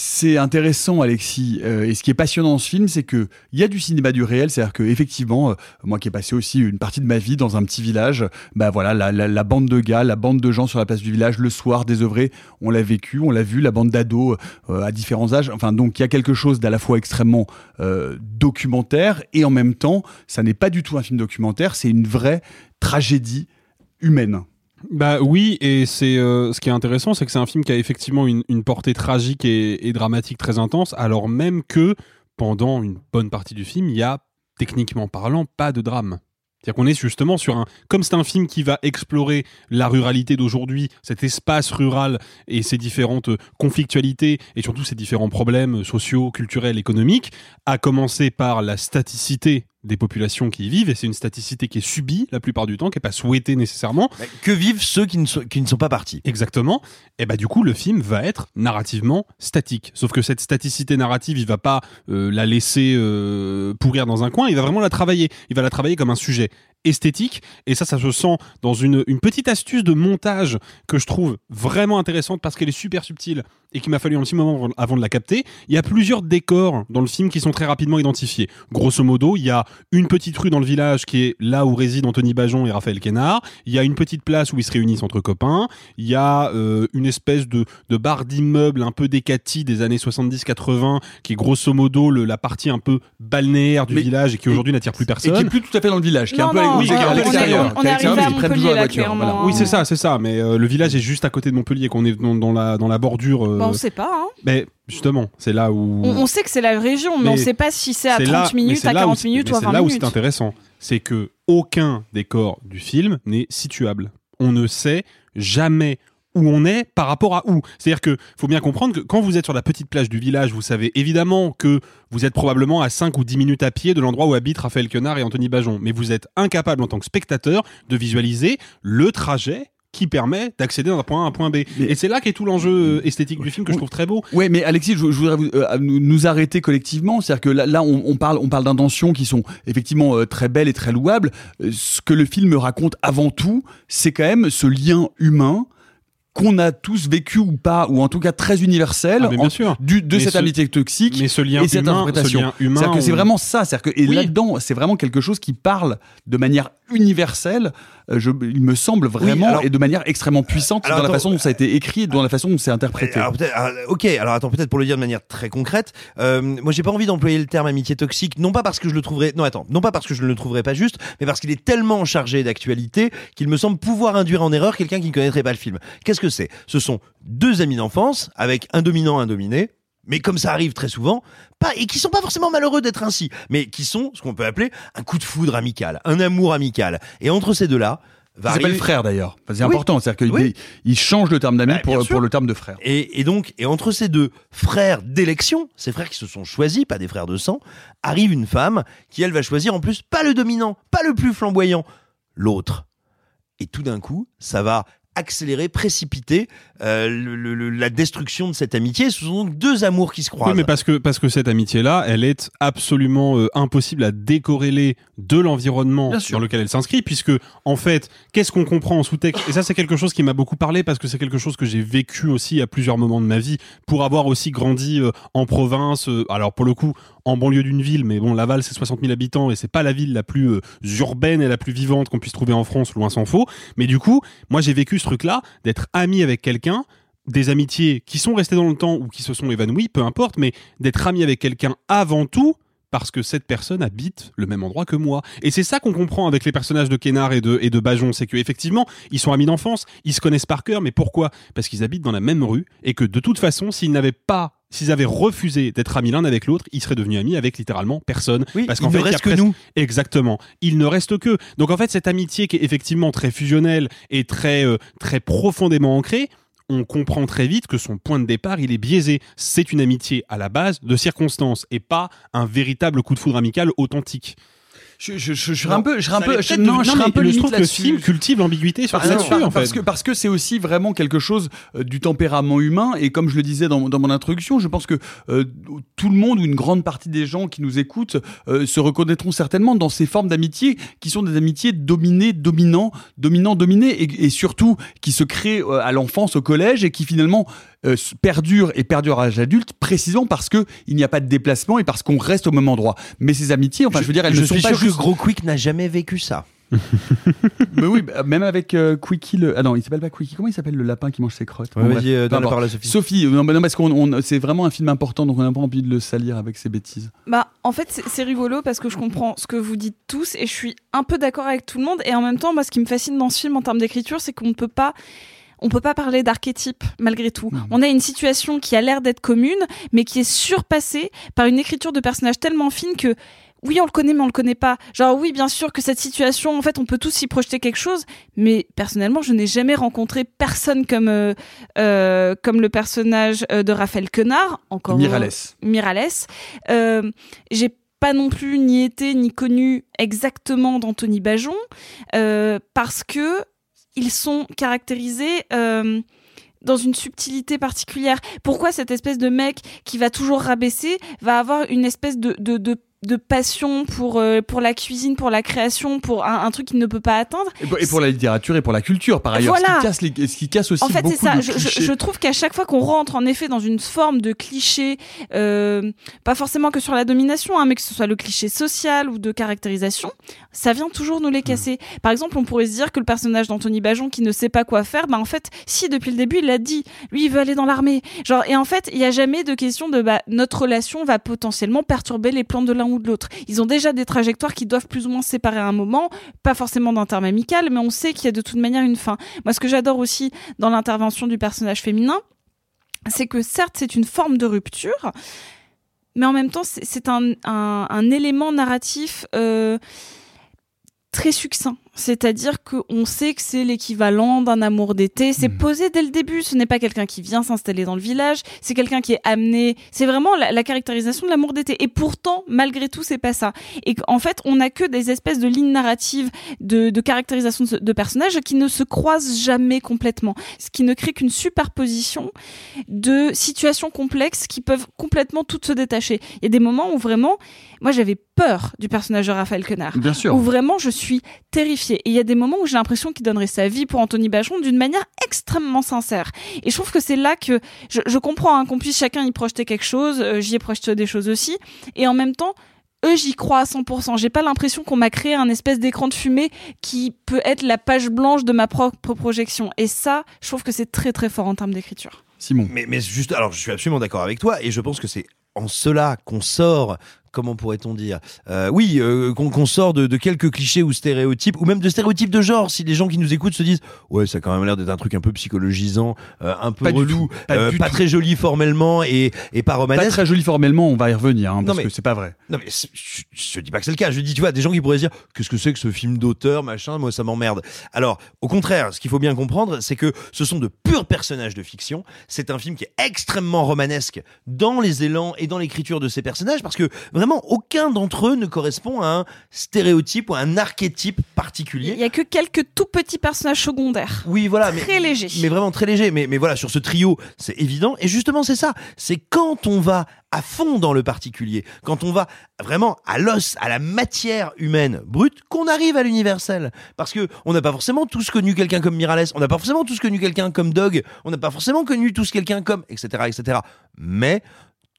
S1: C'est intéressant, Alexis. Euh, et ce qui est passionnant dans ce film, c'est que il y a du cinéma du réel, c'est-à-dire que effectivement, euh, moi qui ai passé aussi une partie de ma vie dans un petit village, bah voilà, la, bande de gars, la bande de gens sur la place du village, le soir, désœuvrés, on l'a vécu, on l'a vu, la bande d'ados euh, à différents âges. Enfin, donc il y a quelque chose d'à la fois extrêmement documentaire et en même temps, ça n'est pas du tout un film documentaire, c'est une vraie tragédie humaine.
S5: Bah oui, et c'est euh, ce qui est intéressant, c'est que c'est un film qui a effectivement une, portée tragique et, et dramatique très intense, alors même que pendant une bonne partie du film, il y a techniquement parlant pas de drame. C'est-à-dire qu'on est justement sur un. Comme c'est un film qui va explorer la ruralité d'aujourd'hui, cet espace rural et ses différentes conflictualités et surtout ses différents problèmes sociaux, culturels, économiques, à commencer par la staticité des populations qui y vivent, et c'est une staticité qui est subie la plupart du temps, qui n'est pas souhaitée nécessairement.
S2: Que vivent ceux qui ne sont, qui ne sont pas partis?
S5: Exactement. Et bah du coup, le film va être narrativement statique. Sauf que cette staticité narrative, il va pas euh, la laisser euh, pourrir dans un coin, il va vraiment la travailler. Il va la travailler comme un sujet. Esthétique et ça ça se sent dans une, une petite astuce de montage que je trouve vraiment intéressante parce qu'elle est super subtile et qu'il m'a fallu un petit moment avant de la capter. Il y a plusieurs décors dans le film qui sont très rapidement identifiés. Grosso modo, il y a une petite rue dans le village qui est là où résident Anthony Bajon et Raphaël Quénard. Il y a une petite place où ils se réunissent entre copains. Il y a euh, une espèce de, de bar d'immeuble un peu décati des années 70-80 qui est grosso modo le, la partie un peu balnéaire du village et qui aujourd'hui n'attire plus personne.
S1: Et qui est plus tout à fait dans le village, qui est
S4: Non,
S1: un peu à- oui, est
S4: on- est arrivé à Montpellier, là, clairement.
S5: Oui, c'est ça, c'est ça. Mais euh, le village est juste à côté de Montpellier, qu'on est dans, dans la, dans la bordure. euh,
S4: Bah, on sait pas. Hein.
S5: Mais justement, c'est là où.
S4: On, on sait que c'est la région, mais, on
S5: Mais
S4: sait pas si c'est à
S5: c'est
S4: 30
S5: là- mais
S4: minutes, à
S5: là où
S4: 40
S5: c'est-
S4: minutes
S5: mais
S4: ou à
S5: c'est
S4: 20
S5: là où
S4: minutes.
S5: c'est intéressant. C'est que aucun décor du film n'est situable. On ne sait jamais où on est par rapport à où. C'est-à-dire que faut bien comprendre que quand vous êtes sur la petite plage du village, vous savez évidemment que vous êtes probablement à 5 ou 10 minutes à pied de l'endroit où habitent Raphaël Quenard et Anthony Bajon. Mais vous êtes incapable en tant que spectateur de visualiser le trajet qui permet d'accéder d'un point A à un point B. Et c'est là qu'est tout l'enjeu euh, esthétique du film que je trouve très beau.
S1: Ouais, mais Alexis, je, je voudrais vous- euh, nous, nous arrêter collectivement. C'est-à-dire que là, là, on, on parle, on parle d'intentions qui sont effectivement euh, très belles et très louables. Euh, ce que le film raconte avant tout, c'est quand même ce lien humain qu'on a tous vécu ou pas, ou en tout cas très universel,
S5: Ah, mais bien
S1: en-
S5: sûr.
S1: du- de
S5: Mais
S1: cette
S5: ce-
S1: amitié toxique
S5: mais ce lien
S1: et cette
S5: humain-
S1: interprétation.
S5: ce lien humain,
S1: C'est-à-dire que c'est vraiment ça. C'est-à-dire que, et
S5: Oui.
S1: là-dedans, c'est vraiment quelque chose qui parle de manière universelle, je, il me semble vraiment,
S2: alors-
S1: et de manière extrêmement puissante
S2: Alors,
S1: dans la façon dont ça a été écrit et dans la façon dont c'est interprété.
S2: Alors, alors, ok, alors attends, peut-être pour le dire de manière très concrète, euh, moi j'ai pas envie d'employer le terme amitié toxique, non pas parce que je le trouverais, non attends, non pas parce que je ne le trouverais pas juste, mais parce qu'il est tellement chargé d'actualité qu'il me semble pouvoir induire en erreur quelqu'un qui ne connaîtrait pas le film. Qu'est-ce que c'est? Ce sont deux amis d'enfance avec un dominant, un dominé. Mais comme ça arrive très souvent, pas et qui sont pas forcément malheureux d'être ainsi, mais qui sont ce qu'on peut appeler un coup de foudre amical, un amour amical. Et entre ces deux-là, va
S1: Ça s'appelle
S2: arriver-
S1: frère d'ailleurs. Enfin, c'est
S2: Oui.
S1: important, c'est-à-dire qu'il
S2: Oui.
S1: il change le terme d'ami
S2: Bah,
S1: pour le terme de frère.
S2: Et, et donc, et entre ces deux frères d'élection, ces frères qui se sont choisis, pas des frères de sang, arrive une femme qui, elle, va choisir en plus pas le dominant, pas le plus flamboyant, l'autre. Et tout d'un coup, ça va accélérer, précipiter euh, le- le- le- la destruction de cette amitié. Ce sont donc deux amours qui se croisent.
S5: Oui, mais parce que, parce que cette amitié-là, elle est absolument euh, impossible à décorréler de l'environnement dans lequel elle s'inscrit, puisque, en fait, qu'est-ce qu'on comprend en sous-texte Et ça, c'est quelque chose qui m'a beaucoup parlé, parce que c'est quelque chose que j'ai vécu aussi à plusieurs moments de ma vie, pour avoir aussi grandi euh, en province, alors pour le coup, en banlieue d'une ville, mais bon, Laval, c'est 60 000 habitants, et c'est pas la ville la plus euh, urbaine et la plus vivante qu'on puisse trouver en France, loin s'en faut. Mais du coup, moi, j'ai vécu ce truc-là, d'être ami avec quelqu'un, des amitiés qui sont restées dans le temps ou qui se sont évanouies, peu importe, mais d'être ami avec quelqu'un avant tout parce que cette personne habite le même endroit que moi. Et c'est ça qu'on comprend avec les personnages de Kénard et de, et de Bajon, c'est qu'effectivement, ils sont amis d'enfance, ils se connaissent par cœur, mais pourquoi? Parce qu'ils habitent dans la même rue et que de toute façon, s'ils n'avaient pas S'ils avaient refusé d'être amis l'un avec l'autre, ils seraient devenus amis avec littéralement personne.
S2: Oui,
S5: parce qu'en
S2: ne
S5: fait, il a
S2: reste que nous.
S5: Exactement. Il ne reste que. Donc en fait, cette amitié qui est effectivement très fusionnelle et très euh, très profondément ancrée, on comprend très vite que son point de départ, il est biaisé. C'est une amitié à la base de circonstances et pas un véritable coup de foudre amical authentique.
S1: Je, je, je, je un peu, je un peu, je, non, je un peu limite
S5: trouve que le film cultive l'ambiguïté sur
S1: Parce-
S5: là-dessus,
S1: parce-
S5: en
S1: parce
S5: fait.
S1: que parce que c'est aussi vraiment quelque chose euh, du tempérament humain. Et comme je le disais dans, dans mon introduction, je pense que euh, tout le monde ou une grande partie des gens qui nous écoutent euh, se reconnaîtront certainement dans ces formes d'amitié qui sont des amitiés dominées, dominants, dominants, dominés et, et surtout qui se créent euh, à l'enfance, au collège et qui finalement euh, perdurent et perdurent à l'âge adulte précisément parce que il n'y a pas de déplacement et parce qu'on reste au même endroit. Mais ces amitiés, enfin, je, veux dire, elles
S2: je
S1: ne sont
S2: suis
S1: pas
S2: sûr
S1: juste
S2: que Gros Quick n'a jamais vécu ça.
S1: mais oui, bah, même avec euh, Quickie le... Ah non, il s'appelle pas Quickie. Comment il s'appelle le lapin qui mange ses crottes
S2: Ouais,
S1: Bon, bref,
S2: euh, Sophie.
S1: Sophie, non, non, parce qu'on c'est vraiment un film important, donc on n'a pas envie de le salir avec ses bêtises.
S4: Bah, en fait, c'est- c'est rigolo parce que je comprends ce que vous dites tous et je suis un peu d'accord avec tout le monde. Et en même temps, moi, ce qui me fascine dans ce film en termes d'écriture, c'est qu'on ne peut pas. On peut pas parler d'archétype malgré tout. On a une situation qui a l'air d'être commune, mais qui est surpassée par une écriture de personnages tellement fine que oui, on le connaît, mais on le connaît pas. Genre oui, bien sûr que cette situation, en fait, on peut tous y projeter quelque chose, mais personnellement, je n'ai jamais rencontré personne comme euh, euh, comme le personnage euh, de Raphaël Quenard, encore.
S1: Miralles.
S4: Euh, j'ai pas non plus ni été ni connu exactement d'Anthony Bajon parce que ils sont caractérisés euh, dans une subtilité particulière. Pourquoi cette espèce de mec qui va toujours rabaisser va avoir une espèce de, de passion pour euh, pour la cuisine, pour la création, pour un, un truc qu'il ne peut pas atteindre.
S1: Et pour, et pour la littérature et pour la culture, par ailleurs.
S4: Voilà.
S1: Ce, qui casse les- ce qui casse aussi
S4: En fait, c'est ça. Je, je-
S1: clichés.
S4: je trouve qu'à chaque fois qu'on rentre en effet dans une forme de cliché, euh, pas forcément que sur la domination, hein, mais que ce soit le cliché social ou de caractérisation, ça vient toujours nous les casser. Par exemple, on pourrait se dire que le personnage d'Anthony Bajon qui ne sait pas quoi faire, bah en fait, si depuis le début il l'a dit, lui il veut aller dans l'armée. Genre et en fait, il y a jamais de question de bah notre relation va potentiellement perturber les plans de l'un ou de l'autre. Ils ont déjà des trajectoires qui doivent plus ou moins se séparer à un moment, pas forcément d'un terme amical, mais on sait qu'il y a de toute manière une fin. Moi, ce que j'adore aussi dans l'intervention du personnage féminin, c'est que certes c'est une forme de rupture, mais en même temps c'est un élément narratif euh, très succinct. C'est-à-dire qu'on sait que c'est l'équivalent d'un amour d'été. C'est posé dès le début. Ce n'est pas quelqu'un qui vient s'installer dans le village. C'est quelqu'un qui est amené. C'est vraiment la, la caractérisation de l'amour d'été. Et pourtant, malgré tout, c'est pas ça. Et en fait, on n'a que des espèces de lignes narratives de, de caractérisation de, de personnages qui ne se croisent jamais complètement. Ce qui ne crée qu'une superposition de situations complexes qui peuvent complètement toutes se détacher. Il y a des moments où vraiment, moi j'avais peur du personnage de Raphaël Quenard.
S1: Bien sûr.
S4: Où vraiment je suis terrifiée. Et il y a des moments où j'ai l'impression qu'il donnerait sa vie pour Anthony Bajon d'une manière extrêmement sincère. Et je trouve que c'est là que je, je comprends hein, qu'on puisse chacun y projeter quelque chose. euh, J'y ai projeté des choses aussi. Et en même temps, eux, j'y crois à 100%. J'ai pas l'impression qu'on m'a créé un espèce d'écran de fumée qui peut être la page blanche de ma propre projection. Et ça, je trouve que c'est très très fort en termes d'écriture.
S1: Simon.
S2: Mais, mais juste, alors je suis absolument d'accord avec toi et je pense que c'est en cela qu'on sort. Comment pourrait-on dire Euh, Oui, euh, qu'on sort de, de quelques clichés ou stéréotypes, ou même de stéréotypes de genre. Si les gens qui nous écoutent se disent, ouais, ça a quand même l'air d'être un truc un peu psychologisant, euh, un peu
S1: Pas du
S2: relou,
S1: tout, pas du
S2: pas très joli formellement et, et pas
S1: Pas
S2: romanesque.
S1: très joli formellement, on va y revenir, hein,
S2: Non,
S1: parce
S2: mais-
S1: que c'est pas vrai.
S2: Non mais je, je dis pas que c'est le cas. Je dis tu vois des gens qui pourraient se dire qu'est-ce que c'est que ce film d'auteur machin. Moi ça m'emmerde. Alors au contraire, ce qu'il faut bien comprendre, c'est que ce sont de purs personnages de fiction. C'est un film qui est extrêmement romanesque dans les élans et dans l'écriture de ces personnages parce que vraiment aucun d'entre eux ne correspond à un stéréotype ou à un archétype particulier.
S4: Il y a que quelques tout petits personnages secondaires.
S2: Oui, voilà, mais
S4: Très légers.
S2: mais vraiment très léger. Mais, mais voilà, sur ce trio, c'est évident. Et justement, c'est ça. C'est quand on va à fond dans le particulier, quand on va vraiment à l'os, à la matière humaine brute, qu'on arrive à l'universel. Parce que on n'a pas forcément tous connu quelqu'un comme Mirales, on n'a pas forcément tous connu quelqu'un comme Dog, on n'a pas forcément connu tous quelqu'un comme, etc., etc. Mais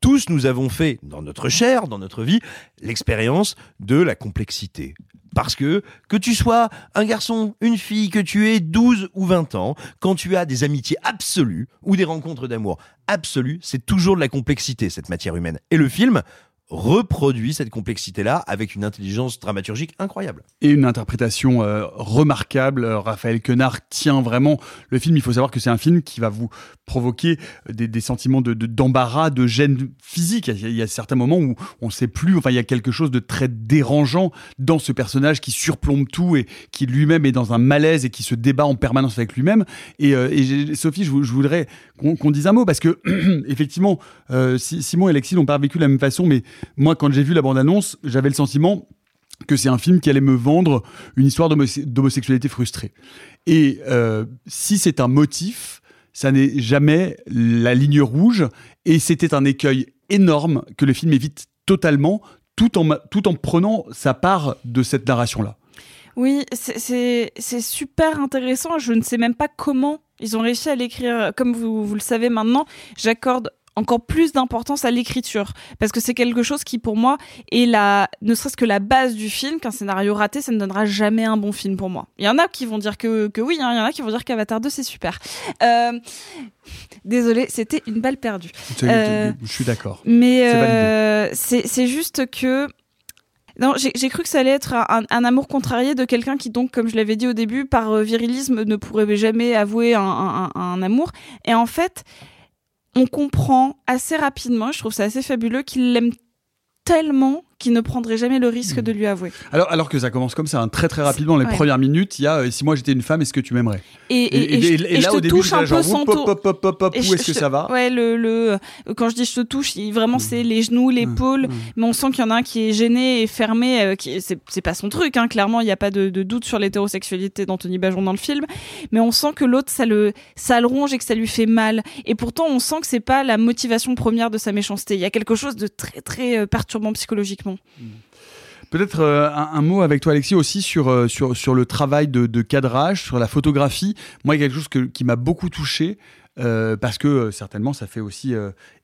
S2: tous nous avons fait, dans notre chair, dans notre vie, l'expérience de la complexité. Parce que, que tu sois un garçon, une fille, que tu aies 12 ou 20 ans, quand tu as des amitiés absolues ou des rencontres d'amour absolues, c'est toujours de la complexité, cette matière humaine. Et le film reproduit cette complexité-là avec une intelligence dramaturgique incroyable.
S1: Et une interprétation euh, remarquable. Euh, Raphaël Quenard tient vraiment le film. Il faut savoir que c'est un film qui va vous provoquer des, des sentiments de de- d'embarras, de, gêne physique. Il y, a, certains moments où on ne sait plus. Enfin, il y a quelque chose de très dérangeant dans ce personnage qui surplombe tout et qui lui-même est dans un malaise et qui se débat en permanence avec lui-même. Et, euh, et Sophie, je, je voudrais qu'on dise un mot parce que effectivement, euh, Si- Simon et Alexis n'ont pas vécu de la même façon, mais moi, quand j'ai vu la bande-annonce, j'avais le sentiment que c'est un film qui allait me vendre une histoire d'homo- d'homosexualité frustrée. Et euh, si c'est un motif, ça n'est jamais la ligne rouge, et c'était un écueil énorme que le film évite totalement, tout en, tout en prenant sa part de cette narration-là.
S4: Oui, c'est super intéressant. Je ne sais même pas comment ils ont réussi à l'écrire. Comme vous, vous le savez maintenant, j'accorde encore plus d'importance à l'écriture. Parce que c'est quelque chose qui pour moi est la ne serait-ce que la base du film qu'un scénario raté ça ne donnera jamais un bon film pour moi. Il y en a qui vont dire que, que oui hein, il y en a qui vont dire qu'Avatar 2 c'est super. Euh... désolé c'était une balle perdue. Euh,
S1: Je suis d'accord.
S4: mais euh, c'est juste que non, j'ai cru que ça allait être un, un amour contrarié de quelqu'un qui donc, comme je l'avais dit au début, par euh, virilisme ne pourrait jamais avouer un, un- un- un amour. Et en fait, on comprend assez rapidement, je trouve ça assez fabuleux, qu'il l'aime tellement qu'il ne prendrait jamais le risque de lui avouer.
S1: Alors, alors que ça commence comme ça, hein, très très rapidement, les
S4: Ouais.
S1: premières minutes, il y a euh, si moi j'étais une femme, est-ce que tu m'aimerais?
S4: Et, et, et, je- et je te
S1: au début,
S4: touche un peu sans Et
S1: où est-ce que ça va?
S4: Ouais, le, le quand je dis je te touche, vraiment c'est les genoux, l'épaule, mais on sent qu'il y en a un qui est gêné et fermé. euh, qui c'est c'est pas son truc, hein, clairement, il n'y a pas de, de doute sur l'hétérosexualité d'Anthony Bajon dans le film, mais on sent que l'autre ça le ça le ronge et que ça lui fait mal. Et pourtant, on sent que c'est pas la motivation première de sa méchanceté. Il y a quelque chose de très très euh, perturbant psychologiquement complètement.
S1: Peut-être euh, un, mot avec toi, Alexis, aussi sur, euh, le travail de, cadrage, sur la photographie. Moi, il y a quelque chose qui m'a beaucoup touché. euh, parce que certainement ça fait aussi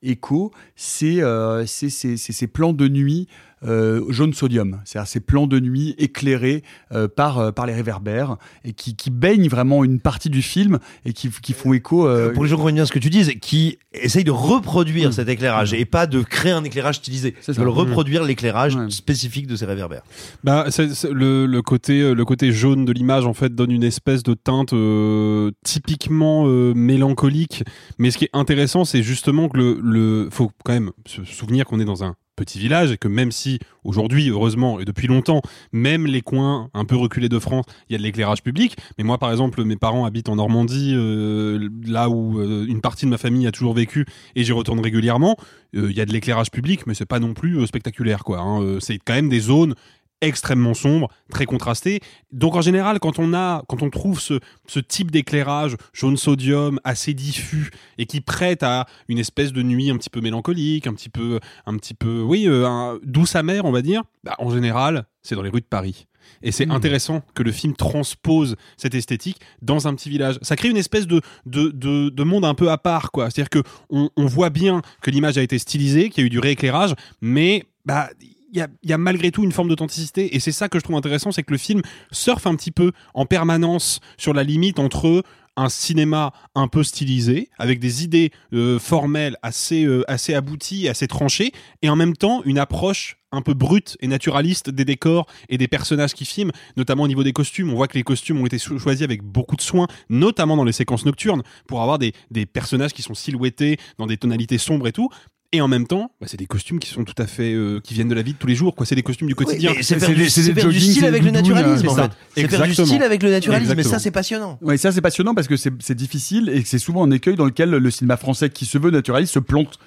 S1: écho, c'est ces plans de nuit jaune sodium, c'est-à-dire ces plans de nuit éclairés euh, par, euh, par les réverbères et qui, qui baignent vraiment une partie du film et qui, qui font écho. euh,
S2: Pour les gens qui comprennent bien ce que tu dises, qui essayent de reproduire cet éclairage et pas de créer un éclairage stylisé. Ils
S5: ça.
S2: veulent
S5: Mmh.
S2: reproduire l'éclairage spécifique de ces réverbères.
S5: Bah, le, le côté euh, le côté jaune de l'image en fait donne une espèce de teinte euh, typiquement euh, mélancolique. Mais ce qui est intéressant, c'est justement que le, le faut quand même se souvenir qu'on est dans un petit village et que même si aujourd'hui, heureusement et depuis longtemps, même les coins un peu reculés de France, il y a de l'éclairage public. Mais moi, par exemple, mes parents habitent en Normandie, euh, là où euh, une partie de ma famille a toujours vécu et j'y retourne régulièrement. Euh, Il y a de l'éclairage public, mais c'est pas non plus spectaculaire, quoi. hein. C'est quand même des zones extrêmement sombres, très contrastées. Donc en général, quand on a, quand on trouve ce, ce type d'éclairage jaune sodium assez diffus et qui prête à une espèce de nuit un petit peu mélancolique, un petit peu, un petit peu, oui, euh, un- douce amère, on va dire. bah, en général, c'est dans les rues de Paris. Et c'est intéressant que le film transpose cette esthétique dans un petit village. Ça crée une espèce de, de, de, de monde un peu à part, quoi. C'est-à-dire que on, on voit bien que l'image a été stylisée, qu'il y a eu du rééclairage, mais bah y a, il y a malgré tout une forme d'authenticité et c'est ça que je trouve intéressant, c'est que le film surfe un petit peu en permanence sur la limite entre un cinéma un peu stylisé avec des idées euh, formelles assez euh, assez abouties, assez tranchées et en même temps une approche un peu brute et naturaliste des décors et des personnages qui filment, notamment au niveau des costumes. On voit que les costumes ont été cho- choisis avec beaucoup de soin, notamment dans les séquences nocturnes, pour avoir des, des personnages qui sont silhouettés dans des tonalités sombres et tout. Et en même temps, bah, c'est des costumes qui sont tout à fait, euh, qui viennent de la vie de tous les jours, quoi. C'est des costumes du quotidien.
S2: c'est faire du- faire du style avec le naturalisme, en fait. C'est faire du style avec le naturalisme, et ça, c'est passionnant.
S1: Oui, ça c'est passionnant parce que c'est c'est difficile et que c'est souvent un écueil dans lequel le cinéma français qui se veut naturaliste se plante,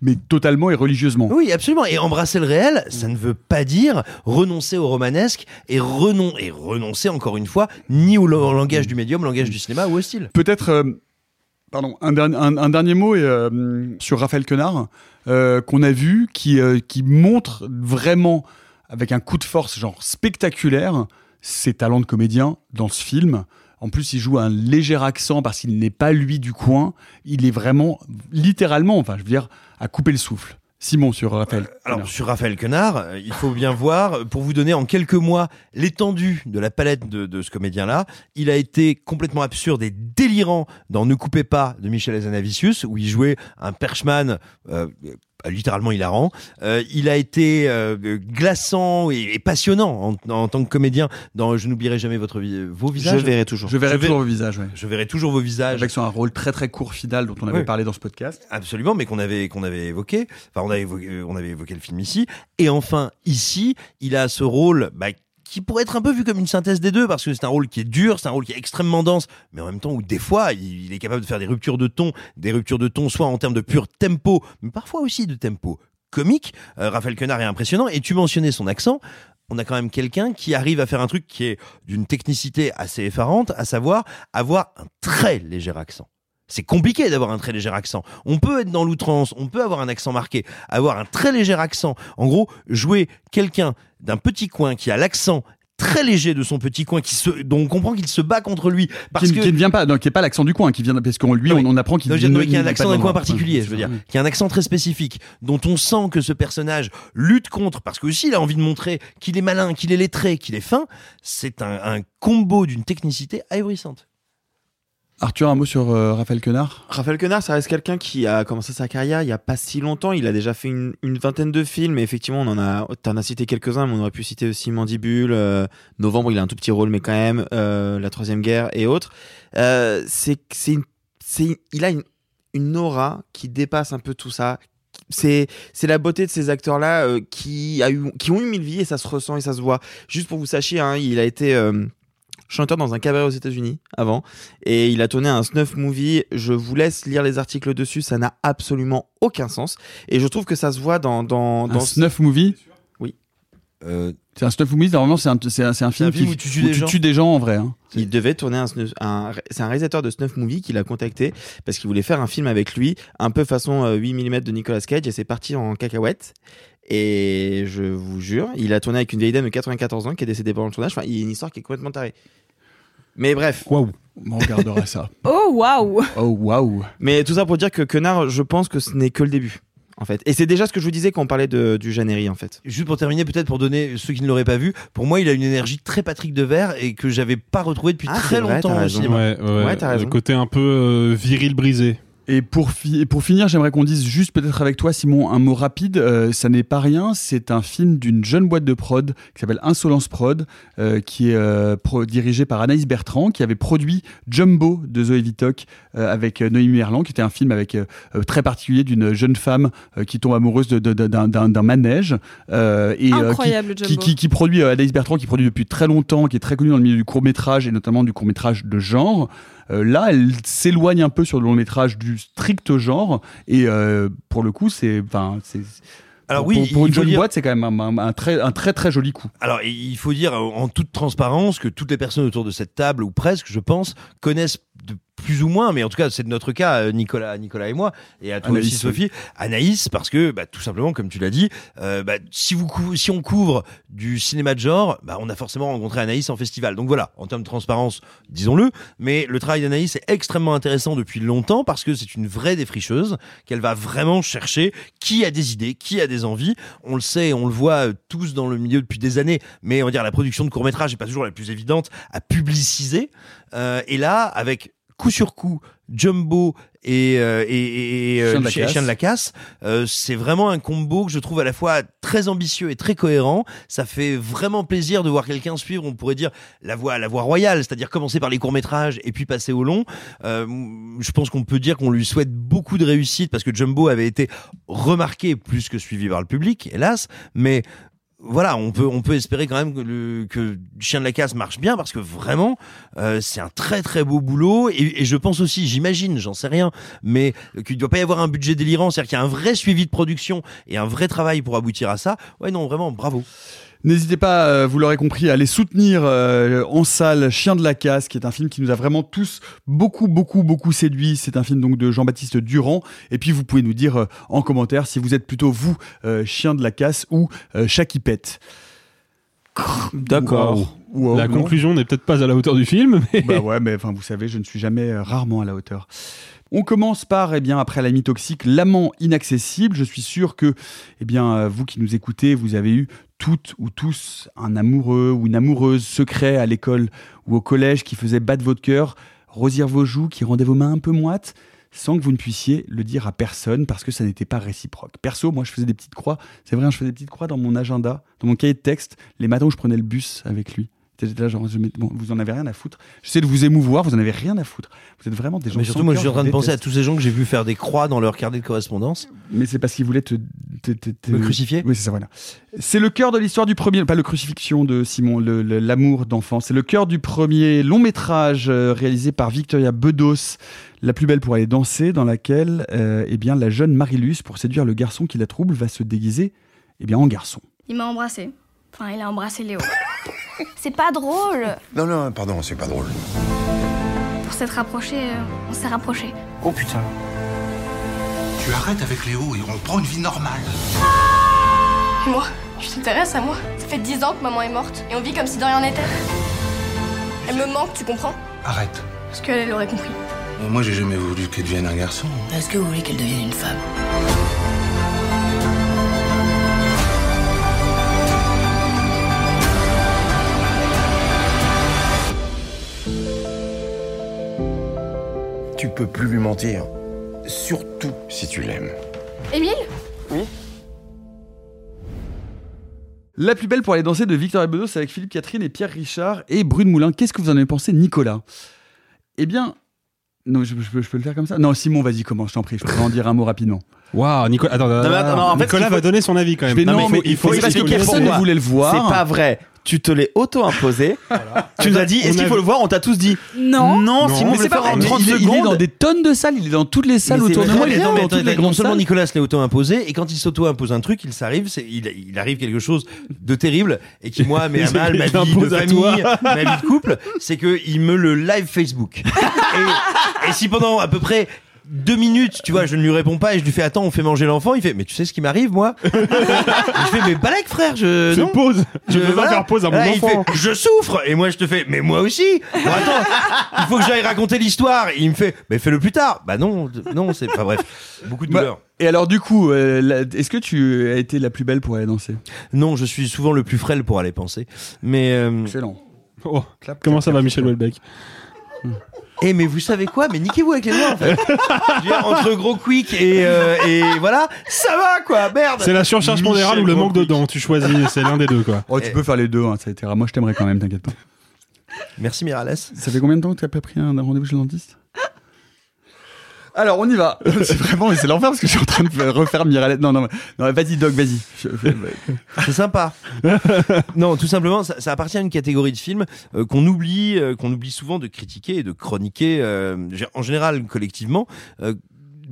S1: mais totalement et religieusement.
S2: Oui, absolument. Et embrasser le réel, ça ne veut pas dire renoncer au romanesque et, renon et renoncer, encore une fois, ni au, au langage du médium, au langage du cinéma ou au style.
S1: Peut-être, euh, pardon, un, dernier- mot euh, sur Raphaël Quenard euh, qu'on a vu, qui, euh, qui montre vraiment avec un coup de force genre spectaculaire ses talents de comédien dans ce film. En plus, il joue un léger accent parce qu'il n'est pas lui du coin. Il est vraiment, littéralement, enfin, je veux dire, à couper le souffle. Simon sur Raphaël.
S2: Alors sur Raphaël Quenard, euh, il faut bien voir, euh, pour vous donner en quelques mois l'étendue de la palette de, de ce comédien-là, il a été complètement absurde et délirant dans Ne coupez pas de Michel Hazanavicius, où il jouait un perchman euh, euh, littéralement hilarant. Euh, il a été euh, glaçant et, et passionnant en, en tant que comédien dans Je n'oublierai jamais votre vi- vos visages.
S6: Je verrai toujours.
S1: Je verrai
S2: Je vais-
S1: toujours vos visages, ouais.
S2: Je verrai toujours vos visages.
S1: Avec son un rôle très très court final dont on avait
S2: Oui.
S1: parlé dans ce podcast.
S2: Absolument, mais qu'on avait qu'on avait évoqué. Enfin, on avait évoqué, euh, on avait évoqué le film ici. Et enfin, ici, il a ce rôle bah, qui pourrait être un peu vu comme une synthèse des deux, parce que c'est un rôle qui est dur, c'est un rôle qui est extrêmement dense, mais en même temps où des fois, il, est capable de faire des ruptures de ton, des ruptures de ton, soit en termes de pur tempo, mais parfois aussi de tempo comique. Euh, Raphaël Quenard est impressionnant. Et tu mentionnais son accent. On a quand même quelqu'un qui arrive à faire un truc qui est d'une technicité assez effarante, à savoir avoir un très léger accent. C'est compliqué d'avoir un très léger accent. On peut être dans l'outrance, on peut avoir un accent marqué, avoir un très léger accent. En gros, jouer quelqu'un d'un petit coin qui a l'accent très léger de son petit coin, qui se, dont on comprend qu'il se bat contre lui. Parce
S1: qui,
S2: que...
S1: qui ne vient pas, non, qui est pas l'accent du coin, qui vient parce qu'on lui, on, on apprend qu'il
S2: y a un accent d'un coin particulier, je veux dire, qui a un accent très spécifique, dont on sent que ce personnage lutte contre, parce que aussi il a envie de montrer qu'il est malin, qu'il est lettré, qu'il est fin. C'est un, un combo d'une technicité ahurissante.
S1: Arthur, un mot sur euh, Raphaël Quenard?
S6: Raphaël Quenard, ça reste quelqu'un qui a commencé sa carrière il y a pas si longtemps. Il a déjà fait une, vingtaine de films. Et effectivement, on en a, t'en as cité quelques-uns, mais on aurait pu citer aussi Mandibule, euh, Novembre, il a un tout petit rôle, mais quand même, euh, La Troisième Guerre et autres. Il a une, aura qui dépasse un peu tout ça. C'est, la beauté de ces acteurs-là euh, qui, ont eu mille vies et ça se ressent et ça se voit. Juste pour vous sachiez, hein, il a été chanteur dans un cabaret aux États-Unis avant et il a tourné un snuff movie. Je vous laisse lire les articles dessus, ça n'a absolument aucun sens et je trouve que ça se voit dans dans,
S1: Un
S6: dans
S1: snuff movie?
S6: Oui.
S1: C'est un snuff movie, normalement c'est un, c'est un, c'est un film,
S6: film
S1: qui,
S6: où tu tues des gens.
S1: gens en vrai. hein.
S6: Il devait tourner un, snuff- un c'est un réalisateur de snuff movie qui l'a contacté parce qu'il voulait faire un film avec lui, un peu façon euh, 8 mm de Nicolas Cage et c'est parti en cacahuète. Et je vous jure, il a tourné avec une vieille dame de 94 ans qui est décédée pendant le tournage. Enfin, il y a une histoire qui est complètement tarée. Mais bref.
S1: Waouh. On regardera ça.
S4: Oh waouh
S1: Oh waouh.
S6: Mais tout ça pour dire que Quenard, je pense que ce n'est que le début. En fait. Et c'est déjà ce que je vous disais quand on parlait de, du Jeannery, en fait.
S2: Juste pour terminer, peut-être pour donner ceux qui ne l'auraient pas vu, pour moi, il a une énergie très Patrick Devers et que j'avais pas retrouvé depuis
S6: Ah,
S2: très
S6: vrai,
S2: longtemps
S6: t'as
S2: au
S6: raison.
S2: cinéma.
S5: Ouais, ouais,
S6: Ouais, t'as raison.
S5: Le côté un peu euh, viril brisé.
S1: Et pour, fi- et pour finir, j'aimerais qu'on dise juste peut-être avec toi, Simon, un mot rapide. Euh, ça n'est pas rien, c'est un film d'une jeune boîte de prod qui s'appelle Insolence Prod, euh, qui est euh, pro- dirigé par Anaïs Bertrand, qui avait produit Jumbo de Zoé Vitok euh, avec euh, Noémie Merlan, qui était un film avec euh, très particulier d'une jeune femme euh, qui tombe amoureuse d'un manège. euh, et, euh,
S4: Incroyable,
S1: qui,
S4: Jumbo.
S1: qui, qui, qui produit Anaïs Bertrand, qui produit depuis très longtemps, qui est très connue dans le milieu du court métrage et notamment du court métrage de genre. Euh, là, elle s'éloigne un peu sur le long métrage du strict genre et euh, pour le coup, c'est.
S2: Alors
S1: pour-
S2: oui,
S1: pour, une
S2: dire-
S1: boîte, c'est quand même un, un- un très, un très très joli coup.
S2: Alors, il faut dire en toute transparence que toutes les personnes autour de cette table, ou presque, je pense, connaissent de plus ou moins, mais en tout cas, c'est de notre cas, euh, Nicolas, Nicolas et moi, et à toi
S1: Anaïs,
S2: aussi, Sophie, Anaïs, parce que, bah, tout simplement, comme tu l'as dit, euh, bah, si vous, cou- si on couvre du cinéma de genre, bah, on a forcément rencontré Anaïs en festival. Donc voilà, en termes de transparence, disons-le, mais le travail d'Anaïs est extrêmement intéressant depuis longtemps parce que c'est une vraie défricheuse, qu'elle va vraiment chercher qui a des idées, qui a des envies. On le sait, on le voit euh, tous dans le milieu depuis des années, mais on va dire la production de court métrage n'est pas toujours la plus évidente à publiciser. Euh, et là, avec coup sur coup, Jumbo et, euh, et, et, et, euh,
S1: Chien de la casse.
S2: Chien de la casse, euh, c'est vraiment un combo que je trouve à la fois très ambitieux et très cohérent. Ça fait vraiment plaisir de voir quelqu'un suivre, on pourrait dire la voie, la voie royale, c'est-à-dire commencer par les courts métrages et puis passer au long. Euh, je pense qu'on peut dire qu'on lui souhaite beaucoup de réussite parce que Jumbo avait été remarqué plus que suivi par le public, hélas, mais voilà, on peut on peut espérer quand même que le Chien de la casse marche bien parce que vraiment euh, c'est un très très beau boulot et, et je pense aussi, j'imagine, j'en sais rien, mais qu'il doit pas y avoir un budget délirant, c'est-à-dire qu'il y a un vrai suivi de production et un vrai travail pour aboutir à ça. Ouais, non, vraiment, bravo.
S1: N'hésitez pas, euh, vous l'aurez compris, à aller soutenir euh, en salle Chien de la casse, qui est un film qui nous a vraiment tous beaucoup, beaucoup, beaucoup séduit. C'est un film donc de Jean-Baptiste Durand. Et puis vous pouvez nous dire euh, en commentaire si vous êtes plutôt vous Chien de la casse ou Chat qui pète.
S6: D'accord.
S1: Wow. Wow,
S5: La
S1: non.
S5: conclusion n'est peut-être pas à la hauteur du film, mais
S1: Bah ouais, mais enfin, vous savez, je ne suis jamais rarement à la hauteur. On commence par, eh bien, après l'ami toxique, l'amant inaccessible. Je suis sûr que, eh bien, vous qui nous écoutez, vous avez eu toutes ou tous un amoureux ou une amoureuse secret à l'école ou au collège qui faisait battre votre cœur, rosir vos joues, qui rendait vos mains un peu moites, sans que vous ne puissiez le dire à personne parce que ça n'était pas réciproque. Perso, moi, je faisais des petites croix. C'est vrai, hein, je faisais des petites croix dans mon agenda, dans mon cahier de texte, les matins où je prenais le bus avec lui. J'étais là, genre, je mets- bon, vous en avez rien à foutre. J'essaie de vous émouvoir, vous en avez rien à foutre. Vous êtes vraiment des gens
S2: Mais surtout,
S1: sans
S2: moi, je suis en train de penser à tous ces gens que j'ai vu faire des croix dans leur carnet de correspondance.
S1: Mais c'est parce qu'ils voulaient te, te- te- te-
S2: Me crucifier
S1: Oui, c'est ça, voilà. C'est le cœur de l'histoire du premier, pas le crucifixion de Simon, le- le- l'amour d'enfant. C'est le cœur du premier long métrage euh, réalisé par Victoria Bedos, La plus belle pour aller danser, dans laquelle, euh, eh bien, la jeune Marilus, pour séduire le garçon qui la trouble, va se déguiser, eh bien, en garçon.
S11: Il m'a embrassé. Enfin, il a embrassé Léo. C'est pas drôle.
S12: Non, non, pardon, c'est pas drôle.
S11: Pour s'être rapproché, euh, on s'est rapproché.
S12: Oh putain. Tu arrêtes avec Léo et on prend une vie normale.
S11: Et moi Tu t'intéresses à moi Ça fait dix ans que maman est morte et on vit comme si de rien n'était. Elle me manque, tu comprends?
S12: Arrête.
S11: Parce qu'elle, elle aurait compris.
S12: Moi, j'ai jamais voulu qu'elle devienne un garçon.
S8: Est-ce que vous voulez qu'elle devienne une femme?
S7: Tu peux plus lui mentir. Surtout si tu l'aimes.
S11: Émile?
S1: La plus belle pour aller danser de Victoria Bedos avec Philippe Catherine et Pierre Richard et Brune Moulin. Qu'est-ce que vous en avez pensé, Nicolas? Eh bien, non, je, je peux, je peux le faire comme ça? Non, Simon, vas-y, commence, je t'en prie. Je peux en dire un mot rapidement.
S5: Waouh, Nicolas, attends,
S6: Non, mais attends, non, en fait,
S5: Nicolas
S6: faut-
S5: va donner son avis quand même.
S1: Vais- non,
S6: mais
S1: mais il faut
S6: c'est parce que
S1: personne ne voulait le voir.
S6: C'est pas vrai. Tu te l'es auto-imposé. Tu nous as dit, est-ce qu'il
S5: a
S6: faut
S5: vu-
S6: le voir On t'a tous dit.
S4: Non.
S6: Non,
S5: Non.
S1: Mais c'est pas vrai,
S6: en
S1: mais
S6: 30
S1: il, est, il est
S6: secondes.
S1: dans des tonnes de salles, il est dans toutes les salles
S6: Mais
S1: autour de moi, il est
S2: non,
S1: dans toutes les
S2: non
S1: grandes
S2: seulement
S1: salles.
S2: Nicolas se l'est auto-imposé, et quand il s'auto-impose un truc, il s'arrive, il, il arrive quelque chose de terrible, et qui, moi, met à mal ma vie de famille, ma vie de couple, c'est que il me le live Facebook. et, et si pendant à peu près deux minutes, tu vois, je ne lui réponds pas et je lui fais attends, on fait manger l'enfant. Il fait mais tu sais ce qui m'arrive moi? Je fais mais balèque frère, je non.
S5: pause. Je peux pas
S2: voilà.
S5: faire pause à mon
S2: Là, il
S5: enfant.
S2: fait, je souffre et moi je te fais mais moi aussi. Bon, attends, il faut que j'aille raconter l'histoire. Il me fait mais fais-le plus tard. Bah non, d- non, c'est pas bref. Beaucoup de
S1: Bah,
S2: douleur.
S1: Et alors du coup, euh, la- est-ce que tu as été la plus belle pour aller danser?
S2: Non, je suis souvent le plus frêle pour aller penser. Mais euh,
S1: Excellent.
S5: Oh, comment ça va, Michel Houellebecq?
S2: Eh mais vous savez quoi? Mais niquez-vous avec les doigts en fait. Je veux dire, entre gros quick et, euh, et voilà, ça va quoi, merde.
S5: C'est la surcharge pondérale ou le manque de dents. Tu choisis, c'est l'un des deux, quoi.
S1: Oh, tu peux faire les deux, hein, ça a été rare. Moi, je t'aimerais quand même, t'inquiète pas.
S2: Merci Mirales.
S1: Ça fait combien de temps que tu as pas pris un rendez-vous chez le dentiste? Alors, on y va. c'est vraiment, c'est l'enfer parce que je suis en train de refaire Miralette. Non, non, non vas-y, Doc, vas-y. Je-
S2: C'est sympa. non, tout simplement, ça, ça appartient à une catégorie de films euh, qu'on oublie, euh, qu'on oublie souvent de critiquer et de chroniquer, euh, en général collectivement. Euh,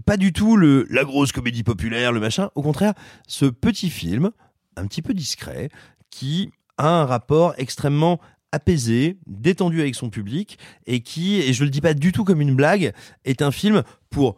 S2: pas du tout le la grosse comédie populaire, le machin. Au contraire, ce petit film, un petit peu discret, qui a un rapport extrêmement apaisé, détendu avec son public, et qui, et je le dis pas du tout comme une blague, est un film pour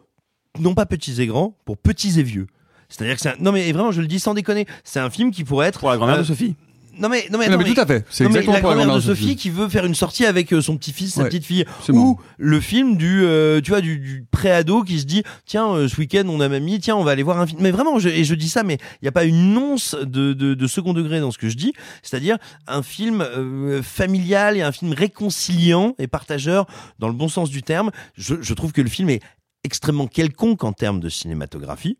S2: non pas petits et grands, pour petits et vieux. C'est-à-dire que c'est un... non mais vraiment je le dis sans déconner, c'est un film qui pourrait être
S6: Pour la grand-mère
S2: euh,
S6: de Sophie.
S2: Non mais non mais,
S1: Non,
S2: attends,
S1: mais tout à fait. C'est
S2: mais
S1: exactement
S2: la grand-mère de Sophie, qui veut faire une sortie avec euh, son petit-fils, sa
S1: Ouais,
S2: petite fille, ou le film du euh, tu vois du, du pré-ado qui se dit tiens euh, ce week-end on a mamie tiens on va aller voir un film. Mais vraiment je, et je dis ça mais il n'y a pas une once de, de, de second degré dans ce que je dis, c'est-à-dire un film euh, familial et un film réconciliant et partageur dans le bon sens du terme. Je, je trouve que le film est extrêmement quelconque en termes de cinématographie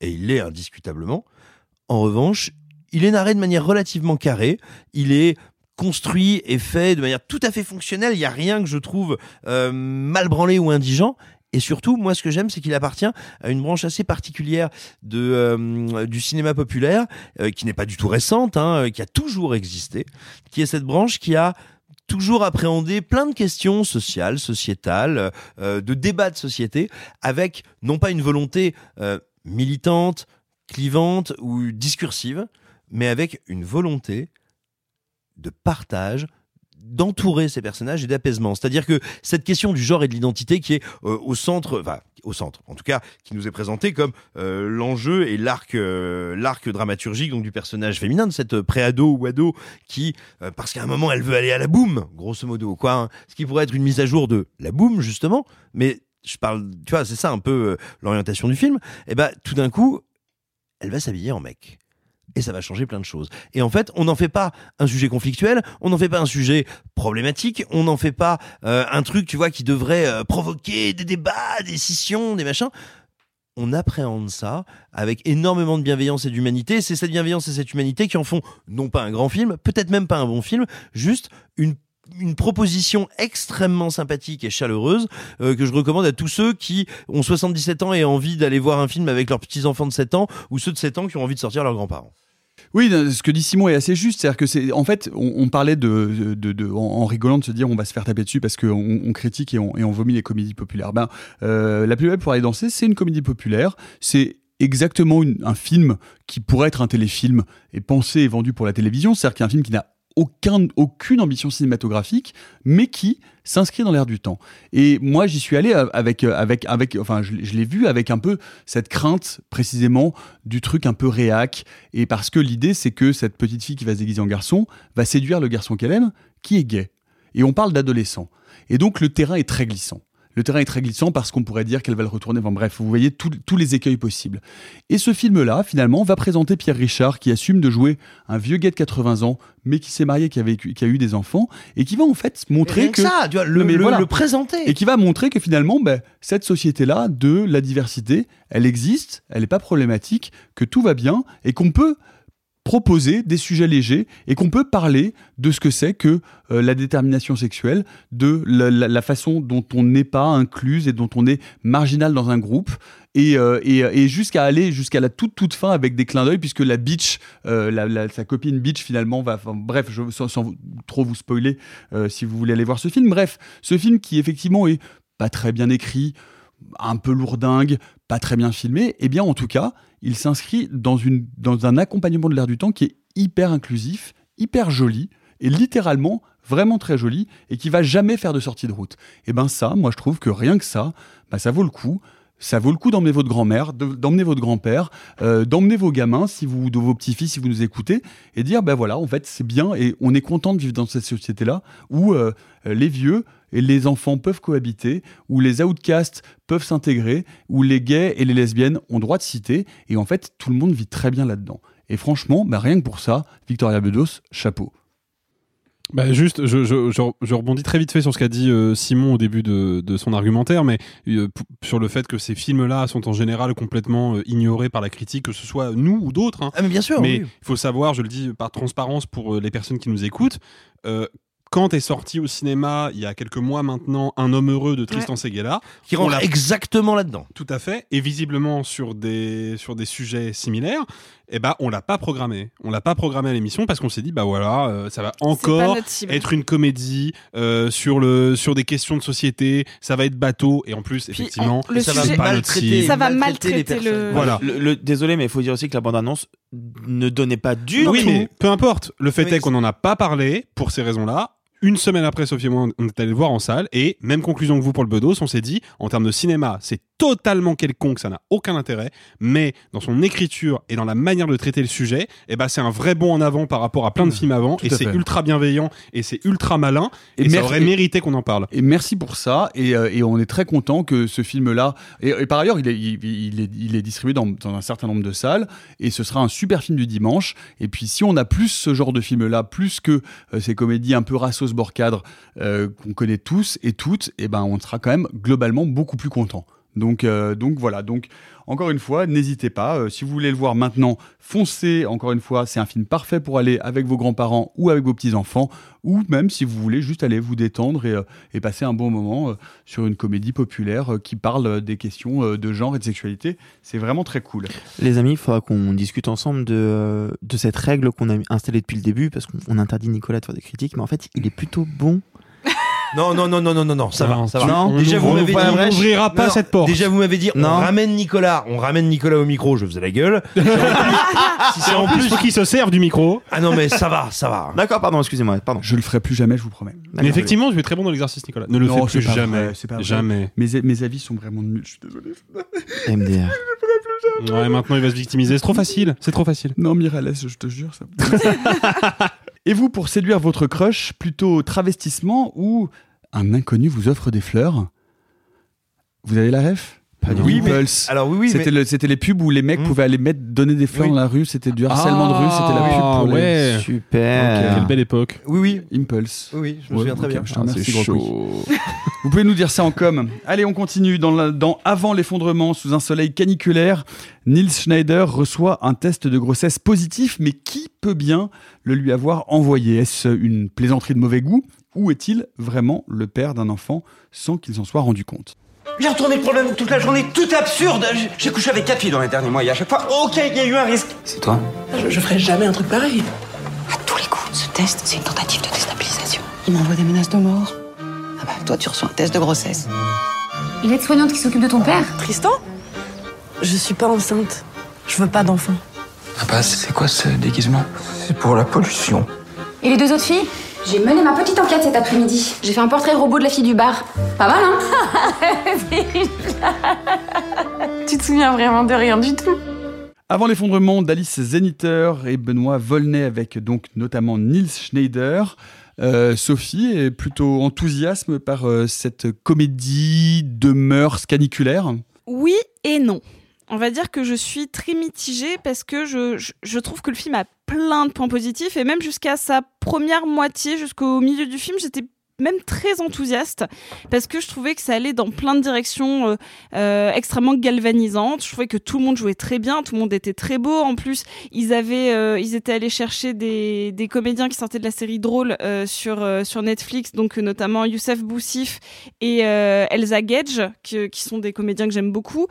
S2: et il l'est indiscutablement. En revanche, il est narré de manière relativement carrée. Il est construit et fait de manière tout à fait fonctionnelle. Il n'y a rien que je trouve euh, mal branlé ou indigent. Et surtout, moi, ce que j'aime, c'est qu'il appartient à une branche assez particulière de, euh, du cinéma populaire, euh, qui n'est pas du tout récente, hein, euh, qui a toujours existé, qui est cette branche qui a toujours appréhendé plein de questions sociales, sociétales, euh, de débats de société, avec non pas une volonté euh, militante, clivante ou discursive, mais avec une volonté de partage, d'entourer ces personnages et d'apaisement. C'est-à-dire que cette question du genre et de l'identité qui est euh, au centre, enfin au centre, en tout cas, qui nous est présenté comme euh, l'enjeu et l'arc, euh, l'arc dramaturgique donc du personnage féminin de cette préado ou ado qui, parce qu'à un moment elle veut aller à la boum, grosso modo, quoi, hein, ce qui pourrait être une mise à jour de la boum justement, mais je parle, tu vois, c'est ça un peu l'orientation du film. Et ben tout d'un coup, elle va s'habiller en mec. Et ça va changer plein de choses. Et en fait, on n'en fait pas un sujet conflictuel, on n'en fait pas un sujet problématique, on n'en fait pas euh, un truc, tu vois, qui devrait euh, provoquer des débats, des scissions, des machins. On appréhende ça avec énormément de bienveillance et d'humanité. C'est cette bienveillance et cette humanité qui en font non pas un grand film, peut-être même pas un bon film, juste une une proposition extrêmement sympathique et chaleureuse euh, que je recommande à tous ceux qui ont 77 ans et envie d'aller voir un film avec leurs petits-enfants de 7 ans ou ceux de 7 ans qui ont envie de sortir leurs grands-parents.
S1: Oui, ce que dit Simon est assez juste. C'est-à-dire que c'est, en fait, on, parlait de, en, rigolant de se dire on va se faire taper dessus parce qu'on on critique et on, vomit les comédies populaires. Ben, euh, la plus belle pour aller danser, c'est une comédie populaire. C'est exactement un film qui pourrait être un téléfilm et pensé et vendu pour la télévision. C'est-à-dire qu'il y a un film qui n'a aucun, aucune ambition cinématographique, mais qui s'inscrit dans l'air du temps. Et moi, j'y suis allé avec, avec, avec, enfin, je, je l'ai vu avec un peu cette crainte, précisément, du truc un peu réac. Et parce que l'idée, c'est que cette petite fille qui va se déguiser en garçon va séduire le garçon qu'elle aime, qui est gay. Et on parle d'adolescent. Et donc, le terrain est très glissant. Le terrain est très glissant parce qu'on pourrait dire qu'elle va le retourner. Enfin bref, vous voyez tous- tous les écueils possibles. Et ce film-là, finalement, va présenter Pierre Richard qui assume de jouer un vieux gay de 80 ans, mais qui s'est marié, qui a, vécu- qui a eu des enfants, et qui va en fait montrer
S2: que ça, tu vois, le-
S1: Non, mais
S2: le- le présenter.
S1: Et qui va montrer que finalement, ben, cette société-là de la diversité, elle existe, elle n'est pas problématique, que tout va bien, et qu'on peut proposer des sujets légers et qu'on peut parler de ce que c'est que euh, la détermination sexuelle, de la, façon dont on n'est pas incluse et dont on est marginal dans un groupe, et, euh, et, jusqu'à aller jusqu'à la toute toute fin avec des clins d'œil, puisque la bitch, euh, la, sa copine bitch finalement va, bref, sans, trop vous spoiler, si vous voulez aller voir ce film, bref, ce film qui effectivement est pas très bien écrit, un peu lourdingue, pas très bien filmé, eh bien en tout cas, il s'inscrit dans, un accompagnement de l'air du temps qui est hyper inclusif, hyper joli, et littéralement vraiment très joli, et qui va jamais faire de sortie de route. Et ben ça, moi je trouve que rien que ça, bah, ça vaut le coup. Ça vaut le coup d'emmener votre grand-mère, de- d'emmener votre grand-père, euh, d'emmener vos gamins, si vous, de vos petits-fils, si vous nous écoutez, et dire, ben voilà, en fait, c'est bien, et on est content de vivre dans cette société-là, où euh, les vieux et les enfants peuvent cohabiter, où les outcasts peuvent s'intégrer, où les gays et les lesbiennes ont droit de citer, et en fait, tout le monde vit très bien là-dedans. Et franchement, bah, rien que pour ça, Victoria Bedos, chapeau.
S5: Bah juste, je, je, je, je rebondis très vite fait sur ce qu'a dit euh, Simon au début de, de son argumentaire, mais euh, sur le fait que ces films-là sont en général complètement euh, ignorés par la critique, que ce soit nous ou d'autres. hein.
S2: Ah, mais bien sûr,
S5: Mais il
S2: oui.
S5: faut savoir, je le dis par transparence pour les personnes qui nous écoutent, quand est sorti au cinéma il y a quelques mois maintenant Un homme heureux de Tristan
S2: Ouais.
S5: Seguela,
S2: Qui rentre exactement là-dedans.
S5: tout à fait, et visiblement sur des sur des sujets similaires, eh ben on l'a pas programmé. On l'a pas programmé à l'émission parce qu'on s'est dit bah voilà, euh, ça va encore être une comédie euh, sur le sur des questions de société, ça va être bateau et en plus effectivement
S4: on- le
S5: ça
S4: sujet-
S5: va pas cible.
S4: ça va maltraiter le.
S5: Voilà.
S6: Le, le- désolé, mais il faut dire aussi que la bande-annonce ne donnait pas du
S5: oui,
S6: tout.
S5: mais peu importe. Le fait
S6: Oui,
S5: est qu'on n'en a pas parlé pour ces raisons-là. Une semaine après, Sophie et moi, on est allé le voir en salle et même conclusion que vous pour le Bedos, on s'est dit, en termes de cinéma, c'est totalement quelconque, ça n'a aucun intérêt, mais dans son écriture et dans la manière de traiter le sujet, eh ben, c'est un vrai bond en avant par rapport à plein de films avant
S1: Tout
S5: et c'est ultra bienveillant et c'est ultra malin et, ça
S1: merci-
S5: aurait mérité qu'on en parle.
S1: Et merci pour ça. Et, euh, et on est très content que ce film-là. Et, et par ailleurs, il est, il, il est, il est distribué dans, dans un certain nombre de salles. Et ce sera un super film du dimanche. Et puis, si on a plus ce genre de film-là, plus que euh, ces comédies un peu rassos bord cadre euh, qu'on connaît tous et toutes, et ben, on sera quand même globalement beaucoup plus content. Donc, euh, donc voilà. Donc, encore une fois, n'hésitez pas. Euh, si vous voulez le voir maintenant, foncez. Encore une fois, c'est un film parfait pour aller avec vos grands-parents ou avec vos petits-enfants, ou même si vous voulez juste aller vous détendre et, euh, passer un bon moment sur une comédie populaire qui parle des questions de genre et de sexualité. C'est vraiment très cool.
S6: Les amis, il faudra qu'on discute ensemble de, cette règle qu'on a installée depuis le début, parce qu'on on interdit Nicolas de faire des critiques, mais en fait, il est plutôt bon.
S2: Non, non, non, non, non, non, non, ça
S5: Non,
S2: va, ça va.
S5: on
S2: déjà, vous m'avez dit,
S5: on n'ouvrira pas
S2: Non,
S5: cette porte.
S2: Déjà, vous m'avez dit, on
S6: Non.
S2: ramène Nicolas, on ramène Nicolas au micro, je faisais la gueule. si c'est
S5: En plus, faut qu'il se serve du micro.
S2: Ah non, mais ça va, ça va.
S6: D'accord, pardon, excusez-moi, pardon.
S1: Je le ferai plus jamais, je vous promets.
S5: Mais effectivement, tu es très bon dans l'exercice, Nicolas. Ne le
S1: Non,
S5: fais plus
S1: pas
S5: jamais.
S1: vrai, c'est pas vrai.
S5: jamais.
S1: Mes, mes avis sont vraiment nuls, je suis désolé.
S6: MDR.
S5: Ouais, maintenant il va se victimiser. C'est trop facile. C'est trop facile.
S1: Non, Mireille, laisse, je te jure. Ça... et vous, pour séduire votre crush, plutôt travestissement ou un inconnu vous offre des fleurs? Vous avez la ref?
S6: Pas du
S2: Oui, mais- alors oui, oui,
S1: c'était
S2: mais-
S1: le- c'était les pubs où les mecs
S2: Mm.
S1: pouvaient aller mettre, donner des fleurs
S2: Oui.
S1: dans la rue. C'était du harcèlement de rue. C'était la pub
S5: Ah,
S1: pour les-
S5: ouais.
S6: Super.
S5: Quelle belle époque.
S2: Oui, oui,
S1: Impulse.
S2: oui, je me
S1: Ouais,
S2: souviens très bien.
S1: je te
S5: Ah,
S1: remercie,
S5: c'est
S1: gros
S5: chaud.
S1: Vous pouvez nous dire ça en com. Allez, on continue. Dans, la- dans Avant l'effondrement, sous un soleil caniculaire, Nils Schneider reçoit un test de grossesse positif, mais qui peut bien le lui avoir envoyé? Est-ce une plaisanterie de mauvais goût ou est-il vraiment le père d'un enfant sans qu'il s'en soit rendu compte?
S13: J'ai retourné le problème toute la journée, tout est absurde. J'ai- couché avec quatre filles dans les derniers mois et à chaque fois, ok, il y a eu un risque.
S7: C'est toi
S13: Je, je ferai jamais un truc pareil.
S8: À tous les coups, ce test, c'est une tentative de déstabilisation. Il m'envoie des menaces de mort. Ah bah, toi, tu reçois un test de grossesse.
S11: L'aide-soignante qui s'occupe de ton père
S8: Tristan Je suis pas enceinte. Je veux pas d'enfant.
S7: Papa, c'est quoi ce déguisement? C'est pour la pollution.
S11: Et les deux autres filles?
S14: J'ai mené ma petite enquête cet après-midi. J'ai fait un portrait robot de la fille du bar. Pas mal, hein
S11: Tu te souviens vraiment de rien du tout
S1: Avant l'effondrement d'Alice Zeniter et Benoît Volney avec donc notamment Nils Schneider, euh, Sophie est plutôt enthousiasme par euh, cette comédie de mœurs caniculaires.
S4: Oui et non. On va dire que je suis très mitigée parce que je, je, je trouve que le film a plein de points positifs et même jusqu'à sa première moitié, jusqu'au milieu du film, j'étais même très enthousiaste parce que je trouvais que ça allait dans plein de directions euh, euh, extrêmement galvanisantes. Je trouvais que tout le monde jouait très bien, tout le monde était très beau. En plus, ils avaient, euh, ils étaient allés chercher des, des comédiens qui sortaient de la série drôle euh, sur euh, sur Netflix, donc notamment Youssef Boussif et Elsa Gage, qui, qui sont des comédiens que j'aime beaucoup.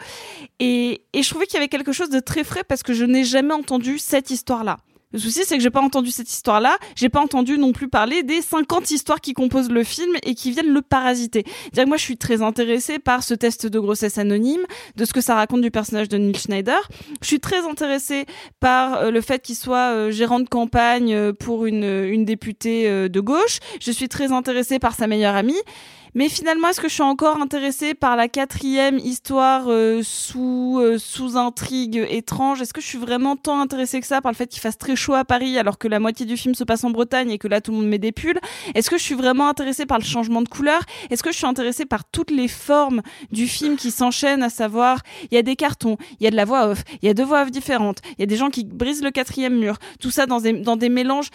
S4: Et, et je trouvais qu'il y avait quelque chose de très frais parce que je n'ai jamais entendu cette histoire-là. Le souci, c'est que j'ai pas entendu cette histoire-là. J'ai pas entendu non plus parler des 50 histoires qui composent le film et qui viennent le parasiter. Dire que moi, je suis très intéressée par ce test de grossesse anonyme, de ce que ça raconte du personnage de Neil Schneider. Je suis très intéressée par euh, le fait qu'il soit euh, gérant de campagne euh, pour une, une députée de gauche. Je suis très intéressée par sa meilleure amie. Mais finalement, est-ce que je suis encore intéressée par la quatrième histoire euh, sous euh, sous intrigue étrange? Est-ce que je suis vraiment tant intéressée que ça par le fait qu'il fasse très chaud à Paris alors que la moitié du film se passe en Bretagne et que là tout le monde met des pulls? Est-ce que je suis vraiment intéressée par le changement de couleur? Est-ce que je suis intéressée par toutes les formes du film qui s'enchaînent, à savoir il y a des cartons, il y a de la voix off, il y a deux voix off différentes, il y a des gens qui brisent le quatrième mur, tout ça dans des dans des mélanges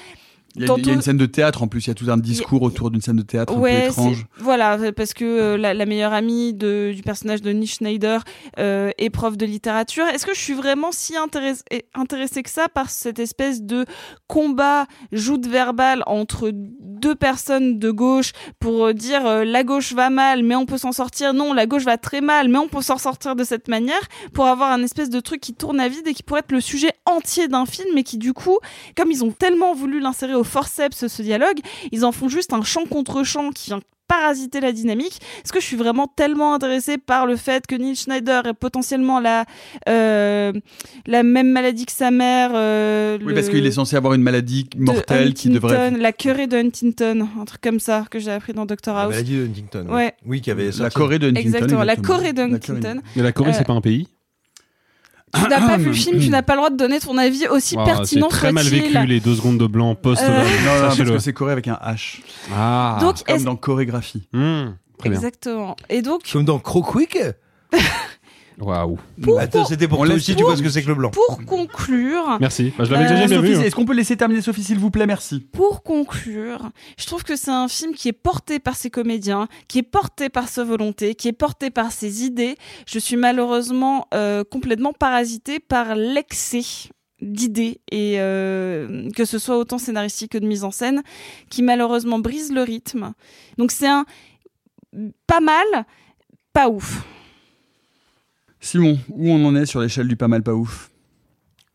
S1: Il y, a, il y a une scène de théâtre en plus, il y a tout un discours autour d'une scène de théâtre un peu
S4: Ouais,
S1: étrange.
S4: voilà, parce que euh, la, la meilleure amie de, du personnage de Nick Schneider euh, est prof de littérature. Est-ce que je suis vraiment si intéressée intéressée que ça par cette espèce de combat joute verbale entre deux personnes de gauche pour euh, dire euh, la gauche va mal, mais on peut s'en sortir. Non, la gauche va très mal, mais on peut s'en sortir de cette manière pour avoir un espèce de truc qui tourne à vide et qui pourrait être le sujet entier d'un film, mais qui du coup, comme ils ont tellement voulu l'insérer au forceps ce dialogue, ils en font juste un chant contre chant qui vient parasiter la dynamique. Est-ce que je suis vraiment tellement intéressée par le fait que Neil Schneider ait potentiellement la, euh, la même maladie que sa mère euh,
S1: Oui,
S4: le-
S1: parce qu'il est censé avoir une maladie
S4: de
S1: mortelle qui devrait.
S4: Huntington, La querée de Huntington, un truc comme ça que j'ai appris dans Doctor
S2: La
S4: House.
S2: maladie de Huntington. oui.
S4: Ouais.
S2: Oui, qui avait
S1: La Corée de Huntington.
S4: Exactement, la. Corée de
S1: La.
S4: Huntington.
S5: Mais la Corée,
S4: Euh,
S5: c'est pas un pays
S4: Tu n'as pas vu le film, tu n'as pas le droit de donner ton avis aussi
S5: Ah,
S4: pertinent
S5: C'est très mal vécu les deux secondes de blanc post
S4: Euh,
S1: Non, non, parce que c'est Corée avec un H.
S5: Ah.
S4: Donc,
S1: Comme dans chorégraphie.
S5: Hmm, très bien.
S4: Exactement. Et donc,
S2: Comme dans Croquick
S5: Waouh.
S2: Attends, c'était pour toi aussi, tu vois ce que c'est que le blanc.
S4: pour conclure,
S5: Merci. Bah, je l'avais
S4: Euh,
S5: déjà bien
S1: Sophie,
S5: vu. hein.
S1: est-ce qu'on peut laisser terminer Sophie, s'il vous plaît? Merci.
S4: Pour conclure, je trouve que c'est un film qui est porté par ses comédiens, qui est porté par sa volonté, qui est porté par ses idées. Je suis malheureusement euh, complètement parasitée par l'excès d'idées et euh, que ce soit autant scénaristique que de mise en scène qui malheureusement brise le rythme. Donc c'est un pas mal, pas ouf.
S1: Simon, où on en est sur l'échelle du pas mal pas ouf?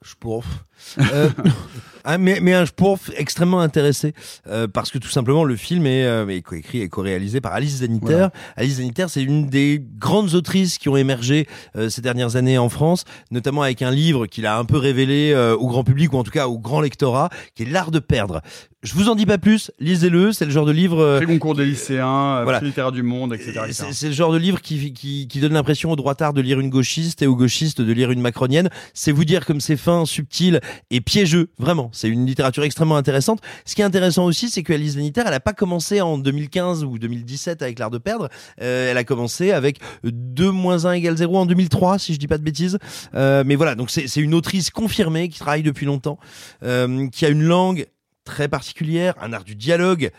S2: Je. Euh, ah, mais, mais un pourf extrêmement intéressé euh, parce que tout simplement le film est, euh, est coécrit et co-réalisé par Alice Zaniter.
S1: Voilà.
S2: Alice Zaniter, c'est une des grandes autrices qui ont émergé euh, ces dernières années en France, notamment avec un livre qu'il a un peu révélé au grand public ou en tout cas au grand lectorat, qui est L'art de perdre. Je vous en dis pas plus, lisez-le, c'est le genre de livre
S1: Prix concours des lycéens,
S2: Voilà.
S1: prix littéraire du monde, etc.
S2: c'est c'est le genre de livre qui, qui, qui donne l'impression aux droitards de lire une gauchiste et aux gauchistes de lire une macronienne. C'est vous dire comme c'est fin, subtil et piégeux. Vraiment, c'est une littérature extrêmement intéressante. Ce qui est intéressant aussi, c'est que Alice Zaniter, elle a pas commencé en 2015 ou 2017 avec l'art de perdre. Euh, elle a commencé avec 2 moins 1 égale 0 en 2003, si je dis pas de bêtises. Euh, mais voilà, donc c'est une autrice confirmée qui travaille depuis longtemps, euh, qui a une langue très particulière, un art du dialogue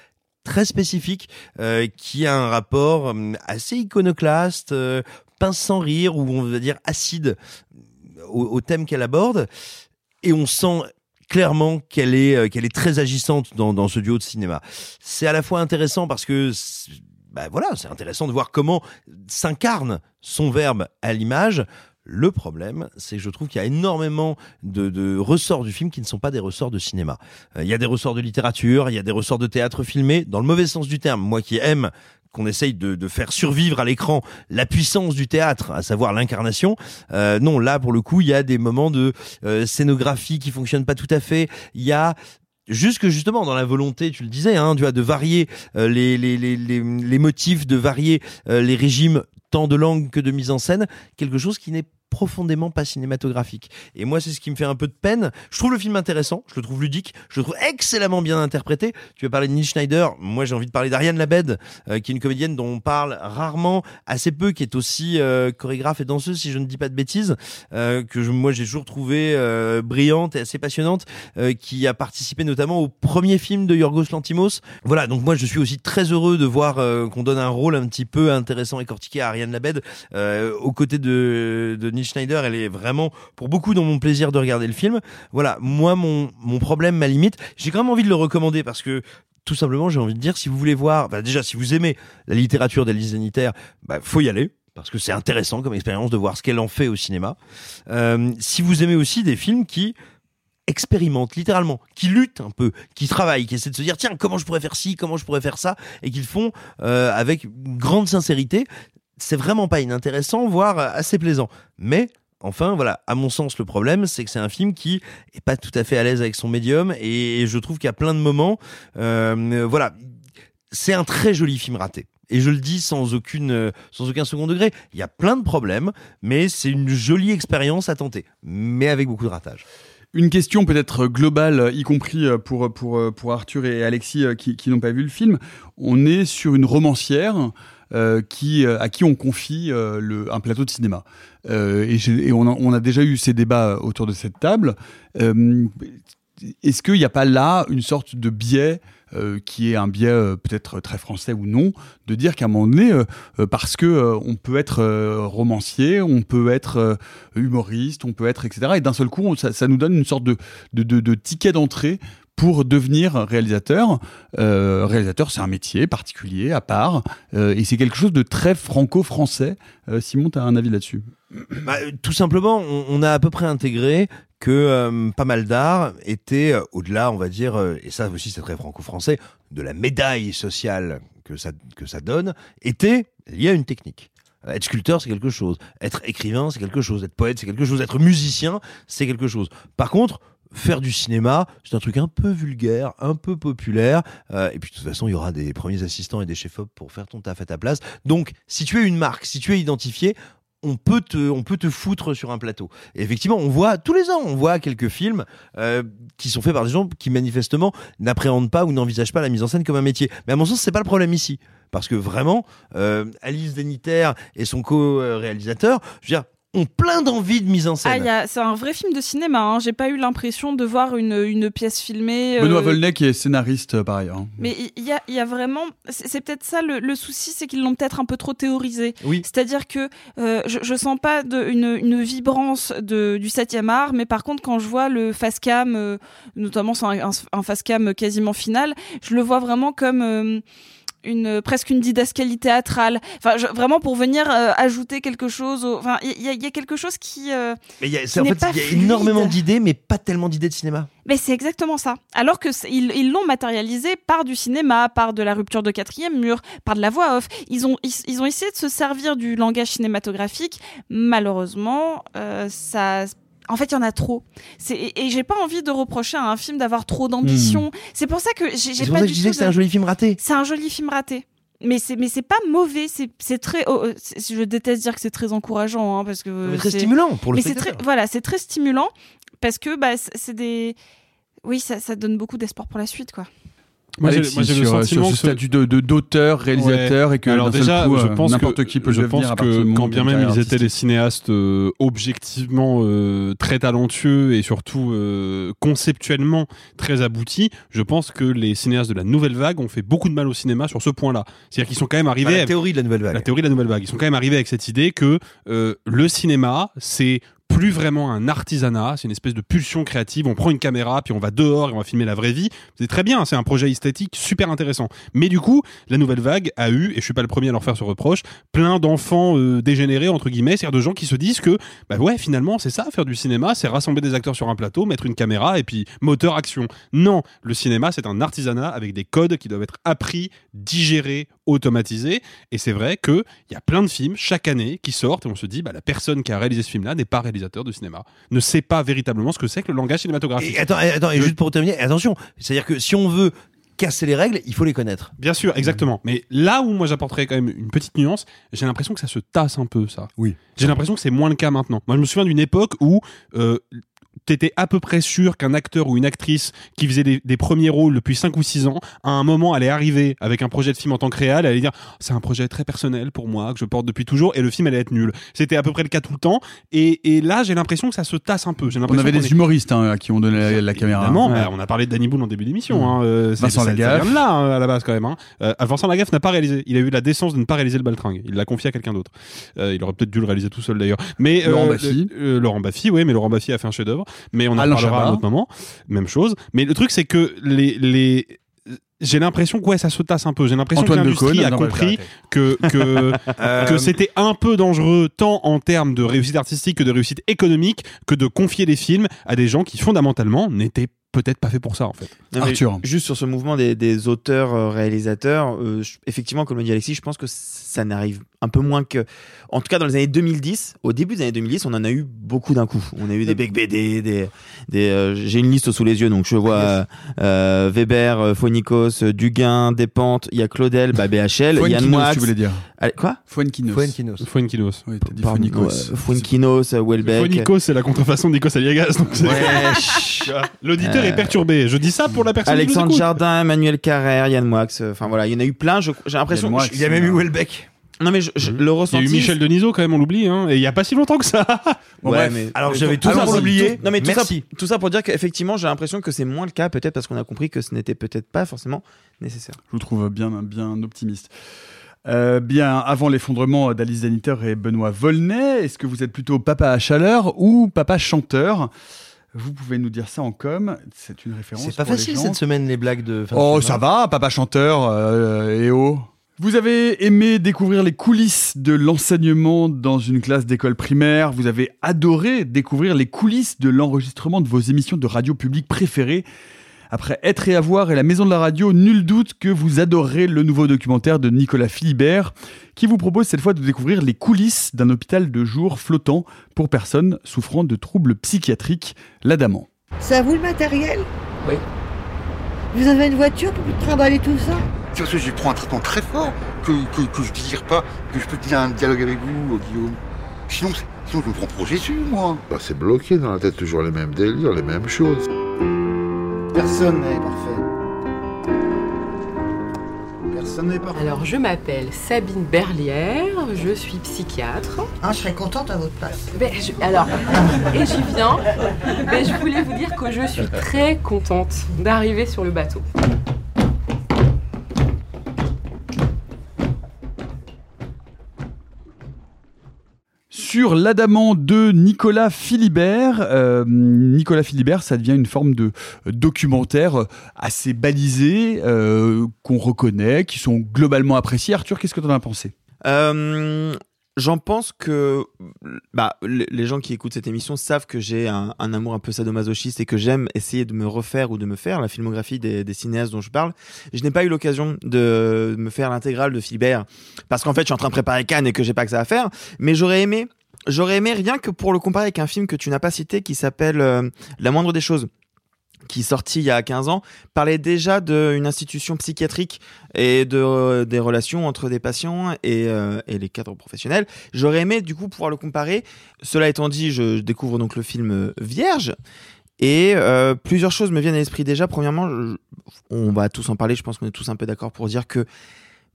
S2: très spécifique qui a un rapport assez iconoclaste, pince sans rire ou on va dire acide au, au thème qu'elle aborde et on sent clairement qu'elle est euh, qu'elle est très agissante dans, dans ce duo de cinéma. C'est à la fois intéressant parce que bah voilà, c'est intéressant de voir comment s'incarne son verbe à l'image. Le problème, c'est que je trouve qu'il y a énormément de, de ressorts du film qui ne sont pas des ressorts de cinéma. Euh, Il y a des ressorts de littérature, il y a des ressorts de théâtre filmé, dans le mauvais sens du terme. Moi qui aime qu'on essaye de, de faire survivre à l'écran la puissance du théâtre, à savoir l'incarnation. Euh, non, là pour le coup, il y a des moments de euh, scénographie qui fonctionnent pas tout à fait. Il y a jusque justement dans la volonté, tu le disais, hein, tu de varier euh, les, les, les, les, les motifs, de varier euh, les régimes tant de langue que de mise en scène, quelque chose qui n'est profondément pas cinématographique. Et moi, c'est ce qui me fait un peu de peine. Je trouve le film intéressant, je le trouve ludique, je le trouve excellemment bien interprété. Tu veux parler de Neil Schneider, moi j'ai envie de parler d'Ariane Labed, euh, qui est une comédienne dont on parle rarement, assez peu, qui est aussi euh, chorégraphe et danseuse, si je ne dis pas de bêtises, euh, que je, moi j'ai toujours trouvé euh, brillante et assez passionnante, euh, qui a participé notamment au premier film de Yorgos Lantimos. Voilà, donc moi je suis aussi très heureux de voir euh, qu'on donne un rôle un petit peu intéressant et cortiqué à Ariane Labed, aux côtés de, de Neil Schneider. Elle est vraiment, pour beaucoup, dans mon plaisir de regarder le film. Voilà, moi mon, mon problème, ma limite, j'ai quand même envie de le recommander parce que tout simplement, j'ai envie de dire, si vous voulez voir, déjà, si vous aimez la littérature d'Alice Zaniter, bah, faut y aller. Parce que c'est intéressant comme expérience de voir ce qu'elle en fait au cinéma. Euh, si vous aimez aussi des films qui expérimentent littéralement, qui luttent un peu, qui travaillent, qui essaient de se dire tiens comment je pourrais faire ci, comment je pourrais faire ça, et qu'ils font euh, avec grande sincérité. C'est vraiment pas inintéressant, voire assez plaisant. Mais Enfin, voilà, à mon sens, le problème, c'est que c'est un film qui est pas tout à fait à l'aise avec son médium, et je trouve a plein de moments, euh, voilà, c'est un très joli film raté. Et je le dis sans aucune, euh, sans aucun second degré. Il y a plein de problèmes, mais c'est une jolie expérience à tenter, mais avec beaucoup de ratage.
S1: Une question peut-être globale, y compris euh, pour, pour, pour Arthur et Alexis euh, qui, n'ont pas vu le film. On est sur une romancière euh, qui, euh, à qui on confie euh, le, un plateau de cinéma. Euh, et on, a, déjà eu ces débats autour de cette table. Euh, Est-ce qu'il n'y a pas là une sorte de biais euh, qui est un biais euh, peut-être très français ou non, de dire qu'à un moment donné, euh, euh, parce que euh, on peut être euh, romancier, on peut être euh, humoriste, on peut être etc. Et d'un seul coup, ça, nous donne une sorte de, de- de ticket d'entrée pour devenir réalisateur. Euh, réalisateur, c'est un métier particulier, à part, euh, et c'est quelque chose de très franco-français. Euh, Simon, tu as un avis là-dessus?
S2: Bah, tout simplement, on, a à peu près intégré que pas mal d'art était au-delà, on va dire, et ça aussi c'est très franco-français, de la médaille sociale que ça, que ça donne, était lié à une technique. Être sculpteur, c'est quelque chose. Être écrivain, c'est quelque chose. Être poète, c'est quelque chose. Être musicien, c'est quelque chose. Par contre, faire du cinéma, c'est un truc un peu vulgaire, un peu populaire. euh, et puis de toute façon, il y aura des premiers assistants et des chefs-op pour faire ton taf à ta place. Donc, si tu es une marque, si tu es identifié, on peut te, on peut te foutre sur un plateau. Et effectivement, on voit tous les ans, on voit quelques films euh, qui sont faits par des gens qui manifestement n'appréhendent pas ou n'envisagent pas la mise en scène comme un métier. Mais à mon sens, c'est pas le problème ici, parce que vraiment, euh, Alice Deniter et son co-réalisateur, je veux dire, ont plein d'envie de mise en scène.
S4: c'est un vrai film de cinéma. Hein. J'ai pas eu l'impression de voir une, une pièce filmée. euh,
S1: Benoît Volney qui est scénariste euh, par ailleurs. hein.
S4: Mais il y a, il y a vraiment. C'est peut-être ça le, le souci, c'est qu'ils l'ont peut-être un peu trop théorisé.
S2: Oui.
S4: C'est-à-dire que euh, je, je sens pas de, une, une vibrance de, du 7e art, mais par contre, quand je vois le face cam, euh, notamment c'est un, un, un face cam quasiment final, je le vois vraiment comme. Euh, une presque une didascalie théâtrale enfin je- vraiment pour venir euh, ajouter quelque chose au- enfin il y, a- il y a quelque chose qui euh,
S2: Mais il y a, en fait, y a énormément d'idées, mais pas tellement d'idées de cinéma.
S4: Mais c'est exactement ça. Alors que c'est- ils ils l'ont matérialisé par du cinéma, par de la rupture de quatrième mur, par de la voix off. Ils ont ils, ils ont essayé de se servir du langage cinématographique. Malheureusement, euh, ça. En fait, il y en a trop. Et, et j'ai pas envie de reprocher à un film d'avoir trop d'ambition. C'est pour ça que j'ai
S2: C'est pour
S4: pas
S2: ça que
S4: du
S2: je disais que c'est
S4: de-
S2: un joli film raté.
S4: C'est un joli film raté. Mais c'est mais c'est pas mauvais. C'est très. oh, oh, je déteste dire que c'est très encourageant hein, parce que
S2: Mais très stimulant pour le
S4: Mais c'est très voilà, c'est très stimulant parce que bah c'est c'est des oui, ça, ça donne beaucoup d'espoir pour la suite, quoi.
S5: Moi, j'ai-
S1: Alexis,
S5: moi, j'ai le
S1: sur,
S5: sentiment
S1: sur ce
S5: que-
S1: statut de de- d'auteur, réalisateur,
S5: Ouais.
S1: et que
S5: alors déjà,
S1: coup,
S5: je
S1: euh,
S5: pense
S1: n'importe
S5: que,
S1: qui peut
S5: je
S1: devenir
S5: pense
S1: à
S5: que quand bien même ils étaient des cinéastes euh, objectivement euh, très talentueux et surtout euh, conceptuellement très aboutis, je pense que les cinéastes de la nouvelle vague ont fait beaucoup de mal au cinéma sur ce point-là. C'est-à-dire qu'ils sont quand même arrivés
S2: Enfin, la théorie de la nouvelle vague.
S5: la théorie de la nouvelle vague. Ils sont quand même arrivés avec cette idée que euh, le cinéma, c'est plus vraiment un artisanat, c'est une espèce de pulsion créative. On prend une caméra, puis on va dehors et on va filmer la vraie vie. C'est très bien, c'est un projet esthétique super intéressant. Mais du coup, la nouvelle vague a eu, et je suis pas le premier à leur faire ce reproche, plein d'enfants euh, dégénérés entre guillemets, c'est-à-dire de gens qui se disent que, bah ouais, finalement, c'est ça, faire du cinéma, c'est rassembler des acteurs sur un plateau, mettre une caméra et puis moteur action. Non, le cinéma, c'est un artisanat avec des codes qui doivent être appris, digérés, automatisés. Et c'est vrai que il y a plein de films chaque année qui sortent et on se dit, bah la personne qui a réalisé ce film-là n'est pas réalisateur de cinéma, ne sait pas véritablement ce que c'est que le langage cinématographique.
S2: Et attends, attends, et juste pour terminer, attention, c'est-à-dire que si on veut casser les règles, il faut les connaître.
S5: Bien sûr, exactement. Mais là où moi j'apporterais quand même une petite nuance, j'ai l'impression que ça se tasse un peu, ça.
S2: Oui.
S5: J'ai l'impression que c'est moins le cas maintenant. Moi, je me souviens d'une époque où euh, t'étais à peu près sûr qu'un acteur ou une actrice qui faisait des, des premiers rôles depuis 5 ou 6 ans, à un moment allait arriver avec un projet de film en tant que réal, elle allait dire c'est un projet très personnel pour moi que je porte depuis toujours et le film allait être nul. C'était à peu près le cas tout le temps et, et là j'ai l'impression que ça se tasse un peu.
S1: On avait des
S5: est-
S1: humoristes hein, à qui on donnait la, la caméra.
S5: Évidemment,
S1: Ouais.
S5: bah, on a parlé de Danny Boone en début d'émission. Hein, euh,
S1: Vincent Lagaffe.
S5: là hein, à la base quand même. Hein. Euh, Vincent Lagaffe n'a pas réalisé. Il a eu la décence de ne pas réaliser le baltringue. Il l'a confié à quelqu'un d'autre. Euh, il aurait peut-être dû le réaliser tout seul d'ailleurs. Mais
S1: Laurent
S5: euh,
S1: Baffy.
S5: Laurent Baffy, oui, mais Laurent Baffy a fait un chef-d'œuvre. Mais on en
S1: Alain
S5: parlera à
S1: Chabat.
S5: un autre moment. Même chose. Mais le truc c'est que les les j'ai l'impression que ouais, ça se tasse un peu. J'ai l'impression que
S1: Antoine
S5: l'industrie
S1: Decaune,
S5: a
S1: non,
S5: compris que que
S2: Euh,
S5: que c'était un peu dangereux tant en termes de réussite artistique que de réussite économique que de confier les films à des gens qui fondamentalement n'étaient peut-être pas fait pour ça en fait.
S6: Non, mais Juste sur ce mouvement des, des auteurs euh, réalisateurs, euh, je- effectivement, comme le dit Alexis, je pense que ça n'arrive un peu moins que. En tout cas, dans les années 2010, au début des années 2010, on en a eu beaucoup d'un coup. On a eu des Beck BD, des. des euh, J'ai une liste sous les yeux, donc je vois euh, euh, Weber, euh, Phonikos, euh, Duguin, Despentes, il y a Claudel, bah, BHL, Yann Moix.
S1: tu voulais dire.
S6: Allez, quoi?
S1: Fuenquinos.
S5: Fuenquinos. Fuenquinos.
S1: Oui, t'as dit
S6: Fuenquinos, euh, Welbeck.
S5: C'est la contrefaçon d'Nikos Aliagas. donc c'est-
S6: Ouais, chut.
S5: L'auditeur
S6: Euh,
S5: est perturbé. Je dis ça pour la personne qui
S6: Alexandre
S5: nous écoute.
S6: Jardin, Emmanuel Carrère, Yann Moix. Enfin voilà, il y en a eu plein. je- J'ai l'impression.
S1: Yann Moix,
S6: je-
S2: Il y a même eu Welbeck.
S6: Non mais je, je- le
S5: Il y a
S6: ressenti.
S5: eu Michel Denisot quand même, on l'oublie, hein, et il y a pas si longtemps que ça.
S6: Ouais,
S1: bref.
S6: mais
S2: Alors, j'avais
S6: tout
S2: tout
S6: ça pour
S2: l'oublier.
S6: Non mais tout ça,
S2: Merci.
S6: tout ça pour dire qu'effectivement, j'ai l'impression que c'est moins le cas, peut-être parce qu'on a compris que ce n'était peut-être pas forcément nécessaire.
S1: Je vous trouve bien, bien optimiste. Euh, bien, avant l'effondrement d'Alice Daniter et Benoît Volnay, est-ce que vous êtes plutôt papa à chaleur ou papa chanteur? Vous pouvez nous dire ça en com. C'est une référence.
S2: C'est pas
S1: pour les
S2: facile
S1: gens.
S2: cette semaine, les blagues de. fin de
S1: Oh, ça va, papa chanteur euh, et oh. Vous avez aimé découvrir les coulisses de l'enseignement dans une classe d'école primaire. Vous avez adoré découvrir les coulisses de l'enregistrement de vos émissions de radio publique préférées. Après Être et Avoir et la Maison de la Radio, nul doute que vous adorerez le nouveau documentaire de Nicolas Philibert, qui vous propose cette fois de découvrir les coulisses d'un hôpital de jour flottant pour personnes souffrant de troubles psychiatriques, l'Adamant.
S15: C'est à vous le matériel?
S7: Oui.
S15: Vous avez une voiture pour trimballer tout ça?
S12: C'est parce que je prends un traitement très fort que, que, que je désire pas que je peux tenir un dialogue avec vous, euh, Guillaume. Sinon, sinon je me prends pour Jésus, moi.
S16: Bah, c'est bloqué dans la tête, toujours les mêmes délires, les mêmes choses.
S7: Personne n'est parfait. Personne n'est parfait.
S17: Alors, je m'appelle Sabine Berlière, je suis psychiatre.
S15: Ah, je serais contente à votre place.
S17: Ben, je- alors, et j'y viens. Ben, je voulais vous dire que je suis très contente d'arriver sur le bateau.
S1: Sur l'Adamant de Nicolas Philibert, euh, Nicolas Philibert, ça devient une forme de documentaire assez balisé, euh, qu'on reconnaît, qui sont globalement appréciés. Arthur, qu'est-ce que tu en as pensé?
S6: Euh, J'en pense que bah, les gens qui écoutent cette émission savent que j'ai un, amour un peu sadomasochiste et que j'aime essayer de me refaire ou de me faire la filmographie des, des cinéastes dont je parle. Je n'ai pas eu l'occasion de me faire l'intégrale de Philibert parce qu'en fait je suis en train de préparer Cannes et que j'ai pas que ça à faire. Mais j'aurais aimé, j'aurais aimé rien que pour le comparer avec un film que tu n'as pas cité qui s'appelle euh, La moindre des choses qui est sorti il y a 15 ans, parlait déjà d'une institution psychiatrique et de, euh, des relations entre des patients et, euh, et les cadres professionnels. J'aurais aimé du coup pouvoir le comparer. Cela étant dit, je découvre donc le film euh, Vierge. Et plusieurs choses me viennent à l'esprit déjà. Premièrement, on va tous en parler, je pense qu'on est tous un peu d'accord pour dire que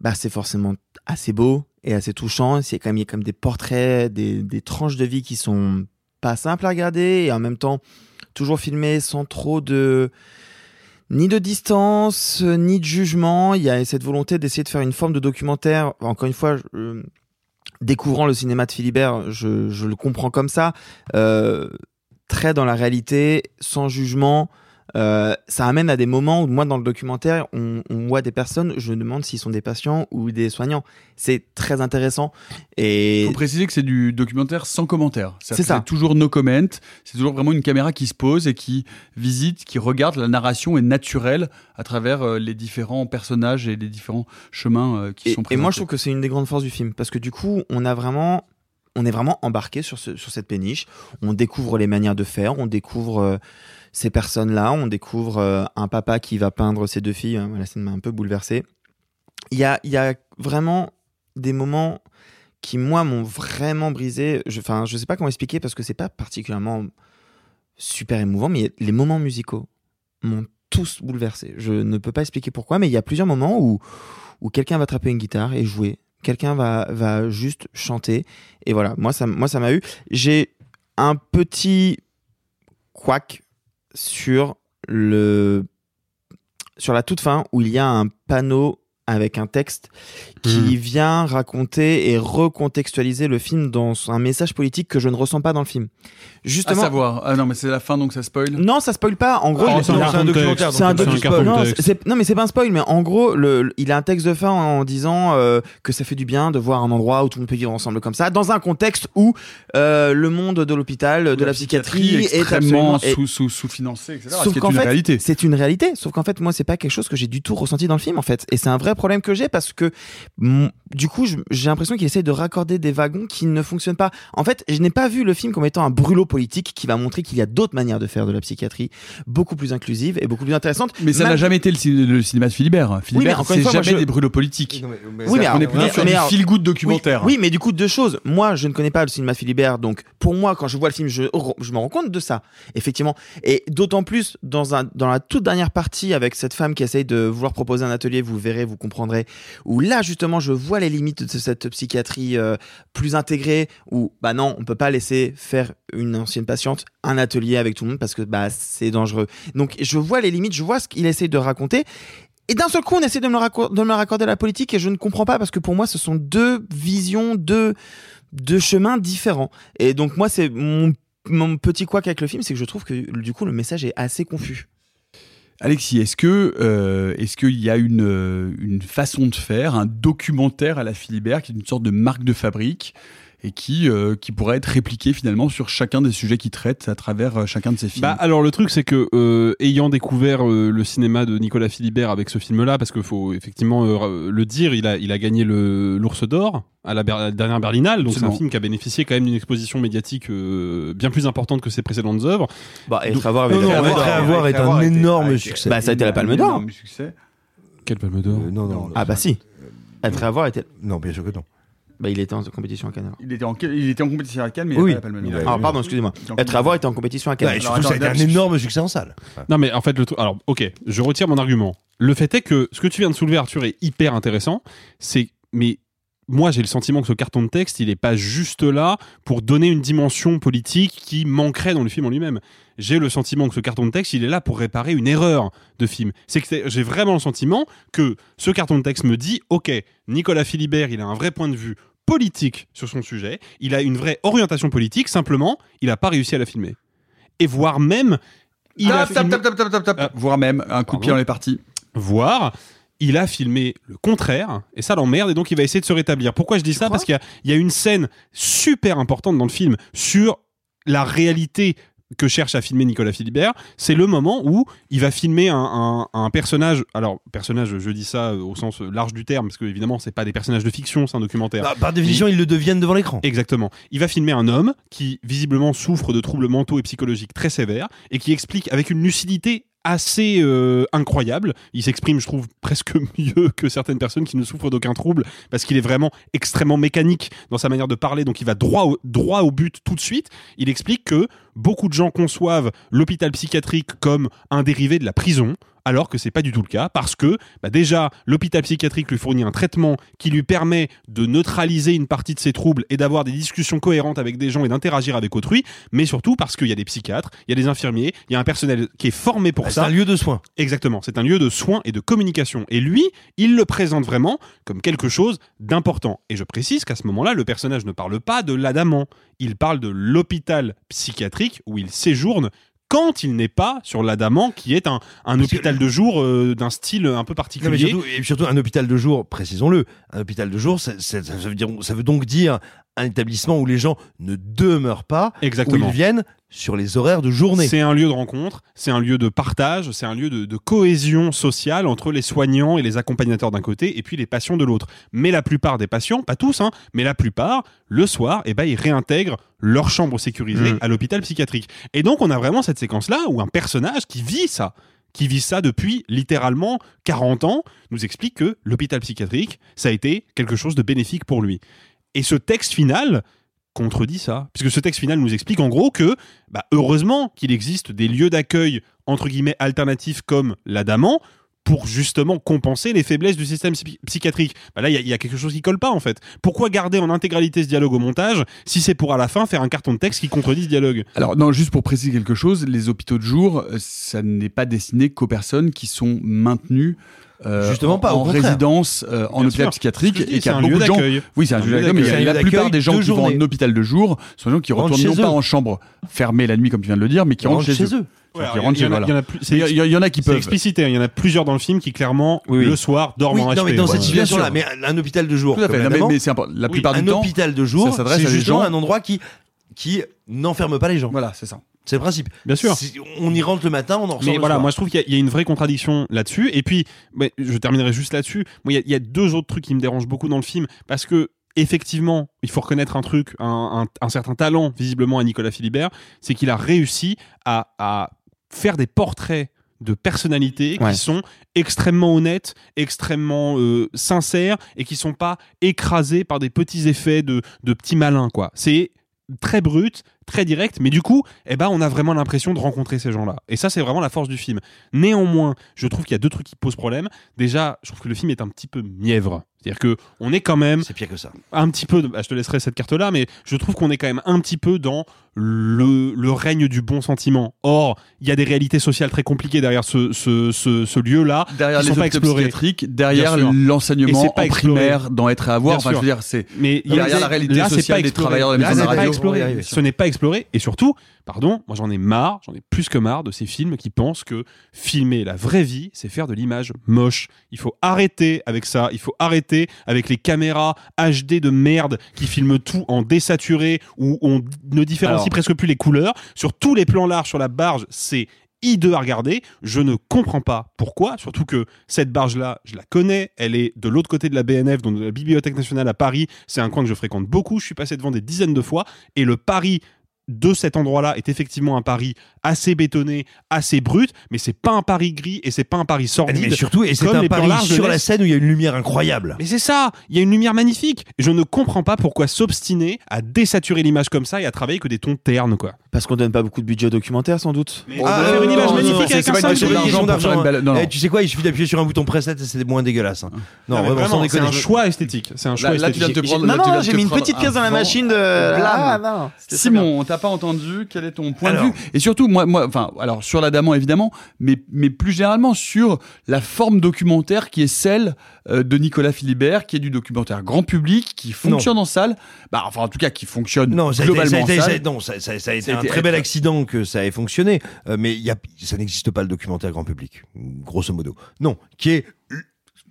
S6: bah, c'est forcément assez beau et assez touchant. C'est quand même, il y a quand même des portraits, des, des tranches de vie qui sont pas simples à regarder et en même temps toujours filmé sans trop de ni de distance, ni de jugement. Il y a cette volonté d'essayer de faire une forme de documentaire. Encore une fois, euh, découvrant le cinéma de Philibert, je, je le comprends comme ça. Euh, très dans la réalité, sans jugement. Euh, ça amène à des moments où moi dans le documentaire on, on voit des personnes je me demande s'ils sont des patients ou des soignants c'est très intéressant et
S1: Il faut préciser que c'est du documentaire sans commentaire.
S6: C'est ça.
S1: toujours no comment. C'est toujours vraiment une caméra qui se pose et qui visite, qui regarde. La narration est naturelle à travers euh, les différents personnages et les différents chemins euh, qui
S6: et,
S1: sont
S6: et
S1: présentés.
S6: moi, je trouve que c'est une des grandes forces du film parce que du coup, on a vraiment, on est vraiment embarqué sur, ce, sur cette péniche. On découvre les manières de faire, on découvre ces personnes-là, on découvre euh, un papa qui va peindre ses deux filles. Hein, la scène m'a un peu bouleversé. Il y a, y a vraiment des moments qui moi m'ont vraiment brisé. Enfin, je sais pas comment expliquer parce que c'est pas particulièrement super émouvant, mais les moments musicaux m'ont tous bouleversé. Je ne peux pas expliquer pourquoi, mais il y a plusieurs moments où, où quelqu'un va attraper une guitare et jouer. Quelqu'un va, va juste chanter. Et voilà, moi, ça, moi, ça m'a eu. J'ai un petit quack sur le, sur la toute fin où il y a un panneau avec un texte qui vient raconter et recontextualiser le film dans un message politique que je ne ressens pas dans le film. Justement,
S1: À savoir. Ah non, mais c'est la fin donc ça spoil.
S6: non, ça spoil pas. En gros,
S1: Ah, c'est un
S2: documentaire,
S6: C'est un docu- non, non, mais c'est pas un spoil, mais en gros, le, il a un texte de fin en disant euh, que ça fait du bien de voir un endroit où tout le monde peut vivre ensemble comme ça, dans un contexte où euh, le monde de l'hôpital, de la, psychiatrie, est
S1: extrêmement
S6: est-
S1: sous, sous, sous-financé, etc. ce
S6: Sauf qu'en
S1: une
S6: fait,
S1: réalité.
S6: c'est une réalité. Sauf qu'en fait, moi, c'est pas quelque chose que j'ai du tout ressenti dans le film, en fait. Et c'est un vrai problème que j'ai parce que, du coup, j'ai l'impression qu'il essaie de raccorder des wagons qui ne fonctionnent pas. En fait, je n'ai pas vu le film comme étant un brûlot politique qui va montrer qu'il y a d'autres manières de faire de la psychiatrie beaucoup plus inclusives et beaucoup plus intéressantes.
S1: Mais ça n'a jamais été le, ci- le cinéma de Philibert. Philibert,
S6: encore une
S1: c'est jamais
S6: je-
S1: des brûlots politiques.
S6: Oui, mais
S1: on est plutôt sur
S6: mais
S1: du
S6: alors-
S1: feel-good documentaire.
S6: Oui, oui, mais du coup, deux choses. Moi, je ne connais pas le cinéma Philibert, donc pour moi, quand je vois le film, je, je me rends compte de ça, effectivement. Et d'autant plus dans, un, dans la toute dernière partie avec cette femme qui essaye de vouloir proposer un atelier, vous verrez, vous comprendrez, où là, justement, je vois les limites de cette psychiatrie euh, plus intégrée, où, bah non, on peut pas laisser faire une ancienne patiente un atelier avec tout le monde parce que bah, c'est dangereux. Donc, je vois les limites, je vois ce qu'il essaye de raconter. Et d'un seul coup, on essaie de me, le raccor- de me raccorder à la politique et je ne comprends pas parce que pour moi, ce sont deux visions, deux, deux chemins différents. Et donc, moi, c'est mon, mon petit couac avec le film, c'est que je trouve que du coup, le message est assez confus.
S1: Alexis, est-ce que euh, est-ce qu'il y a une, euh, une façon de faire, un documentaire à la Philibert qui est une sorte de marque de fabrique et qui, euh, qui pourrait être répliqué finalement sur chacun des sujets qu'il traite à travers euh, chacun de ses films
S5: Bah alors le truc c'est que euh, ayant découvert euh, le cinéma de Nicolas Philibert avec ce film-là, parce qu'il faut effectivement euh, le dire, il a il a gagné le l'Ours d'or à la, Ber- la dernière Berlinale, donc c'est un film qui a bénéficié quand même d'une exposition médiatique euh, bien plus importante que ses précédentes œuvres.
S6: Bah, et
S5: Donc-
S6: Être à voir avec
S5: Non, non,
S6: la Palme
S5: Être
S6: d'Or.
S5: à voir est un énorme
S6: été-
S5: succès.
S6: Bah, ça a été la Palme d'Or.
S1: Énorme succès.
S5: Quelle Palme d'Or?
S2: Non, non.
S6: Ah bah si. Être à voir était.
S2: Non, bien sûr que non.
S6: Bah, il était en compétition à Cannes. alors.
S1: Il était en, il était en compétition à Cannes, mais il
S6: Oui.
S1: n'a pas la Palme d'Or.
S6: Alors, pardon, excusez-moi. Être à voir était en compétition à Cannes.
S2: Ouais, ça a été un énorme succès en salle.
S5: Non mais en fait le truc alors OK, je retire mon argument. Le fait est que ce que tu viens de soulever Arthur est hyper intéressant, c'est mais moi, j'ai le sentiment que ce carton de texte, il est pas juste là pour donner une dimension politique qui manquerait dans le film en lui-même. J'ai le sentiment que ce carton de texte, il est là pour réparer une erreur de film. C'est que j'ai vraiment le sentiment que ce carton de texte me dit, ok, Nicolas Philibert, il a un vrai point de vue politique sur son sujet, il a une vraie orientation politique, simplement, il a pas réussi à la filmer. Et voire même, il a
S1: Tap,
S5: filmé-
S1: tap, tap.
S5: Ah.
S1: Voire même un coup de pied dans les parties.
S5: Voire, il a filmé le contraire, et ça l'emmerde, et donc il va essayer de se rétablir. Pourquoi je dis ça? Parce qu'il y a- il y, a une scène super importante dans le film sur la réalité que cherche à filmer Nicolas Philibert, c'est le moment où il va filmer un, un- un personnage. Alors, personnage, je dis ça au sens large du terme, parce que évidemment, c'est pas des personnages de fiction, c'est un documentaire.
S2: Bah, par définition, ils le deviennent devant l'écran.
S5: Exactement. Il va filmer un homme qui visiblement souffre de troubles mentaux et psychologiques très sévères et qui explique avec une lucidité assez euh, incroyable. Il s'exprime, je trouve, presque mieux que certaines personnes qui ne souffrent d'aucun trouble parce qu'il est vraiment extrêmement mécanique dans sa manière de parler, donc il va droit droit au but tout de suite. Il explique que beaucoup de gens conçoivent l'hôpital psychiatrique comme un dérivé de la prison, alors que c'est pas du tout le cas, parce que bah déjà l'hôpital psychiatrique lui fournit un traitement qui lui permet de neutraliser une partie de ses troubles et d'avoir des discussions cohérentes avec des gens et d'interagir avec autrui, mais surtout parce qu'il y a des psychiatres, il y a des infirmiers, il y a un personnel qui est formé pour
S2: Bah, c'est
S5: ça.
S2: un lieu de soins.
S5: Exactement, c'est un lieu de soins et de communication. Et lui, il le présente vraiment comme quelque chose d'important. Et je précise qu'à ce moment-là, le personnage ne parle pas de l'adamant, il parle de l'hôpital psychiatrique où il séjourne quand il n'est pas sur l'Adamant, qui est un, un hôpital de jour euh, d'un style un peu
S2: Non, mais
S5: particulier.
S2: surtout, et surtout, un hôpital de jour, précisons-le, un hôpital de jour, ça, ça- ça veut dire, ça veut donc dire un établissement où les gens ne demeurent pas,
S5: Exactement.
S2: où ils viennent sur les horaires de journée.
S5: C'est un lieu de rencontre, c'est un lieu de partage, c'est un lieu de, de cohésion sociale entre les soignants et les accompagnateurs d'un côté et puis les patients de l'autre. Mais la plupart des patients, pas tous, hein, mais la plupart, le soir, eh ben, ils réintègrent leur chambre sécurisée
S2: Mm.
S5: à l'hôpital psychiatrique. Et donc on a vraiment cette séquence-là où un personnage qui vit ça, qui vit ça depuis littéralement 40 ans, nous explique que l'hôpital psychiatrique, ça a été quelque chose de bénéfique pour lui. Et ce texte final contredit ça, puisque ce texte final nous explique en gros que, bah, heureusement qu'il existe des lieux d'accueil entre guillemets alternatifs comme l'Adamant pour justement compenser les faiblesses du système psy- psychiatrique. Bah là, il y, a- quelque chose qui colle pas en fait. Pourquoi garder en intégralité ce dialogue au montage si c'est pour à la fin faire un carton de texte qui contredit ce dialogue?
S1: Alors, non, juste pour préciser quelque chose, les hôpitaux de jour, euh, ça n'est pas destiné qu'aux personnes qui sont maintenues
S2: Justement
S1: en-
S2: pas,
S1: en résidence euh, en hôpital
S2: sûr.
S1: psychiatrique et qu'il y a
S2: c'est un
S1: beaucoup de gens.
S2: d'accueil.
S1: Oui, c'est un
S2: Un
S1: lieu d'accueil, mais il y a
S2: d'accueil.
S1: la
S2: Un
S1: plupart des gens qui vont en hôpital de jour sont des gens qui
S2: Rentrent
S1: retournent
S2: chez
S1: non pas en chambre fermée la nuit comme tu viens de le dire, mais qui rentrent chez eux.
S5: Ouais,
S1: Qui
S5: alors,
S1: rentrent
S5: il y a-
S1: voilà.
S5: il y en a plus- c'est
S1: Il y, y en a qui
S5: C'est
S1: peuvent.
S5: explicité, hein. il y en a plusieurs dans le film qui clairement le soir dorment
S2: Oui,
S5: en
S2: non, mais
S5: HP.
S2: dans
S5: Voilà.
S2: cette situation-là, mais un, un hôpital de jour.
S1: Tout à fait. Non, mais- mais c'est important. La plupart du
S2: un
S1: temps,
S2: hôpital de jour, c'est justement
S1: gens-
S2: un endroit qui qui n'enferme pas les gens.
S1: Voilà, c'est ça.
S2: C'est le principe.
S5: Bien sûr.
S2: Si On y rentre le matin, on en ressort
S5: Mais
S2: le
S5: voilà,
S2: soir.
S5: moi je trouve qu'il y, a- il y a une vraie contradiction là-dessus. Et puis, je terminerai juste là-dessus. Moi, il y a- il y, a deux autres trucs qui me dérangent beaucoup dans le film parce que effectivement, il faut reconnaître un truc, un, un- un certain talent visiblement à Nicolas Philibert, c'est qu'il a réussi à, à faire des portraits de personnalités
S6: Ouais.
S5: qui sont extrêmement honnêtes, extrêmement euh, sincères et qui sont pas écrasés par des petits effets de, de petits malins quoi. C'est très brut, très direct, mais du coup, eh ben, on a vraiment l'impression de rencontrer ces gens-là. Et ça, c'est vraiment la force du film. Néanmoins, je trouve qu'il y a deux trucs qui posent problème. Déjà, je trouve que le film est un petit peu mièvre. C'est-à-dire que on est quand même.
S2: C'est pire que ça.
S5: Un petit peu. bah, je te laisserai cette carte-là, mais je trouve qu'on est quand même un petit peu dans le, le règne du bon sentiment. Or, il y a des réalités sociales très compliquées derrière ce, ce, ce, ce lieu-là.
S1: Derrière
S5: qui
S1: les
S5: sont pas explorées.
S1: derrière l'enseignement en
S5: exploré.
S1: primaire dans Être et Avoir. Enfin, je veux dire, c'est
S5: Mais
S1: derrière la réalité
S5: là,
S1: sociale
S5: pas
S1: des travailleurs de la maison de radio.
S5: exploré. Ce n'est pas exploré. Et surtout, pardon, moi j'en ai marre, j'en ai plus que marre de ces films qui pensent que filmer la vraie vie, c'est faire de l'image moche. Il faut arrêter avec ça. Il faut arrêter avec les caméras HD de merde qui filment tout en désaturé où on ne différencie
S2: Alors.
S5: presque plus les couleurs. Sur tous les plans larges sur la barge, c'est hideux à regarder. Je ne comprends pas pourquoi, surtout que cette barge-là, je la connais. Elle est de l'autre côté de la BNF, donc de la Bibliothèque nationale à Paris. C'est un coin que je fréquente beaucoup. Je suis passé devant des dizaines de fois. Et le Paris de cet endroit-là est effectivement un Paris assez bétonné, assez brut, mais c'est pas un Paris gris et c'est pas un Paris sordide.
S2: Mais surtout, et c'est
S5: comme
S2: un pari sur la scène où il y a une lumière incroyable.
S5: Mais c'est ça, il y a une lumière magnifique. Je ne comprends pas pourquoi s'obstiner à désaturer l'image comme ça et à travailler que des tons ternes, quoi.
S6: Parce qu'on donne pas beaucoup de budget au documentaire, sans doute.
S5: faire une image magnifique avec un
S2: d'argent. Eh, tu sais quoi, il suffit d'appuyer sur un bouton preset et c'est moins dégueulasse. hein. Non,
S5: Non, mais
S2: vraiment,
S5: c'est un choix esthétique. C'est un choix
S1: Là, là, tu viens de te
S5: esthétique.
S1: prendre.
S6: Non, non, j'ai mis une petite pièce dans la machine de. Ah.
S1: Simon, on t'a pas entendu. Quel est ton point
S2: Alors.
S1: de vue? Et surtout, moi, moi, enfin, alors sur l'Adamant évidemment, mais mais plus généralement sur la forme documentaire qui est celle euh, de Nicolas Philibert, qui est du documentaire grand public, qui fonctionne en salle. Bah, enfin, en tout cas, qui fonctionne
S2: Non, ça a été,
S1: globalement
S2: ça a été-
S1: en
S2: ça a-
S1: salle.
S2: non, ça, ça- ça a été
S1: Ça a
S2: un
S1: été
S2: très bel accident que ça ait fonctionné, euh, mais il y a, ça n'existe pas le documentaire grand public, grosso modo. Non, qui est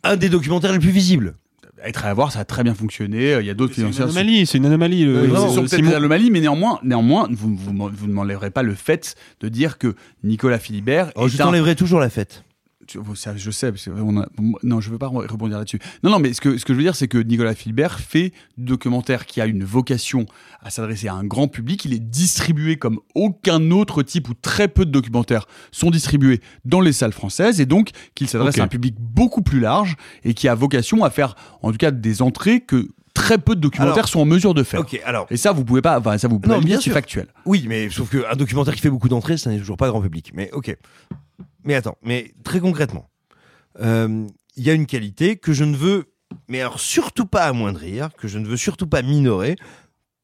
S2: un des documentaires les plus visibles.
S1: Être à voir, ça a très bien fonctionné. Il y a d'autres
S5: C'est une
S1: financiers.
S5: anomalie, c'est une anomalie. le-
S1: Oui,
S5: le-
S1: ce sont peut-être
S5: Simon.
S1: des anomalies, mais néanmoins, néanmoins, vous, vous, m'en- vous ne m'enlèverez pas le fait de dire que Nicolas Philibert
S2: Oh,
S1: est
S2: je
S1: un-
S2: t'enlèverai toujours la fête.
S1: Tu- vous- ça, je sais, parce que on a- non, je veux pas re- rebondir là-dessus. Non, non, mais ce que, ce que je veux dire, c'est que Nicolas Philibert fait du documentaire qui a une vocation à s'adresser à un grand public. Il est distribué comme aucun autre type ou très peu de documentaires sont distribués dans les salles françaises et donc qu'il s'adresse à un public beaucoup plus large et qui a vocation à faire, en tout cas, des entrées que très peu de documentaires
S2: Alors,
S1: sont en mesure de faire.
S2: Ok, alors.
S1: Et ça, vous pouvez pas, enfin, ça vous pouvez
S2: Non, bien
S1: dire, c'est
S2: sûr.
S1: factuel.
S2: Oui, mais sauf qu'un documentaire qui fait beaucoup d'entrées, ça n'est toujours pas grand public. Mais ok. Mais attends, mais très concrètement, euh, il y a une qualité que je ne veux, mais alors surtout pas amoindrir, que je ne veux surtout pas minorer,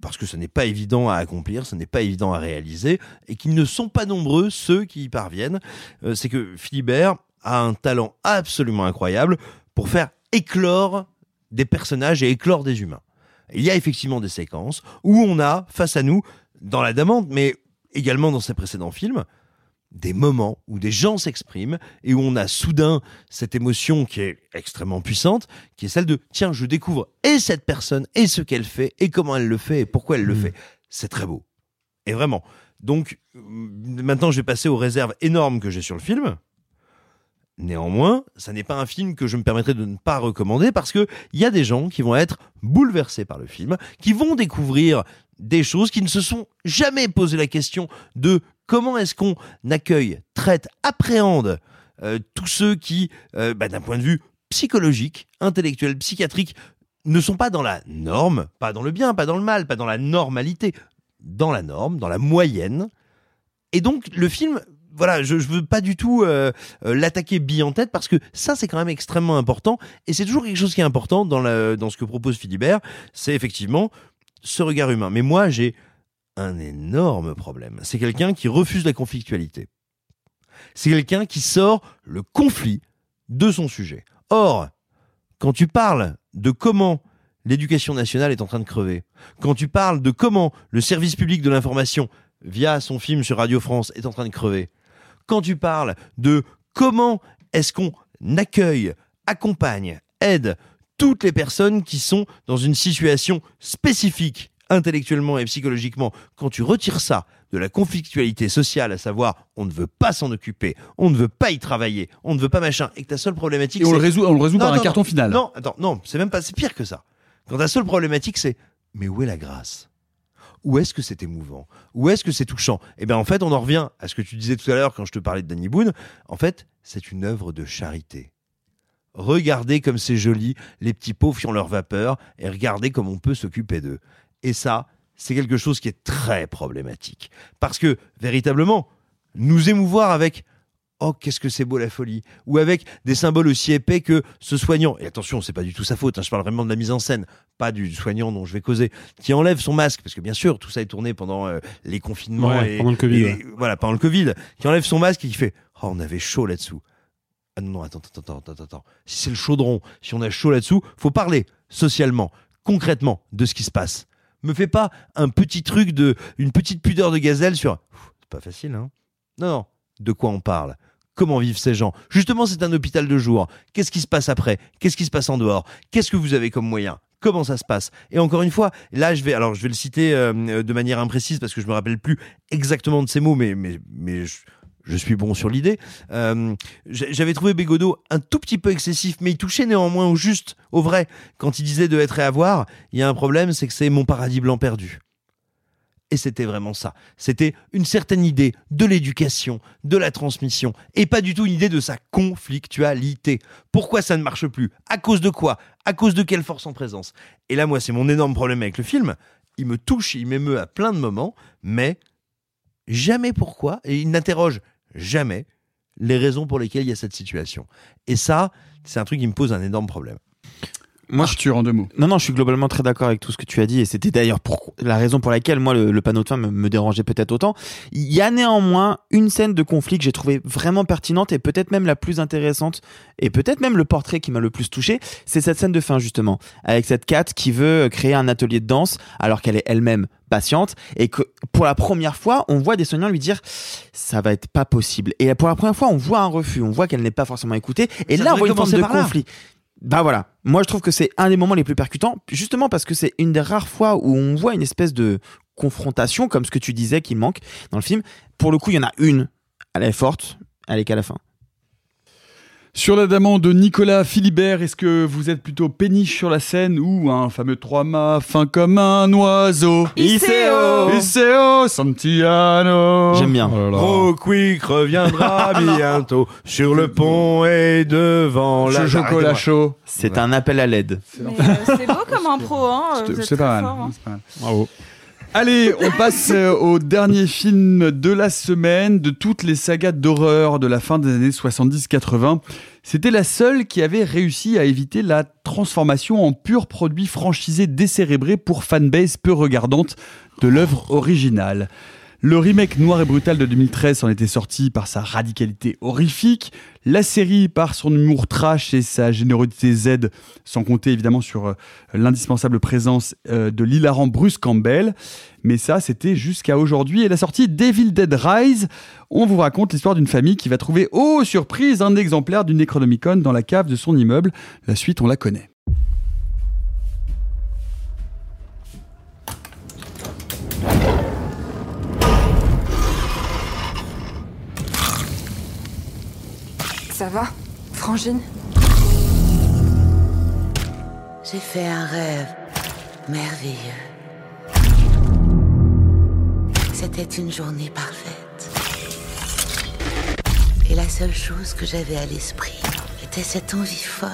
S2: parce que ce n'est pas évident à accomplir, ce n'est pas évident à réaliser, et qu'ils ne sont pas nombreux ceux qui y parviennent. Euh, c'est que Philibert a un talent absolument incroyable pour faire éclore des personnages et éclore des humains. Il y a effectivement des séquences où on a face à nous, dans La Damante, mais également dans ses précédents films, des moments où des gens s'expriment et où on a soudain cette émotion qui est extrêmement puissante, qui est celle de tiens, je découvre et cette personne et ce qu'elle fait et comment elle le fait et pourquoi elle le fait. C'est très beau. Et vraiment. Donc maintenant, je vais passer aux réserves énormes que j'ai sur le film. Néanmoins, ça n'est pas un film que je me permettrai de ne pas recommander parce que il y a des gens qui vont être bouleversés par le film, qui vont découvrir des choses qui ne se sont jamais posé la question de comment est-ce qu'on accueille, traite, appréhende euh, tous ceux qui, euh, bah, d'un point de vue psychologique, intellectuel, psychiatrique, ne sont pas dans la norme, pas dans le bien, pas dans le mal, pas dans la normalité, dans la norme, dans la moyenne. Et donc le film, voilà, je, je veux pas du tout euh, l'attaquer bille en tête parce que ça c'est quand même extrêmement important et c'est toujours quelque chose qui est important dans, dans ce que propose Philibert, c'est effectivement ce regard humain. Mais moi j'ai un énorme problème. C'est quelqu'un qui refuse la conflictualité. C'est quelqu'un qui sort le conflit de son sujet. Or, quand tu parles de comment l'éducation nationale est en train de crever, quand tu parles de comment le service public de l'information, via son film sur Radio France, est en train de crever, quand tu parles de comment est-ce qu'on accueille, accompagne, aide toutes les personnes qui sont dans une situation spécifique intellectuellement et psychologiquement, quand tu retires ça de la conflictualité sociale, à savoir on ne veut pas s'en occuper, on ne veut pas y travailler, on ne veut pas machin, et que ta seule problématique
S1: Et on le résout- on le résout
S2: Non,
S1: par un
S2: non,
S1: carton final.
S2: Non, attends, non, c'est même pas, c'est pire que ça. Quand ta seule problématique c'est mais où est la grâce? Où est-ce que c'est émouvant? Où est-ce que c'est touchant? Eh bien en fait on en revient à ce que tu disais tout à l'heure quand je te parlais de Danny Boone. En fait c'est une œuvre de charité. Regardez comme c'est joli, les petits pauvres qui ont leur vapeur, et regardez comme on peut s'occuper d'eux. Et ça, c'est quelque chose qui est très problématique. Parce que, véritablement, nous émouvoir avec Oh, qu'est-ce que c'est beau la folie Ou avec des symboles aussi épais que ce soignant, et attention, c'est pas du tout sa faute, hein, je parle vraiment de la mise en scène, pas du soignant dont je vais causer, qui enlève son masque, parce que bien sûr, tout ça est tourné pendant euh, les confinements
S5: Ouais,
S2: et,
S5: pendant le Covid,
S2: et-
S5: ouais.
S2: voilà, pendant le Covid, qui enlève son masque et qui fait Oh, on avait chaud là-dessous. Ah non, non, attends, attends, attends, attends, attends. Si c'est le chaudron, si on a chaud là-dessous, faut parler socialement, concrètement, de ce qui se passe. Me fais pas un petit truc de, une petite pudeur de gazelle sur, c'est pas facile, hein. Non, non. De quoi on parle? Comment vivent ces gens? Justement, c'est un hôpital de jour. Qu'est-ce qui se passe après? Qu'est-ce qui se passe en dehors? Qu'est-ce que vous avez comme moyen? Comment ça se passe? Et encore une fois, là, je vais, alors, je vais le citer euh, de manière imprécise parce que je me rappelle plus exactement de ces mots, mais, mais, mais je suis bon sur l'idée. Euh, J'avais trouvé Bégodeau un tout petit peu excessif, mais il touchait néanmoins au juste, au vrai. Quand il disait de être et avoir, il y a un problème, c'est que c'est mon paradis blanc perdu. Et c'était vraiment ça. C'était une certaine idée de l'éducation, de la transmission, et pas du tout une idée de sa conflictualité. Pourquoi ça ne marche plus? À cause de quoi? À cause de quelle force en présence? Et là, moi, c'est mon énorme problème avec le film. Il me touche, il m'émeut à plein de moments, mais jamais pourquoi, et il n'interroge jamais les raisons pour lesquelles il y a cette situation. Et ça, c'est un truc qui me pose un énorme problème.
S6: Moi,
S1: Arthur, en deux mots.
S6: Non, non, je suis globalement très d'accord avec tout ce que tu as dit, et c'était d'ailleurs pour la raison pour laquelle moi le, le panneau de fin me, me dérangeait peut-être autant. Il y a néanmoins une scène de conflit que j'ai trouvé vraiment pertinente et peut-être même la plus intéressante, et peut-être même le portrait qui m'a le plus touché, c'est cette scène de fin justement, avec cette Kat qui veut créer un atelier de danse alors qu'elle est elle-même patiente et que pour la première fois on voit des soignants lui dire ça va être pas possible et pour la première fois on voit un refus on voit qu'elle n'est pas forcément écoutée et
S2: Ça
S6: là on voit une forme
S2: commencer
S6: de
S2: par là.
S6: Bah voilà, moi je trouve que c'est un des moments les plus percutants, justement parce que c'est une des rares fois où on voit une espèce de confrontation, comme ce que tu disais qui manque dans le film. Pour le coup, il y en a une, elle est forte, elle est qu'à la fin.
S1: Sur l'adamant de Nicolas Philibert, est-ce que vous êtes plutôt péniche sur la scène ou un fameux trois mâts fin comme un oiseau?
S6: Iseo
S1: Iseo Santiano
S6: J'aime bien.
S1: Oh là.
S2: Gros Quick reviendra bientôt sur le pont et devant la...
S1: Ce chocolat chaud.
S6: C'est un appel à l'aide.
S4: Euh, c'est beau comme hein.
S1: Pas,
S4: fort,
S1: mal.
S4: hein.
S1: c'est pas mal. Bravo. Allez, on passe euh, au dernier film de la semaine de toutes les sagas d'horreur de la fin des années 70-80. C'était la seule qui avait réussi à éviter la transformation en pur produit franchisé décérébré pour fanbase peu regardante de l'œuvre originale. Le remake noir et brutal de 2013 en était sorti par sa radicalité horrifique, la série par son humour trash et sa générosité Z, sans compter évidemment sur euh, l'indispensable présence euh, de l'hilarant Bruce Campbell. Mais ça, c'était jusqu'à aujourd'hui. Et la sortie Devil Dead Rise, on vous raconte l'histoire d'une famille qui va trouver, oh surprise, un exemplaire du Necronomicon dans la cave de son immeuble. La suite, on la connaît.
S18: Ça va, Frangine
S19: J'ai fait un rêve merveilleux. C'était une journée parfaite. Et la seule chose que j'avais à l'esprit était cette envie folle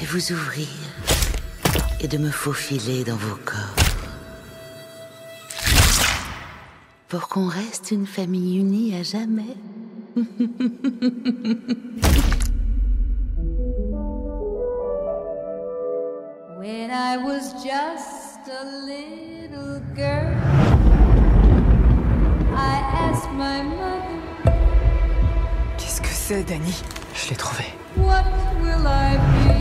S19: de vous ouvrir et de me faufiler dans vos corps. Pour qu'on reste une famille unie à jamais.
S20: When I was just a little girl, I asked my mother.
S18: Qu'est-ce que c'est, Danny?
S21: Je l'ai trouvé.
S20: What will I be?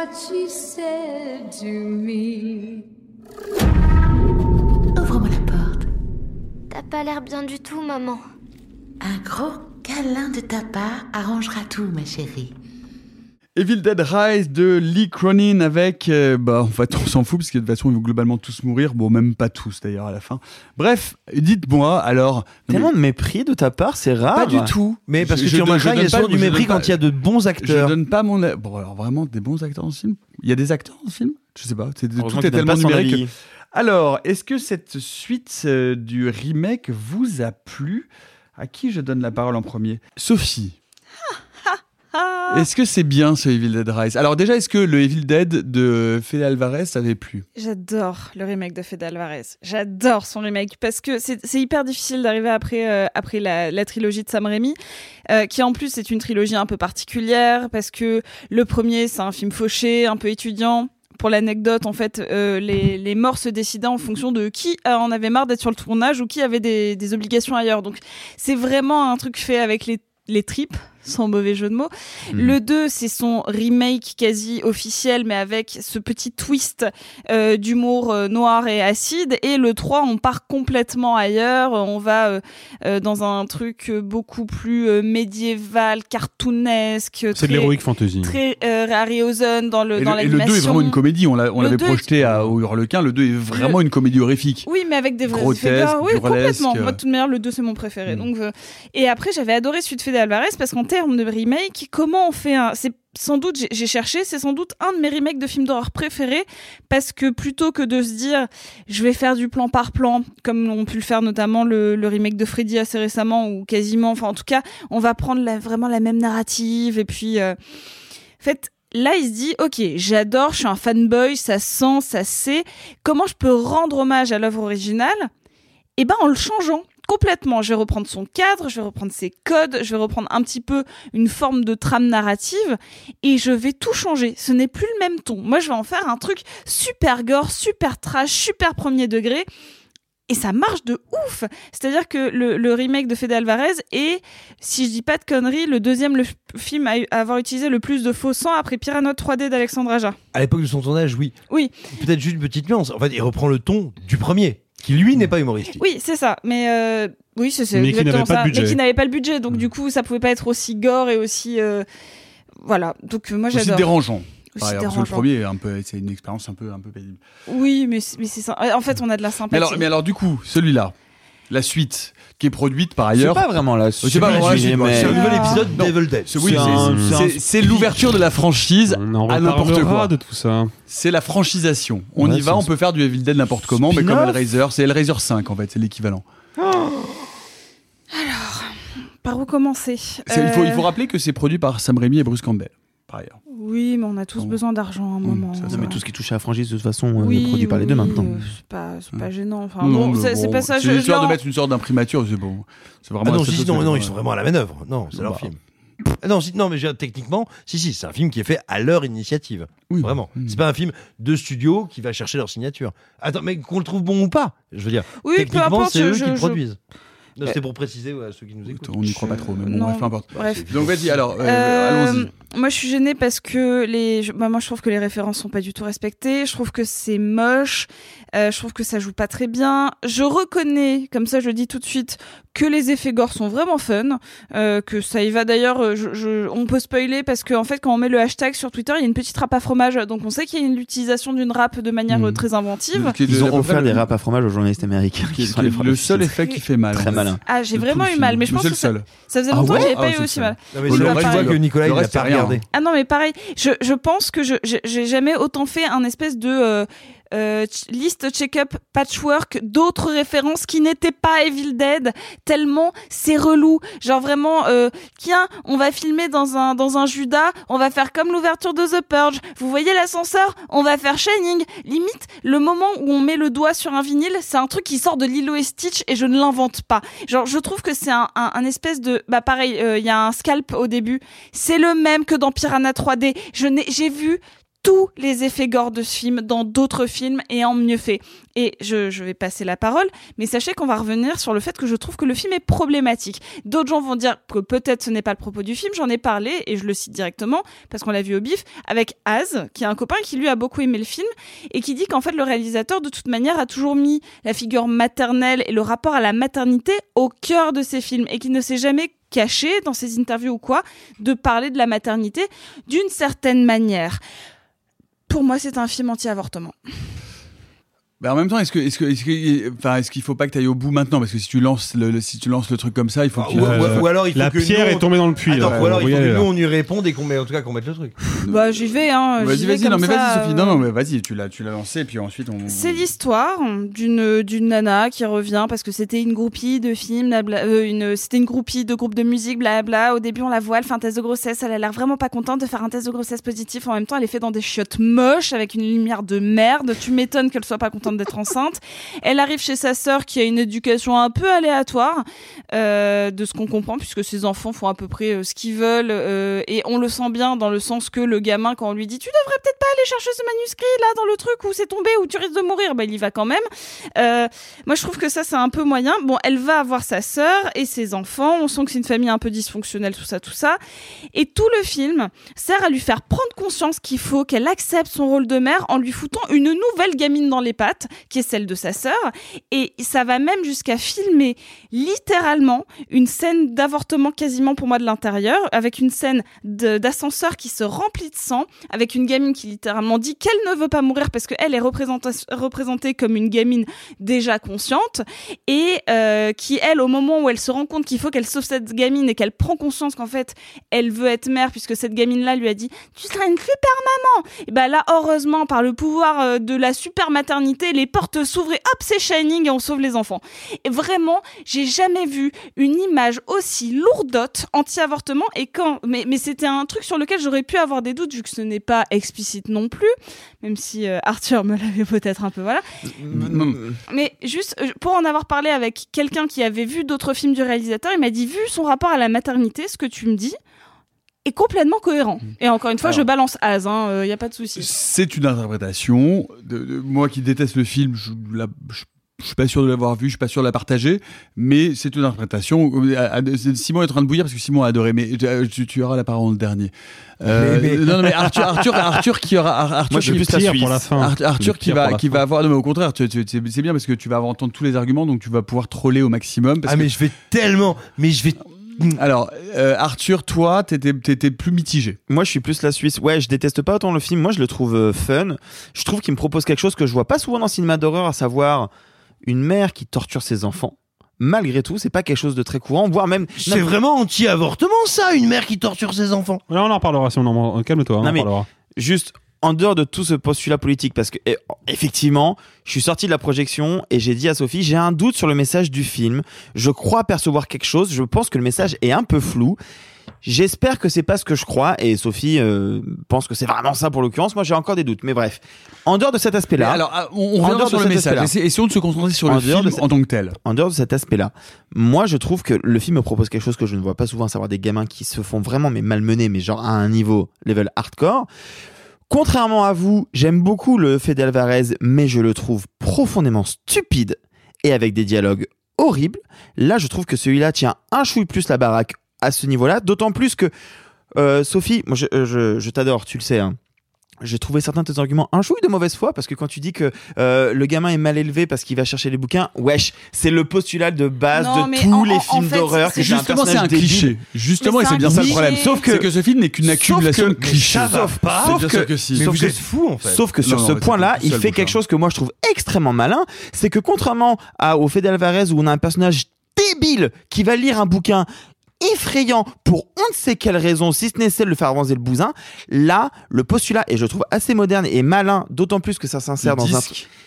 S20: What she said to me.
S19: Ouvre-moi la porte.
S11: T'as pas l'air bien du tout, maman.
S19: Un gros câlin de ta part arrangera tout, ma chérie.
S1: Evil Dead Rise de Lee Cronin avec, euh, bah en fait on s'en fout parce que de toute façon ils vont globalement tous mourir, bon même pas tous d'ailleurs à la fin. Bref, dites-moi alors.
S6: Tellement de mépris de ta part, c'est rare.
S1: Pas du tout.
S2: Mais parce que
S1: Je-
S2: remarqueras,
S1: donne-
S2: il y a
S1: je donne
S2: souvent
S1: pas-
S2: du mépris quand il y a de bons acteurs.
S1: Je donne pas mon. Bon alors vraiment des bons acteurs dans ce film? Il y a des acteurs dans ce film? Je sais pas. c'est-
S6: Heureusement
S1: tout est tellement numérique. Alors, est-ce que cette suite euh, du remake vous a plu? À qui je donne la parole en premier? Sophie.
S4: Ah.
S1: Est-ce que c'est bien ce Evil Dead Rise? Alors déjà, est-ce que le Evil Dead de Fede Alvarez t'avait plu?
S4: J'adore le remake de Fede Alvarez. J'adore son remake parce que c'est hyper difficile d'arriver après, euh, après la, la trilogie de Sam Raimi, euh, qui en plus est une trilogie un peu particulière parce que le premier c'est un film fauché, un peu étudiant. Pour l'anecdote, en fait, euh, les, les morts se décidaient en fonction de qui en avait marre d'être sur le tournage ou qui avait des, des obligations ailleurs. Donc c'est vraiment un truc fait avec les, les tripes, sans mauvais jeu de mots.
S6: Mhm.
S4: Le 2, c'est son remake quasi officiel, mais avec ce petit twist euh, d'humour euh, noir et acide. Et le 3, on part complètement ailleurs. On va euh, euh, dans un truc beaucoup plus euh, médiéval, cartoonesque.
S5: C'est de
S4: très-
S5: l'héroïque fantasy.
S4: Très euh, Harryhausen dans le
S1: et
S4: dans
S1: le, et le 2 est vraiment une comédie. On l'a- on
S4: Le
S1: l'avait
S4: 2 est-
S1: projeté à, au Hurlequin. Le 2 est vraiment une comédie horrifique.
S4: Oui, mais avec des vrais
S1: Grotesque.
S4: Oui, complètement. Moi, de toute manière, le 2, c'est mon préféré.
S1: Mm.
S4: Donc, euh, Et après, j'avais adoré celui de Fede Alvarez parce qu'en termes de remake, comment on fait un. C'est sans doute, j'ai- cherché, c'est sans doute un de mes remakes de films d'horreur préférés parce que plutôt que de se dire je vais faire du plan par plan, comme on pu le faire notamment le, remake de Freddy assez récemment ou quasiment, enfin en tout cas, on va prendre vraiment la même narrative et puis. euh, en fait, là, il se dit, ok, j'adore, je suis un fanboy, ça sent, ça sait. Comment je peux rendre hommage à l'œuvre originale? Eh ben, en le changeant complètement. Je vais reprendre son cadre, je vais reprendre ses codes, je vais reprendre un petit peu une forme de trame narrative et je vais tout changer. Ce n'est plus le même ton. Moi, je vais en faire un truc super gore, super trash, super premier degré. Et ça marche de ouf. C'est-à-dire que le, le remake de Fede Alvarez est, si je dis pas de conneries, le deuxième le film à, à avoir utilisé le plus de faux sang après Piranha 3D d'Alexandre Aja.
S2: À l'époque de son tournage, oui.
S4: Oui.
S2: Peut-être juste une petite nuance. En fait, il reprend le ton du premier, qui lui n'est pas humoristique.
S4: Oui, c'est ça. Mais euh, oui, c'est c'est
S2: Mais qui
S4: exactement
S2: n'avait pas de
S4: ça. Mais qui n'avait pas le budget. Donc, du coup, ça pouvait pas être aussi gore et aussi. euh, Voilà. Donc, euh, moi, j'adore.
S1: Aussi dérangeant.
S4: Aussi
S1: parce que le
S4: dérangeant.
S1: premier, est un peu, c'est une expérience un peu, un peu pénible.
S4: Oui, mais, c'est- mais c'est ça. En fait, on a de la sympathie.
S1: Mais alors, mais alors, du coup, celui-là, la suite, qui est produite par ailleurs.
S6: C'est pas vraiment la
S1: C'est pas vraiment la
S6: suite,
S1: suite.
S6: mais-
S1: C'est un nouvel épisode
S2: Ah.
S1: d'Evil
S2: Dead.
S1: C'est
S6: C'est
S1: c'est-
S6: c'est
S1: c'est- c'est l'ouverture de la franchise
S5: On
S1: à n'importe
S5: reparlera
S1: quoi.
S5: de tout ça.
S1: C'est la franchisation. On y va,
S5: c'est
S1: on peut faire du Evil Dead n'importe comment, mais comme Hellraiser, c'est Hellraiser 5 en fait, c'est l'équivalent.
S4: Par où commencer?
S1: C'est- Il, faut, il faut
S4: Euh,
S1: rappeler que c'est produit par Sam Raimi et Bruce Campbell, par ailleurs.
S4: Oui, mais on a tous besoin d'argent à un moment.
S6: Non, mais tout ce qui touche à la franchise, de toute façon, euh,
S4: Oui,
S6: est produit par les deux maintenant.
S4: euh, c'est pas, c'est pas gênant. Enfin,
S1: Non,
S4: bon,
S1: mais
S4: c'est pas ça.
S1: C'est
S4: je-
S1: l'histoire de mettre une sorte d'imprimature, c'est bon. C'est vraiment
S2: Ah non, non, non,
S1: que-
S2: ils sont vraiment à la manœuvre. Non, c'est leur
S1: Bah.
S2: film. Ah Non, si, non, mais techniquement, si, si, c'est un film qui est fait à leur initiative. Vraiment. C'est pas un film de studio qui va chercher leur signature. Attends, mais qu'on le trouve bon ou pas, je veux dire.
S4: Oui, peu
S2: techniquement, c'est eux
S4: je-
S2: qui
S4: je-
S2: produisent. Non,
S4: Eh.
S2: C'était pour préciser ouais, à ceux qui nous écoutent.
S1: On n'y croit pas trop, mais bon,
S4: Non,
S1: bref, peu importe.
S4: bref.
S1: Donc vas-y, alors, euh,
S4: Euh,
S1: allons-y.
S4: Moi, je suis gênée parce que les, je- bah, moi, je trouve que les références sont pas du tout respectées. Je trouve que c'est moche. Euh, je trouve que ça joue pas très bien. Je reconnais, comme ça, je le dis tout de suite, que les effets gore sont vraiment fun. Euh, que ça y va d'ailleurs. Je, je- on peut spoiler parce qu'en en fait, quand on met le hashtag sur Twitter, il y a une petite râpe à fromage. Donc, on sait qu'il y a une l'utilisation d'une râpe de manière euh, très inventive.
S6: Ils ont offert des râpes à fromage aux journalistes américains.
S1: Qui qui est le seul effet qui fait mal.
S6: Très
S1: fait.
S6: malin.
S4: Ah, j'ai
S1: De tout
S4: vraiment eu mal, mais je pense que ça,
S1: seul.
S4: ça faisait
S1: Ah
S4: longtemps que j'avais
S1: Ah,
S4: pas eu aussi mal.
S2: Non, mais vois que Nicolas, il a pas regardé.
S4: Ah non, mais pareil, je, je pense que je j'ai j'ai jamais autant fait un espèce de euh, euh, liste check-up patchwork d'autres références qui n'étaient pas Evil Dead tellement c'est relou. Genre vraiment euh, tiens on va filmer dans un dans un Judas on va faire comme l'ouverture de The Purge. Vous voyez l'ascenseur? On va faire Shining. Limite le moment où on met le doigt sur un vinyle c'est un truc qui sort de Lilo et Stitch et je ne l'invente pas. Genre je trouve que c'est un, un, un espèce de bah pareil euh, il y a un scalp au début. C'est le même que dans Piranha 3D je n'ai j'ai vu tous les effets gore de ce film dans d'autres films et en mieux fait. Et je, je vais passer la parole, mais sachez qu'on va revenir sur le fait que je trouve que le film est problématique. D'autres gens vont dire que peut-être ce n'est pas le propos du film, j'en ai parlé et je le cite directement parce qu'on l'a vu au bif avec Az, qui est un copain qui lui a beaucoup aimé le film et qui dit qu'en fait le réalisateur de toute manière a toujours mis la figure maternelle et le rapport à la maternité au cœur de ses films et qu'il ne s'est jamais caché dans ses interviews ou quoi de parler de la maternité d'une certaine manière. Pour moi, c'est un film anti-avortement.
S1: Bah en même temps, est-ce que, est-ce que, est-ce que, enfin, est-ce qu'il faut pas que tu ailles au bout maintenant? Parce que si tu lances le, le- si tu lances le truc comme ça, il faut que tu-
S2: Ou, ou- ou alors il faut
S5: La
S2: que
S5: pierre
S2: nous,
S5: est tombée dans le puits,
S2: Attends,
S5: là.
S2: ou alors il faut
S5: est
S2: que nous on y réponde et qu'on met en tout cas qu'on mette le truc.
S4: Bah, j'y vais, hein.
S1: Vas-y,
S4: j'y vais
S1: vas-y, non mais vas-y Sophie,
S4: euh,
S1: non non mais vas-y, tu l'as, tu l'as lancé puis ensuite on.
S4: C'est l'histoire d'une d'une nana qui revient parce que c'était une groupie de films, blabla, euh, une c'était une groupie de groupe de musique, blabla. Au début, on la voit, elle fait un test de grossesse, elle a l'air vraiment pas contente de faire un test de grossesse positif. En même temps, elle est faite dans des chiottes moches avec une lumière de merde. Tu m'étonnes qu'elle soit pas contente d'être enceinte. Elle arrive chez sa sœur qui a une éducation un peu aléatoire euh, de ce qu'on comprend puisque ses enfants font à peu près euh, ce qu'ils veulent euh, et on le sent bien dans le sens que le gamin quand on lui dit tu devrais peut-être pas aller chercher ce manuscrit là dans le truc où c'est tombé où tu risques de mourir bah il y va quand même. Moi je trouve que ça c'est un peu moyen. Bon elle va avoir sa sœur et ses enfants. On sent que c'est une famille un peu dysfonctionnelle tout ça tout ça. Et tout le film sert à lui faire prendre conscience qu'il faut qu'elle accepte son rôle de mère en lui foutant une nouvelle gamine dans les pattes qui est celle de sa sœur et ça va même jusqu'à filmer littéralement une scène d'avortement quasiment pour moi de l'intérieur, avec une scène d'ascenseur qui se remplit de sang, avec une gamine qui littéralement dit qu'elle ne veut pas mourir parce qu'elle est représentée comme une gamine déjà consciente, et euh, qui, elle, au moment où elle se rend compte qu'il faut qu'elle sauve cette gamine et qu'elle prend conscience qu'en fait, elle veut être mère, puisque cette gamine-là lui a dit « Tu seras une super maman !» Et ben là, heureusement, par le pouvoir euh, de la super maternité, les portes s'ouvrent et hop, c'est Shining et on sauve les enfants. Et vraiment, j'ai jamais vu une image aussi lourdote anti-avortement et quand, mais, mais c'était un truc sur lequel j'aurais pu avoir des doutes vu que ce n'est pas explicite non plus, même si euh, Arthur me l'avait peut-être un peu, voilà. Mais juste, euh, pour en avoir parlé avec quelqu'un qui avait vu d'autres films du réalisateur, il m'a dit, vu son rapport à la maternité, ce que tu me dis est complètement cohérent. Et encore une fois, je balance Az, il n'y a pas de souci.
S1: C'est une interprétation. De, de- moi qui déteste le film, je, la- je- je suis pas sûr de l'avoir vu, je suis pas sûr de la partager, mais c'est une interprétation. Euh, Simon est en train de bouillir parce que Simon a adoré, mais euh, tu, tu auras la parole en dernier. Euh,
S2: Mais- mais-
S1: Non, mais Arthur, Arthur, Arthur qui aura, Ar- Arthur,
S6: Moi, je suis
S1: qui-
S6: plus la
S5: Pire
S6: Suisse.
S5: pour la fin.
S1: Arthur, qui va,
S5: pour la
S1: qui
S5: fin.
S1: va avoir, non mais au contraire, c'est bien parce que tu vas avoir entendu tous les arguments, donc tu vas pouvoir troller au maximum. Parce
S2: Ah
S1: que-
S2: mais je vais tellement, mais je vais.
S1: Alors, euh, Arthur, toi, t'étais, t'étais plus mitigé.
S6: Moi, je suis plus la Suisse. Ouais, je déteste pas autant le film. Moi, je le trouve euh, fun. Je trouve qu'il me propose quelque chose que je vois pas souvent dans le cinéma d'horreur, à savoir une mère qui torture ses enfants. Malgré tout, c'est pas quelque chose de très courant, voire même.
S2: C'est vraiment anti-avortement ça, une mère qui torture ses enfants.
S5: Là, on en parlera si on en calme-toi, on
S6: Non,
S5: en
S6: mais
S5: parlera.
S6: juste en dehors de tout ce postulat politique, parce que eh, effectivement, je suis sorti de la projection et j'ai dit à Sophie, j'ai un doute sur le message du film. Je crois percevoir quelque chose. Je pense que le message est un peu flou. J'espère que c'est pas ce que je crois et Sophie euh, pense que c'est vraiment ça pour l'occurrence. Moi, j'ai encore des doutes, mais bref. En dehors de cet aspect-là,
S1: alors, ah, on- on sur le message. Essayons- de se concentrer sur le
S6: en
S1: film en tant que tel.
S6: En dehors de cet aspect-là, moi je trouve que le film me propose quelque chose que je ne vois pas souvent, à savoir des gamins qui se font vraiment mais malmenés, mais genre à un niveau level hardcore. Contrairement à vous, j'aime beaucoup le fait d'Alvarez, mais je le trouve profondément stupide et avec des dialogues horribles. Là, je trouve que celui-là tient un chouille plus la baraque à ce niveau-là, d'autant plus que euh, Sophie, moi je, euh, je, je t'adore, tu le sais. Hein. J'ai trouvé certains de tes arguments un chouille de mauvaise foi parce que quand tu dis que euh, le gamin est mal élevé parce qu'il va chercher les bouquins, wesh, c'est le postulat de base
S4: Non,
S6: de tous
S4: en-
S6: les films
S4: en fait,
S6: d'horreur.
S4: c'est-
S6: que c'est un
S1: Justement, c'est un
S6: débile.
S1: cliché. Justement, et
S4: c'est
S1: bien ça le problème.
S6: Sauf que-
S1: c'est que ce film n'est qu'une
S6: sauf
S1: accumulation
S6: que-
S1: de clichés.
S6: sauf pas. Sauf que-
S1: que si.
S2: Mais
S6: Sauf
S2: vous
S6: que-
S2: êtes fous en fait.
S6: Sauf que sur
S1: Non,
S6: ce
S1: non,
S6: point-là, il fait quelque chose que moi je trouve extrêmement malin, c'est que contrairement à, au fait d'Alvarez où on a un personnage débile qui va lire un bouquin effrayant pour on ne sait quelle raison, si ce n'est celle de faire avancer le bousin. Là, le postulat est, je trouve, assez moderne et malin, d'autant plus que ça s'insère dans un.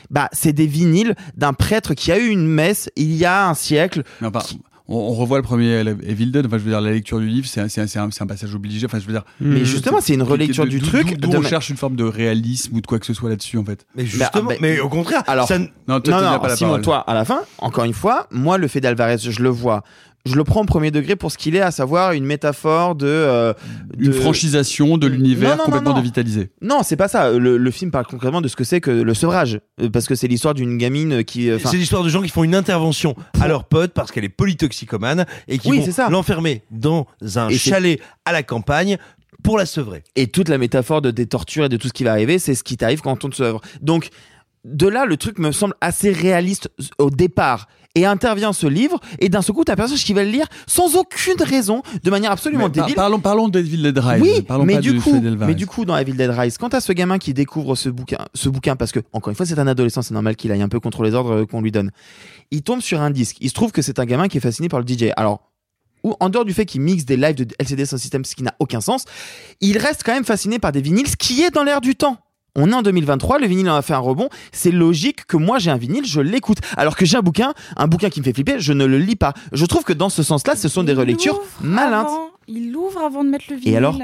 S6: Bah, c'est des vinyles d'un prêtre qui a eu une messe il y a un siècle.
S1: Non, bah, on, on revoit le premier Evil Dead. Enfin, je veux dire, la lecture du livre, c'est un, c'est un- c'est un- passage obligé. Enfin, je veux dire.
S6: Mais justement, c'est une relecture
S1: de-
S6: du truc
S1: D'où on
S6: ma-
S1: cherche une forme de réalisme ou de quoi que ce soit là-dessus, en fait.
S2: Mais justement,
S6: Bah,
S2: mais au contraire,
S6: Alors,
S2: ça
S1: Non, toi,
S6: non, non,
S1: pas la
S6: Simon,
S1: parole.
S6: toi, à la fin, encore une fois, moi, le fait d'Alvarez, je le vois. Je le prends au premier degré pour ce qu'il est, à savoir une métaphore de. euh,
S1: Une franchisation de l'univers
S6: Non, non, non,
S1: complètement
S6: non.
S1: dévitalisé.
S6: Non, c'est pas ça. Le, le film parle concrètement de ce que c'est que le sevrage. Euh, Parce que c'est l'histoire d'une gamine qui. euh,
S2: C'est l'histoire de gens qui font une intervention à leur pote parce qu'elle est polytoxicomane et qui
S6: Oui,
S2: vont l'enfermer dans un
S6: Et
S2: chalet à la campagne pour la sevrer.
S6: Et toute la métaphore de des tortures et de tout ce qui va arriver, c'est ce qui t'arrive quand on te sevre. Donc, de là, le truc me semble assez réaliste au départ. Et intervient ce livre, et d'un seul coup, t'as un personnage qui va le lire sans aucune raison, de manière absolument
S1: Mais par-
S6: débile.
S1: parlons, parlons de Evil Dead Rise.
S6: Oui,
S1: Parlons
S6: mais
S1: pas
S6: du coup, mais du coup, dans Evil Dead Rise, quand t'as ce gamin qui découvre ce bouquin, ce bouquin, parce que encore une fois, c'est un adolescent, c'est normal qu'il aille un peu contre les ordres qu'on lui donne. Il tombe sur un disque. Il se trouve que c'est un gamin qui est fasciné par le DJ. Alors, ou en dehors du fait qu'il mixe des lives de LCD sans système, ce qui n'a aucun sens, il reste quand même fasciné par des vinyles, ce qui est dans l'air du temps. On est en 2023, le vinyle en a fait un rebond. C'est logique que moi j'ai un vinyle, je l'écoute. Alors que j'ai un bouquin, un bouquin qui me fait flipper, je ne le lis pas. Je trouve que dans ce sens-là, ce sont des relectures malintes.
S4: Avant- il l'ouvre avant de mettre le vinyle.
S6: Et alors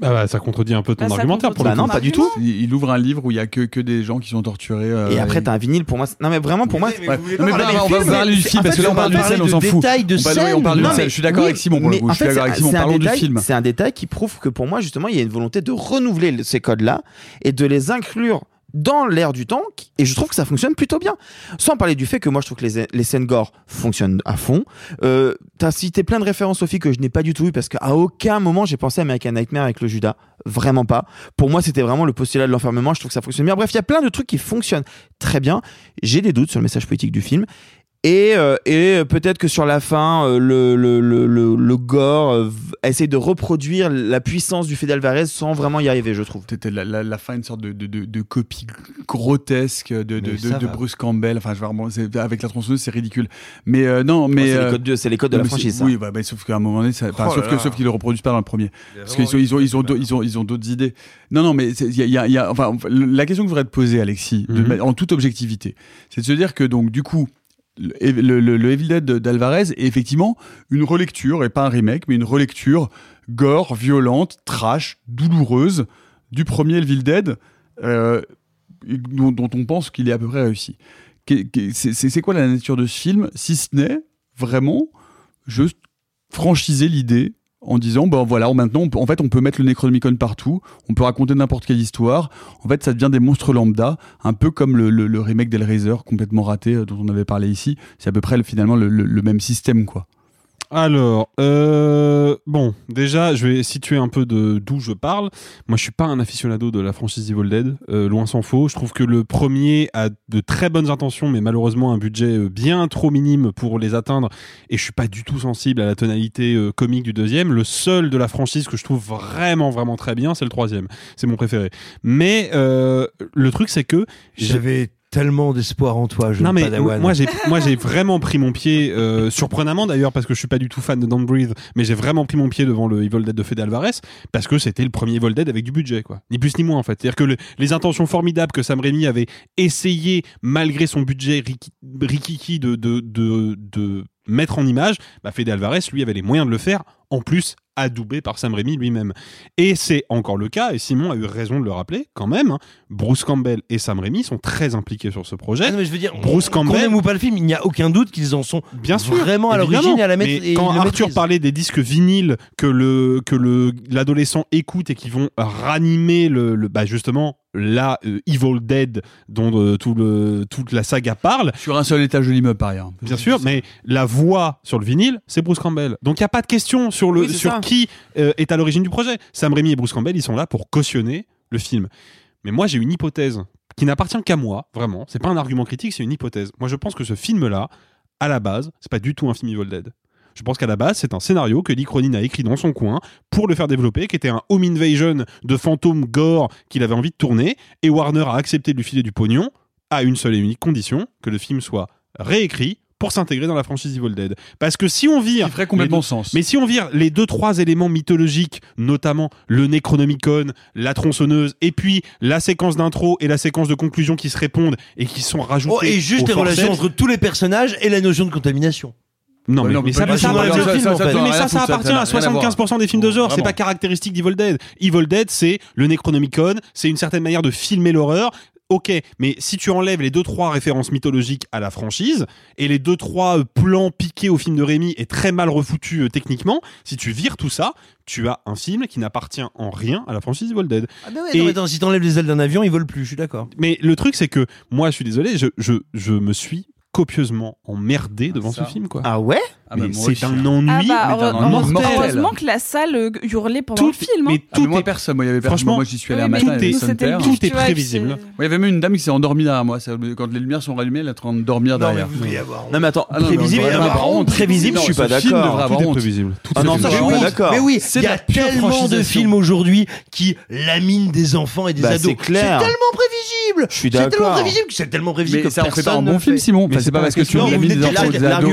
S5: Bah, bah, ça contredit un peu ton
S4: Bah, ça
S5: argumentaire pour le
S6: Bah
S5: coup.
S6: non, pas du tout.
S1: Il, il ouvre un livre où il y a que, que des gens qui sont torturés. euh,
S6: Et après, t'as un vinyle pour moi. c'est- Non, mais vraiment, pour moi.
S1: Ouais.
S6: c'est-
S1: Non, mais voilà,
S6: des
S1: on va parler
S6: mais
S1: du film parce que là on parle d'une scène, on s'en fout.
S6: de
S1: On parle- oui, on
S6: scène.
S1: parle
S6: Non,
S1: scène.
S6: mais-
S1: Je suis d'accord avec Simon pour le
S6: mais
S1: coup.
S6: en
S1: Je suis d'accord avec
S6: c'est
S1: Simon.
S6: un
S1: Parlons du
S6: détail-
S1: film.
S6: C'est un détail qui prouve que pour moi, justement, il y a une volonté de renouveler le- ces codes-là et de les inclure dans l'air du temps et je trouve que ça fonctionne plutôt bien. Sans parler du fait que moi je trouve que les, les scènes gore fonctionnent à fond. Euh, t'as cité plein de références Sophie que je n'ai pas du tout eu parce qu'à aucun moment j'ai pensé à American Nightmare avec le Judas. Vraiment pas. Pour moi c'était vraiment le postulat de l'enfermement. Je trouve que ça fonctionne bien. Bref il y a plein de trucs qui fonctionnent très bien. J'ai des doutes sur le message politique du film et, euh, et peut-être que sur la fin, euh, le, le, le, le, le gore euh, essaye de reproduire la puissance du Fede Alvarez sans vraiment y arriver, je trouve.
S1: C'était la, la, la fin, une sorte de, de, de, de copie grotesque de, de. Bruce Campbell. Enfin, je veux vraiment, c'est- avec la tronçonneuse, c'est ridicule. Mais euh, non, mais.
S6: Oh, c'est les
S1: euh,
S6: codes de- c'est les codes de la franchise, ça.
S1: Oui, bah, bah, sauf qu'à un moment donné, ça,
S6: Oh
S1: sauf que sauf qu'ils le reproduisent pas dans le premier. Parce qu'ils ils ont, ils ont, ils ont, ils ont d'autres idées. Non, non, mais y a, il y a- y a- enfin, la question que je voudrais te poser, Alexis,
S6: Mhm.
S1: en toute objectivité, c'est de se dire que donc du coup. Le, le, Evil Dead d'Alvarez est effectivement une relecture, et pas un remake, mais une relecture gore, violente, trash, douloureuse du premier Evil Dead, euh, dont, dont on pense qu'il est à peu près réussi. C'est quoi la nature de ce film, si ce n'est vraiment juste franchiser l'idée en disant ben voilà maintenant en fait on peut mettre le Necronomicon partout on peut raconter n'importe quelle histoire. En fait ça devient des monstres lambda un peu comme le, le- le remake d'Hellraiser complètement raté euh, dont on avait parlé ici. C'est à peu près le- finalement le, le- le même système quoi
S5: Alors, euh, bon, déjà, je vais situer un peu de d'où je parle. Moi, je suis pas un aficionado de la franchise Evil Dead, euh, loin s'en faut. Je trouve que le premier a de très bonnes intentions, mais malheureusement un budget euh, bien trop minime pour les atteindre. Et je suis pas du tout sensible à la tonalité euh, comique du deuxième. Le seul de la franchise que je trouve vraiment, vraiment très bien, c'est le troisième. C'est mon préféré. Mais le truc, c'est que
S2: J'avais tellement d'espoir en toi, jeune
S5: non mais
S2: padawan.
S5: moi j'ai moi j'ai vraiment pris mon pied euh, surprenamment d'ailleurs parce que je suis pas du tout fan de Don't Breathe mais j'ai vraiment pris mon pied devant le Evil Dead de Fede Alvarez parce que c'était le premier Evil Dead avec du budget quoi ni plus ni moins en fait c'est-à-dire que le- les intentions formidables que Sam Raimi avait essayé malgré son budget riki- rikiki de de, de de mettre en image bah Fede Alvarez lui avait les moyens de le faire en plus adoubé par Sam Raimi lui-même. Et c'est encore le cas et Simon a eu raison de le rappeler quand même hein. Bruce Campbell et Sam Raimi sont très impliqués sur ce projet.
S2: Ah non, mais je veux dire,
S5: Bruce
S2: qu'on
S5: Campbell
S2: aime ou pas le film, il n'y a aucun doute qu'ils en sont
S5: bien sûr
S2: vraiment à l'origine et à la mettre.
S5: Mais
S2: et
S5: quand Arthur parlait des disques vinyles que le que le l'adolescent écoute et qui vont ranimer le, le- bah justement la euh, Evil Dead dont euh, tout le toute la saga parle.
S1: Sur un seul étage de l'immeuble par ailleurs.
S5: Bien sûr mais la voix sur le vinyle c'est Bruce Campbell. Donc il y a pas de question sur le
S6: Oui, c'est
S5: sur
S6: ça.
S5: qui euh, est à l'origine du projet. Sam Raimi et Bruce Campbell ils sont là pour cautionner le film. Mais moi j'ai une hypothèse qui n'appartient qu'à moi vraiment. C'est pas un argument critique c'est une hypothèse. Moi je pense que ce film là à la base c'est pas du tout un film Evil Dead. Je pense qu'à la base, c'est un scénario que Lee Cronin a écrit dans son coin pour le faire développer, qui était un home invasion de fantômes gore qu'il avait envie de tourner, et Warner a accepté de lui filer du pognon à une seule et unique condition, que le film soit réécrit pour s'intégrer dans la franchise Evil Dead. Parce que si on vire,
S1: ferait complètement
S5: les deux-
S1: sens.
S5: Mais si on vire les deux trois éléments mythologiques, notamment le Necronomicon, la tronçonneuse, et puis la séquence d'intro et la séquence de conclusion qui se répondent et qui sont rajoutées.
S2: Oh, et juste les relations entre tous les personnages et la notion de contamination.
S5: Non, mais,
S2: non,
S5: mais
S2: mais
S5: ça,
S2: pas
S5: ça, appartient
S2: Ça, à
S5: ça
S2: foutre, ça,
S5: appartient
S2: ça n'a
S5: à
S2: rien à voir.
S5: 75% des films de genre. C'est pas caractéristique d'Evil Dead. Evil Dead, c'est le Necronomicon, c'est une certaine manière de filmer l'horreur. Ok, mais si tu enlèves les deux trois références mythologiques à la franchise et les deux trois euh, plans piqués au film de Rémi et très mal refoutus euh, techniquement, si tu vires tout ça, tu as un film qui n'appartient en rien à la franchise Evil Dead.
S2: Ah bah ouais, non, mais attends, si t'enlèves les ailes d'un avion, ils volent plus, je suis d'accord.
S5: Mais le truc, c'est que moi, je suis désolé, je, je, je me suis copieusement emmerdé devant
S1: ça.
S5: ce film, quoi.
S6: Ah ouais?
S1: Ah bah,
S5: Mais c'est un ennui.
S4: Ah bah,
S1: mais un ennui mortel.
S4: heureusement que la salle euh, hurlait pendant
S5: Tout-
S4: le film.
S5: mais
S4: hein.
S1: Ah, mais moi personne, moi y avait personne.
S5: Franchement,
S1: moi j'y suis allé
S4: oui,
S1: un
S4: mais
S1: matin,
S4: tout est- le
S5: Tout est prévisible.
S1: Il y avait même une dame qui s'est endormie derrière moi. Quand les lumières sont rallumées, elle est en train de dormir
S2: Non, mais
S1: derrière.
S2: vous devriez avoir.
S6: Non mais attends,
S1: Ah non, mais
S6: prévisible,
S1: avoir
S6: par
S1: honte.
S6: contre, prévisible, je suis pas d'accord.
S1: devrait avoir
S5: Tout est
S1: honte.
S5: prévisible. Tout
S6: Ah
S5: est
S6: non, ça, je
S5: prévisible.
S6: suis pas
S2: oui,
S6: d'accord.
S2: mais oui, il y a tellement de films aujourd'hui qui laminent des enfants et des
S6: Bah,
S2: ados.
S6: c'est clair.
S2: tellement prévisible.
S6: Je suis
S2: C'est tellement
S6: d'accord.
S2: prévisible que c'est tellement prévisible
S1: Mais
S2: que
S1: ça en fait pas un bon film. Simon.
S5: Mais c'est
S1: pas parce que tu.
S2: Non, de
S1: des enfants
S2: que
S1: et des ados.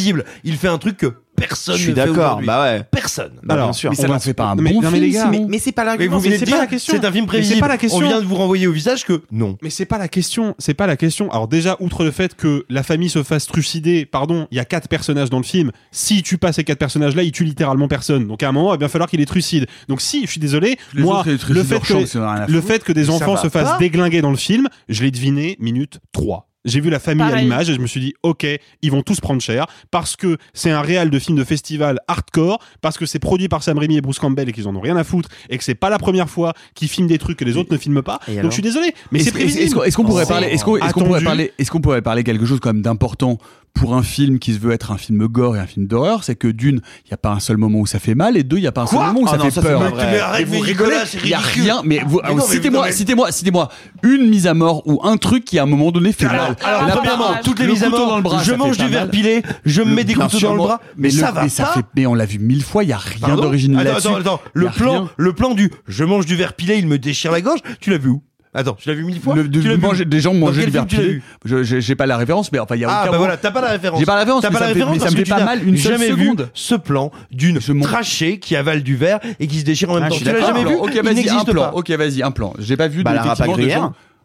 S2: C'est c'est film. Il fait un truc que personne
S6: Je suis
S2: ne fait
S6: d'accord.
S2: aujourd'hui.
S6: Bah ouais.
S2: Personne.
S6: Bah,
S5: Alors,
S6: bien sûr.
S1: Mais ça
S5: on
S1: n'en fait pas un
S5: mais-
S1: bon
S5: non, mais
S1: film.
S5: les gars,
S1: Simon.
S6: Mais, mais c'est pas
S2: Mais
S6: l'argument.
S2: vous venez
S5: c'est
S2: de
S5: pas
S2: dire
S5: la question.
S2: c'est un film
S5: Mais c'est
S2: prévisible.
S5: pas la question.
S2: On vient de vous renvoyer au visage que non.
S5: Mais c'est pas la question, c'est pas la question. Alors déjà, outre le fait que la famille se fasse trucider, pardon, il y a quatre personnages dans le film. Si tu passes ces quatre personnages-là, ils tuent littéralement personne. Donc à un moment, il va bien falloir qu'il les trucide. Donc si, je suis désolé,
S1: Les
S5: moi,
S1: autres,
S5: le fait
S1: leur
S5: que
S1: ça n'a rien à
S5: le
S1: foutre.
S5: fait que des
S2: Ça
S5: enfants
S2: va
S5: se fassent
S2: pas.
S5: déglinguer dans le film, je l'ai deviné minute 3. J'ai vu la famille à l'image et je me suis dit, ok, ils vont tous prendre cher parce que c'est un réal de film de festival hardcore, parce que c'est produit par Sam Raimi et Bruce Campbell et qu'ils en ont rien à foutre et que c'est pas la première fois qu'ils filment des trucs que les autres ne filment pas. Donc je suis désolé, mais c'est
S1: est-ce-
S5: prévisible.
S1: Est-ce qu'on pourrait parler Est-ce qu'on est-ce qu'on pourrait
S5: attendu.
S1: parler Est-ce qu'on pourrait parler quelque chose quand même d'important pour un film qui se veut être un film gore et un film d'horreur C'est que d'une, il y a pas un seul moment où ça fait mal, et deux, il y a pas un seul moment où
S6: Ah
S1: ça
S6: non,
S1: fait
S6: ça,
S1: peur.
S6: vrai.
S2: Mais arrête,
S1: Et vous rigolez Il y a rien. Mais vous,
S2: Mais non, mais
S1: citez-moi, citez-moi, citez-moi une mise à mort ou un truc qui à un moment donné fait
S2: Alors,
S1: mal.
S2: alors,
S1: La
S2: premièrement, toutes les
S1: le
S2: mises à mort,
S1: dans le bras,
S2: je mange du verre pilé, je me mets des couteaux dans le bras,
S1: mais,
S2: ça va
S1: mais ça
S2: pas.
S1: fait, mais on l'a vu mille fois, il y a rien d'original
S2: Attends,
S1: là-dessus.
S2: Le plan, le plan du je mange du verre pilé, il me déchire la gorge, tu l'as vu où? Attends, tu l'as vu mille fois
S1: Le- de-
S2: Tu l'as vu
S1: manger- des gens
S2: quel
S1: du verre pilé. J'ai pas la référence, mais enfin, il y a
S2: Ah
S1: aucun
S2: bah
S1: moment-
S2: voilà, t'as pas la référence.
S1: J'ai pas la référence, mais
S2: pas la
S1: ça me fait-
S2: référence
S1: mais ça
S2: parce
S1: me
S2: que
S1: fait
S2: tu
S1: pas mal une seule
S2: jamais
S1: seconde.
S2: vu ce plan d'une trachée qui avale du verre et qui se déchire en même
S6: Ah,
S2: temps. Tu l'as jamais vu
S1: Ok, vas-y, un plan. Ok, vas-y, un plan. J'ai pas vu
S6: Bah,
S1: de,
S6: la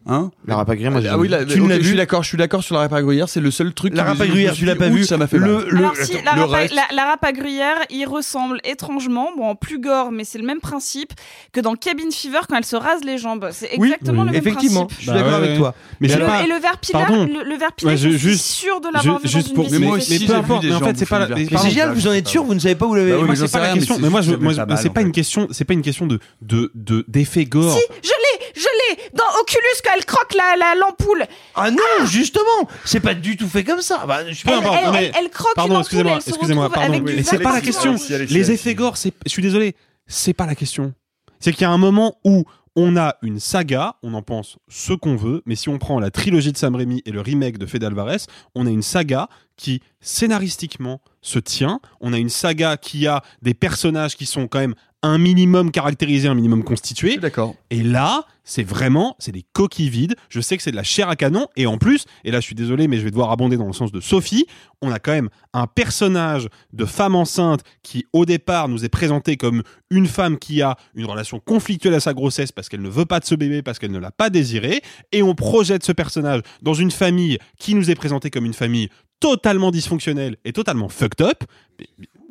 S1: effectivement, Hein
S6: La rapa gruyère, moi j'ai
S1: ah oui, la-
S2: Tu
S1: ok,
S2: l'as
S1: je
S2: vu
S1: suis d'accord, je suis d'accord sur la rapa gruyère, c'est le seul truc
S2: La
S1: qui me-
S2: rapa
S1: je me
S2: gruyère,
S1: suis
S2: tu l'as pas vu
S1: ça m'a fait
S2: Le-
S1: mal.
S2: le-
S4: Alors si, la
S1: le
S4: rapa,
S1: reste-
S4: la, la rapa gruyère, il ressemble étrangement, bon, plus gore, mais c'est le même principe que dans Cabin Fever quand elle se rase les jambes. C'est
S2: Oui,
S4: exactement le même
S2: effectivement,
S4: principe.
S2: je suis d'accord
S5: Bah ouais,
S2: avec toi.
S5: Mais
S4: Et
S5: pas-
S4: et le verre pilaire,
S5: Pardon.
S4: le, le verre pilaire,
S5: Ouais, je-
S4: je suis
S5: juste-
S4: sûr de l'avoir vu
S5: juste
S4: dans
S5: pour-.
S1: Mais moi
S5: Mais
S1: aussi,
S5: peu
S1: j'ai
S5: importe, mais en fait, c'est pas mais
S2: Mais c'est génial, vous en êtes sûr, vous ne savez pas où l'avez
S1: Bah oui,
S2: vu
S1: mais
S5: c'est pas la question.
S1: mais
S5: Mais moi, je, je- c'est
S1: en
S5: pas une question, c'est pas une question de de de d'effet gore.
S4: Si, je l'ai, je l'ai Dans Oculus, quand elle croque la la- l'ampoule.
S2: Ah non, justement, c'est pas du tout fait comme ça. Bah, je suis
S4: Elle,
S2: pas importe.
S4: elle-
S2: Non, mais-
S4: elle- elle croque
S5: Pardon,
S4: une ampoule,
S5: excusez-moi,
S4: elle se
S5: excusez-moi,
S4: retrouve
S5: pardon.
S4: avec du
S5: c'est pas la
S4: partout.
S5: question. Les effets gore, c'est, je suis désolé, c'est pas la question. C'est qu'il y a un moment où on a une saga, on en pense ce qu'on veut, mais si on prend la trilogie de Sam Raimi et le remake de Fede Alvarez, on a une saga qui scénaristiquement se tient. On a une saga qui a des personnages qui sont quand même un minimum caractérisés, un minimum constitués.
S1: D'accord.
S5: Et là, c'est vraiment, c'est des coquilles vides. Je sais que c'est de la chair à canon. Et en plus, et là je suis désolé, mais je vais devoir abonder dans le sens de Sophie, on a quand même un personnage de femme enceinte qui au départ nous est présenté comme une femme qui a une relation conflictuelle à sa grossesse parce qu'elle ne veut pas de ce bébé, parce qu'elle ne l'a pas désiré. Et on projette ce personnage dans une famille qui nous est présentée comme une famille totalement dysfonctionnelle et totalement fucked up.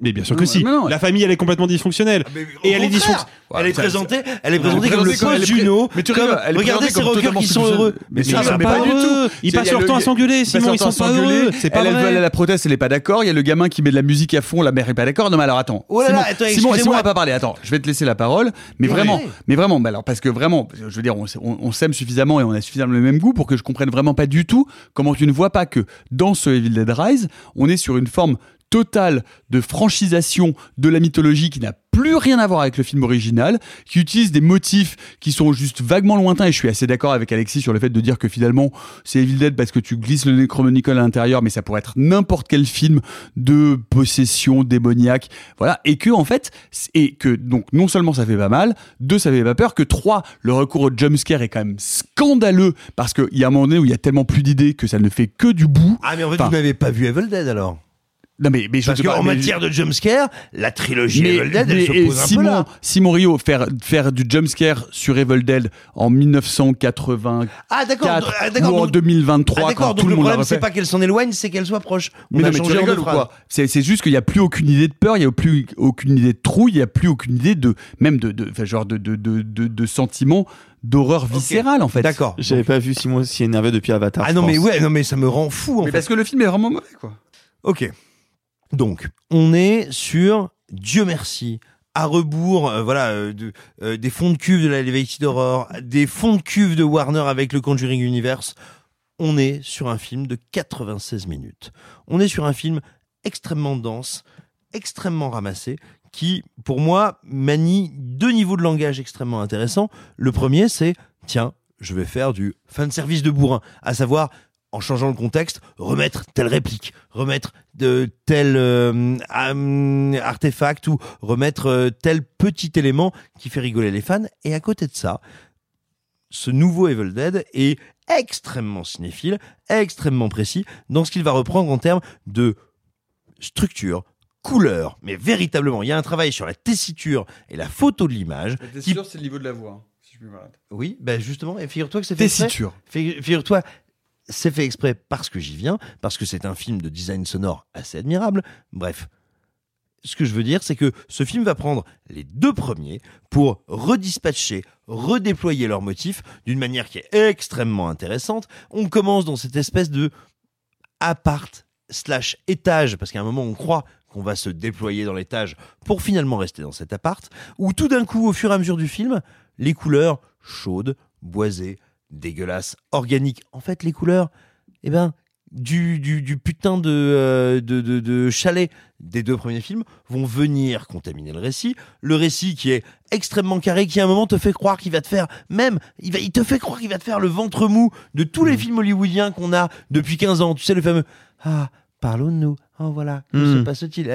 S5: Mais, bien sûr que
S1: Non,
S5: si.
S1: non.
S5: La famille, elle est complètement dysfonctionnelle. et elle est dysfonctionnelle.
S2: Elle est
S1: ça-
S2: présentée, elle est présentée
S1: est
S2: comme le
S1: est
S2: Juno.
S1: Mais tu
S2: comme-
S1: rigoles, elle est
S2: regardez
S1: présentée
S2: ces rockers qui sont heureux.
S1: Mais
S2: ça
S1: ça,
S2: va
S1: mais
S2: pas
S1: pas du
S2: heureux.
S1: tout.
S5: Ils passent leur
S1: le-
S5: temps à s'engueuler,
S1: ils
S5: sinon ils sont pas heureux. C'est pas vrai.
S1: veut aller à la proteste, elle est pas d'accord. Il y a le gamin qui met de la musique à fond, la mère est pas d'accord. Non, mais alors attends.
S2: Oh
S1: Simon, Simon,
S2: excusez-moi.
S1: Simon a pas parlé. Attends, je vais te laisser la parole. Mais vraiment, mais vraiment, alors parce que vraiment, je veux dire, on, on- on s'aime suffisamment et on a suffisamment le même goût pour que je comprenne vraiment pas du tout comment tu ne vois pas que dans ce Evil Dead Rise, on est sur une forme totale de franchisation de la mythologie qui n'a plus rien à voir avec le film original, qui utilise des motifs qui sont juste vaguement lointains, et je suis assez d'accord avec Alexis sur le fait de dire que finalement c'est Evil Dead parce que tu glisses le Necronomicon à l'intérieur, mais ça pourrait être n'importe quel film de possession démoniaque, voilà, et que en fait, et que donc non seulement ça fait pas mal, deux ça fait pas peur, que trois le recours au jumpscare est quand même scandaleux parce qu'il y a un moment donné où il y a tellement plus d'idées que ça ne fait que du bout.
S2: Ah, mais en fait,
S1: Enfin,
S2: vous n'avez pas vu Evil Dead alors?
S1: Non mais, mais je
S2: Parce qu'en matière de jumpscare, la trilogie
S1: mais,
S2: Evil Dead, elle
S1: mais-
S2: se
S1: et
S2: pose un peu
S1: Simon,
S2: là.
S1: Simon Rio faire faire du jumpscare sur Evil Dead en 1984
S2: Ah d'accord, ah,
S1: ou en
S2: donc-
S1: 2023
S2: Ah, d'accord,
S1: quand
S2: donc
S1: tout le
S2: le problème c'est pas qu'elle s'en éloigne, c'est qu'elle soit proche. On
S1: Mais
S2: a
S1: non, mais tu rigoles ou quoi? C'est c'est juste qu'il n'y a plus aucune idée de peur, il n'y a plus aucune idée de trouille, il n'y a plus aucune idée de même de, genre de de de de, de sentiments d'horreur viscérale en fait.
S2: D'accord.
S6: J'avais pas vu Simon s'y énerver depuis Avatar.
S2: Ah non mais ouais, non mais ça me rend fou en
S1: Mais
S2: fait.
S1: parce que le film est vraiment mauvais quoi.
S2: Ok. Donc, on est sur Dieu merci. À rebours, euh, voilà, euh, de- euh, des fonds de cuve de la Levity d'horreur, des fonds de cuve de Warner avec le Conjuring Universe. On est sur un film de 96 minutes. On est sur un film extrêmement dense, extrêmement ramassé, qui, pour moi, manie deux niveaux de langage extrêmement intéressants. Le premier, c'est, tiens, je vais faire du fan service de bourrin, à savoir, en changeant le contexte, remettre telle réplique, remettre de tel euh, artefact ou remettre euh, tel petit élément qui fait rigoler les fans. Et à côté de ça, ce nouveau Evil Dead est extrêmement cinéphile, extrêmement précis dans ce qu'il va reprendre en termes de structure, couleur, mais véritablement, il y a un travail sur la tessiture et la photo de l'image. qui-
S1: c'est le niveau de la voix.
S2: oui, ben justement, et figure-toi que c'est fait
S1: Tessiture.
S2: Figure-toi, c'est fait exprès parce que j'y viens, parce que c'est un film de design sonore assez admirable. Bref, ce que je veux dire, c'est que ce film va prendre les deux premiers pour redispatcher, redéployer leurs motifs d'une manière qui est extrêmement intéressante. On commence dans cette espèce de appart slash étage, parce qu'à un moment on croit qu'on va se déployer dans l'étage pour finalement rester dans cet appart, où tout d'un coup, au fur et à mesure du film, les couleurs chaudes, boisées, dégueulasses, organiques. En fait, les couleurs, eh ben, du, du, du putain de, euh, de, de, de chalet des deux premiers films vont venir contaminer le récit. Le récit qui est extrêmement carré, qui à un moment te fait croire qu'il va te faire, même, il, va, il te fait croire qu'il va te faire le ventre mou de tous les films hollywoodiens qu'on a depuis 15 ans. Tu sais, le fameux Ah, parlons-nous. Oh voilà, que
S1: Mm.
S2: se passe-t-il? Mais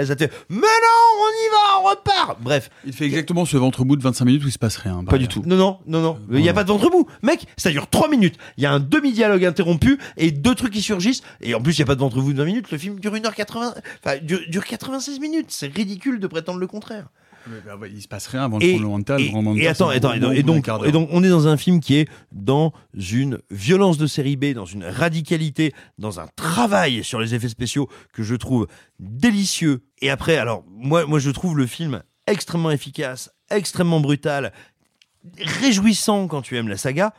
S2: non, on y va, on repart Bref.
S1: Il fait exactement ce ventre mou de 25 minutes où il se passe rien.
S2: Pas du tout. Non, non, non, non. Il n'y a pas de ventre mou. Mec, ça dure 3 minutes. Il y a un demi-dialogue interrompu et deux trucs qui surgissent. Et en plus, il n'y a pas de ventre mou de 20 minutes. Le film dure 1h80. Enfin, dure, dure 96 minutes. C'est ridicule de prétendre le contraire.
S1: Bah, Il se passe rien avant le tremblement de terre. le
S2: et- et attends, attends, et, donc, et donc, et donc, on est dans un film qui est dans une violence de série B, dans une radicalité, dans un travail sur les effets spéciaux que je trouve délicieux. Et après, alors, moi, moi, je trouve le film extrêmement efficace, extrêmement brutal, réjouissant quand tu aimes la saga,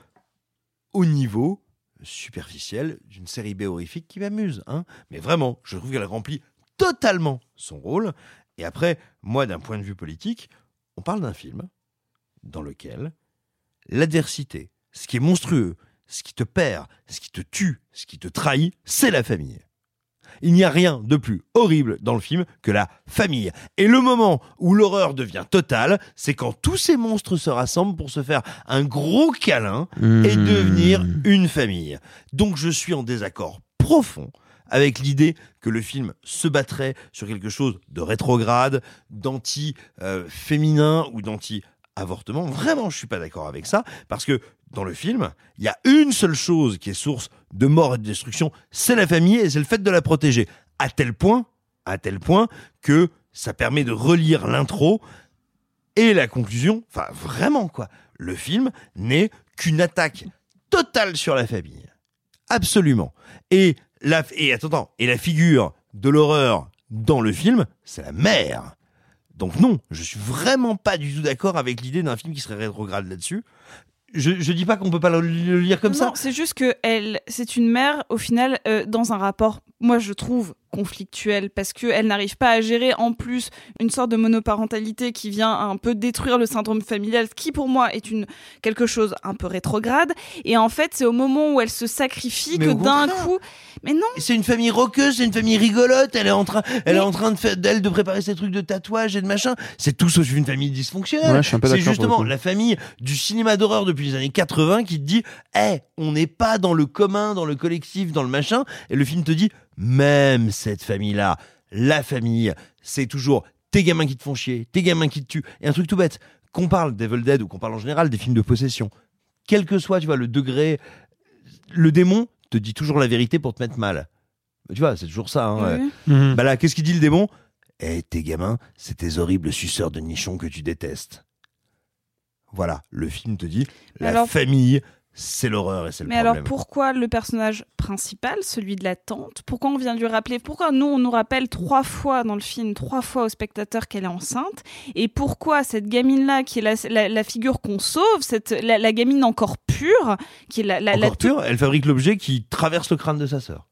S2: au niveau superficiel d'une série B horrifique qui m'amuse. Hein. Mais vraiment, je trouve qu'elle remplit totalement son rôle. Et après, moi, d'un point de vue politique, on parle d'un film dans lequel l'adversité, ce qui est monstrueux, ce qui te perd, ce qui te tue, ce qui te trahit, c'est la famille. Il n'y a rien de plus horrible dans le film que la famille. Et le moment où l'horreur devient totale, c'est quand tous ces monstres se rassemblent pour se faire un gros câlin et
S6: Mmh.
S2: devenir une famille. Donc je suis en désaccord profond avec l'idée que le film se battrait sur quelque chose de rétrograde, d'anti-féminin ou d'anti-avortement. Vraiment, je suis pas d'accord avec ça, parce que dans le film, il y a une seule chose qui est source de mort et de destruction, c'est la famille et c'est le fait de la protéger. À tel point, à tel point que ça permet de relire l'intro et la conclusion. Enfin, vraiment, quoi. Le film n'est qu'une attaque totale sur la famille. Absolument. Et la, et attends, attends, et la figure de l'horreur dans le film, c'est la mère. Donc non, je suis vraiment pas du tout d'accord avec l'idée d'un film qui serait rétrograde là-dessus. Je, je dis pas qu'on peut pas le, le lire comme ça.
S4: Non, c'est juste que elle, c'est une mère au final euh, dans un rapport, moi je trouve conflictuelle parce qu'elle n'arrive pas à gérer en plus une sorte de monoparentalité qui vient un peu détruire le syndrome familial, ce qui pour moi est une quelque chose un peu rétrograde. Et en fait, c'est au moment où elle se sacrifie
S2: Mais
S4: que d'un coup, mais non.
S2: C'est une famille roqueuse, c'est une famille rigolote. Elle est en train, elle est en train de faire d'elle de préparer ses trucs de tatouage et de machin. C'est tout sauf une famille dysfonctionnelle.
S6: Ouais, je suis un peu
S2: c'est justement la famille du cinéma d'horreur depuis les années 80 qui te dit, eh, on n'est pas dans le commun, dans le collectif, dans le machin. Et le film te dit, même cette famille-là, la famille, c'est toujours tes gamins qui te font chier, tes gamins qui te tuent. Et un truc tout bête, qu'on parle d'Evil Dead ou qu'on parle en général des films de possession, quel que soit, tu vois, le degré, le démon te dit toujours la vérité pour te mettre mal. Tu vois, c'est toujours ça. Hein.
S5: Oui. Mhm.
S2: Bah là, qu'est-ce qu'il dit le démon? Eh, tes gamins, c'est tes horribles suceurs de nichons que tu détestes. Voilà, le film te dit la
S4: Alors-
S2: famille, c'est l'horreur et c'est le
S4: Mais
S2: problème.
S4: alors pourquoi le personnage principal, celui de la tante, pourquoi on vient lui rappeler, pourquoi nous on nous rappelle trois fois dans le film, trois fois au spectateur qu'elle est enceinte, et pourquoi cette gamine-là qui est la, la- la figure qu'on sauve, cette, la, la gamine encore pure, qui est la, la, la
S2: Encore pure, elle fabrique l'objet qui traverse le crâne de sa sœur.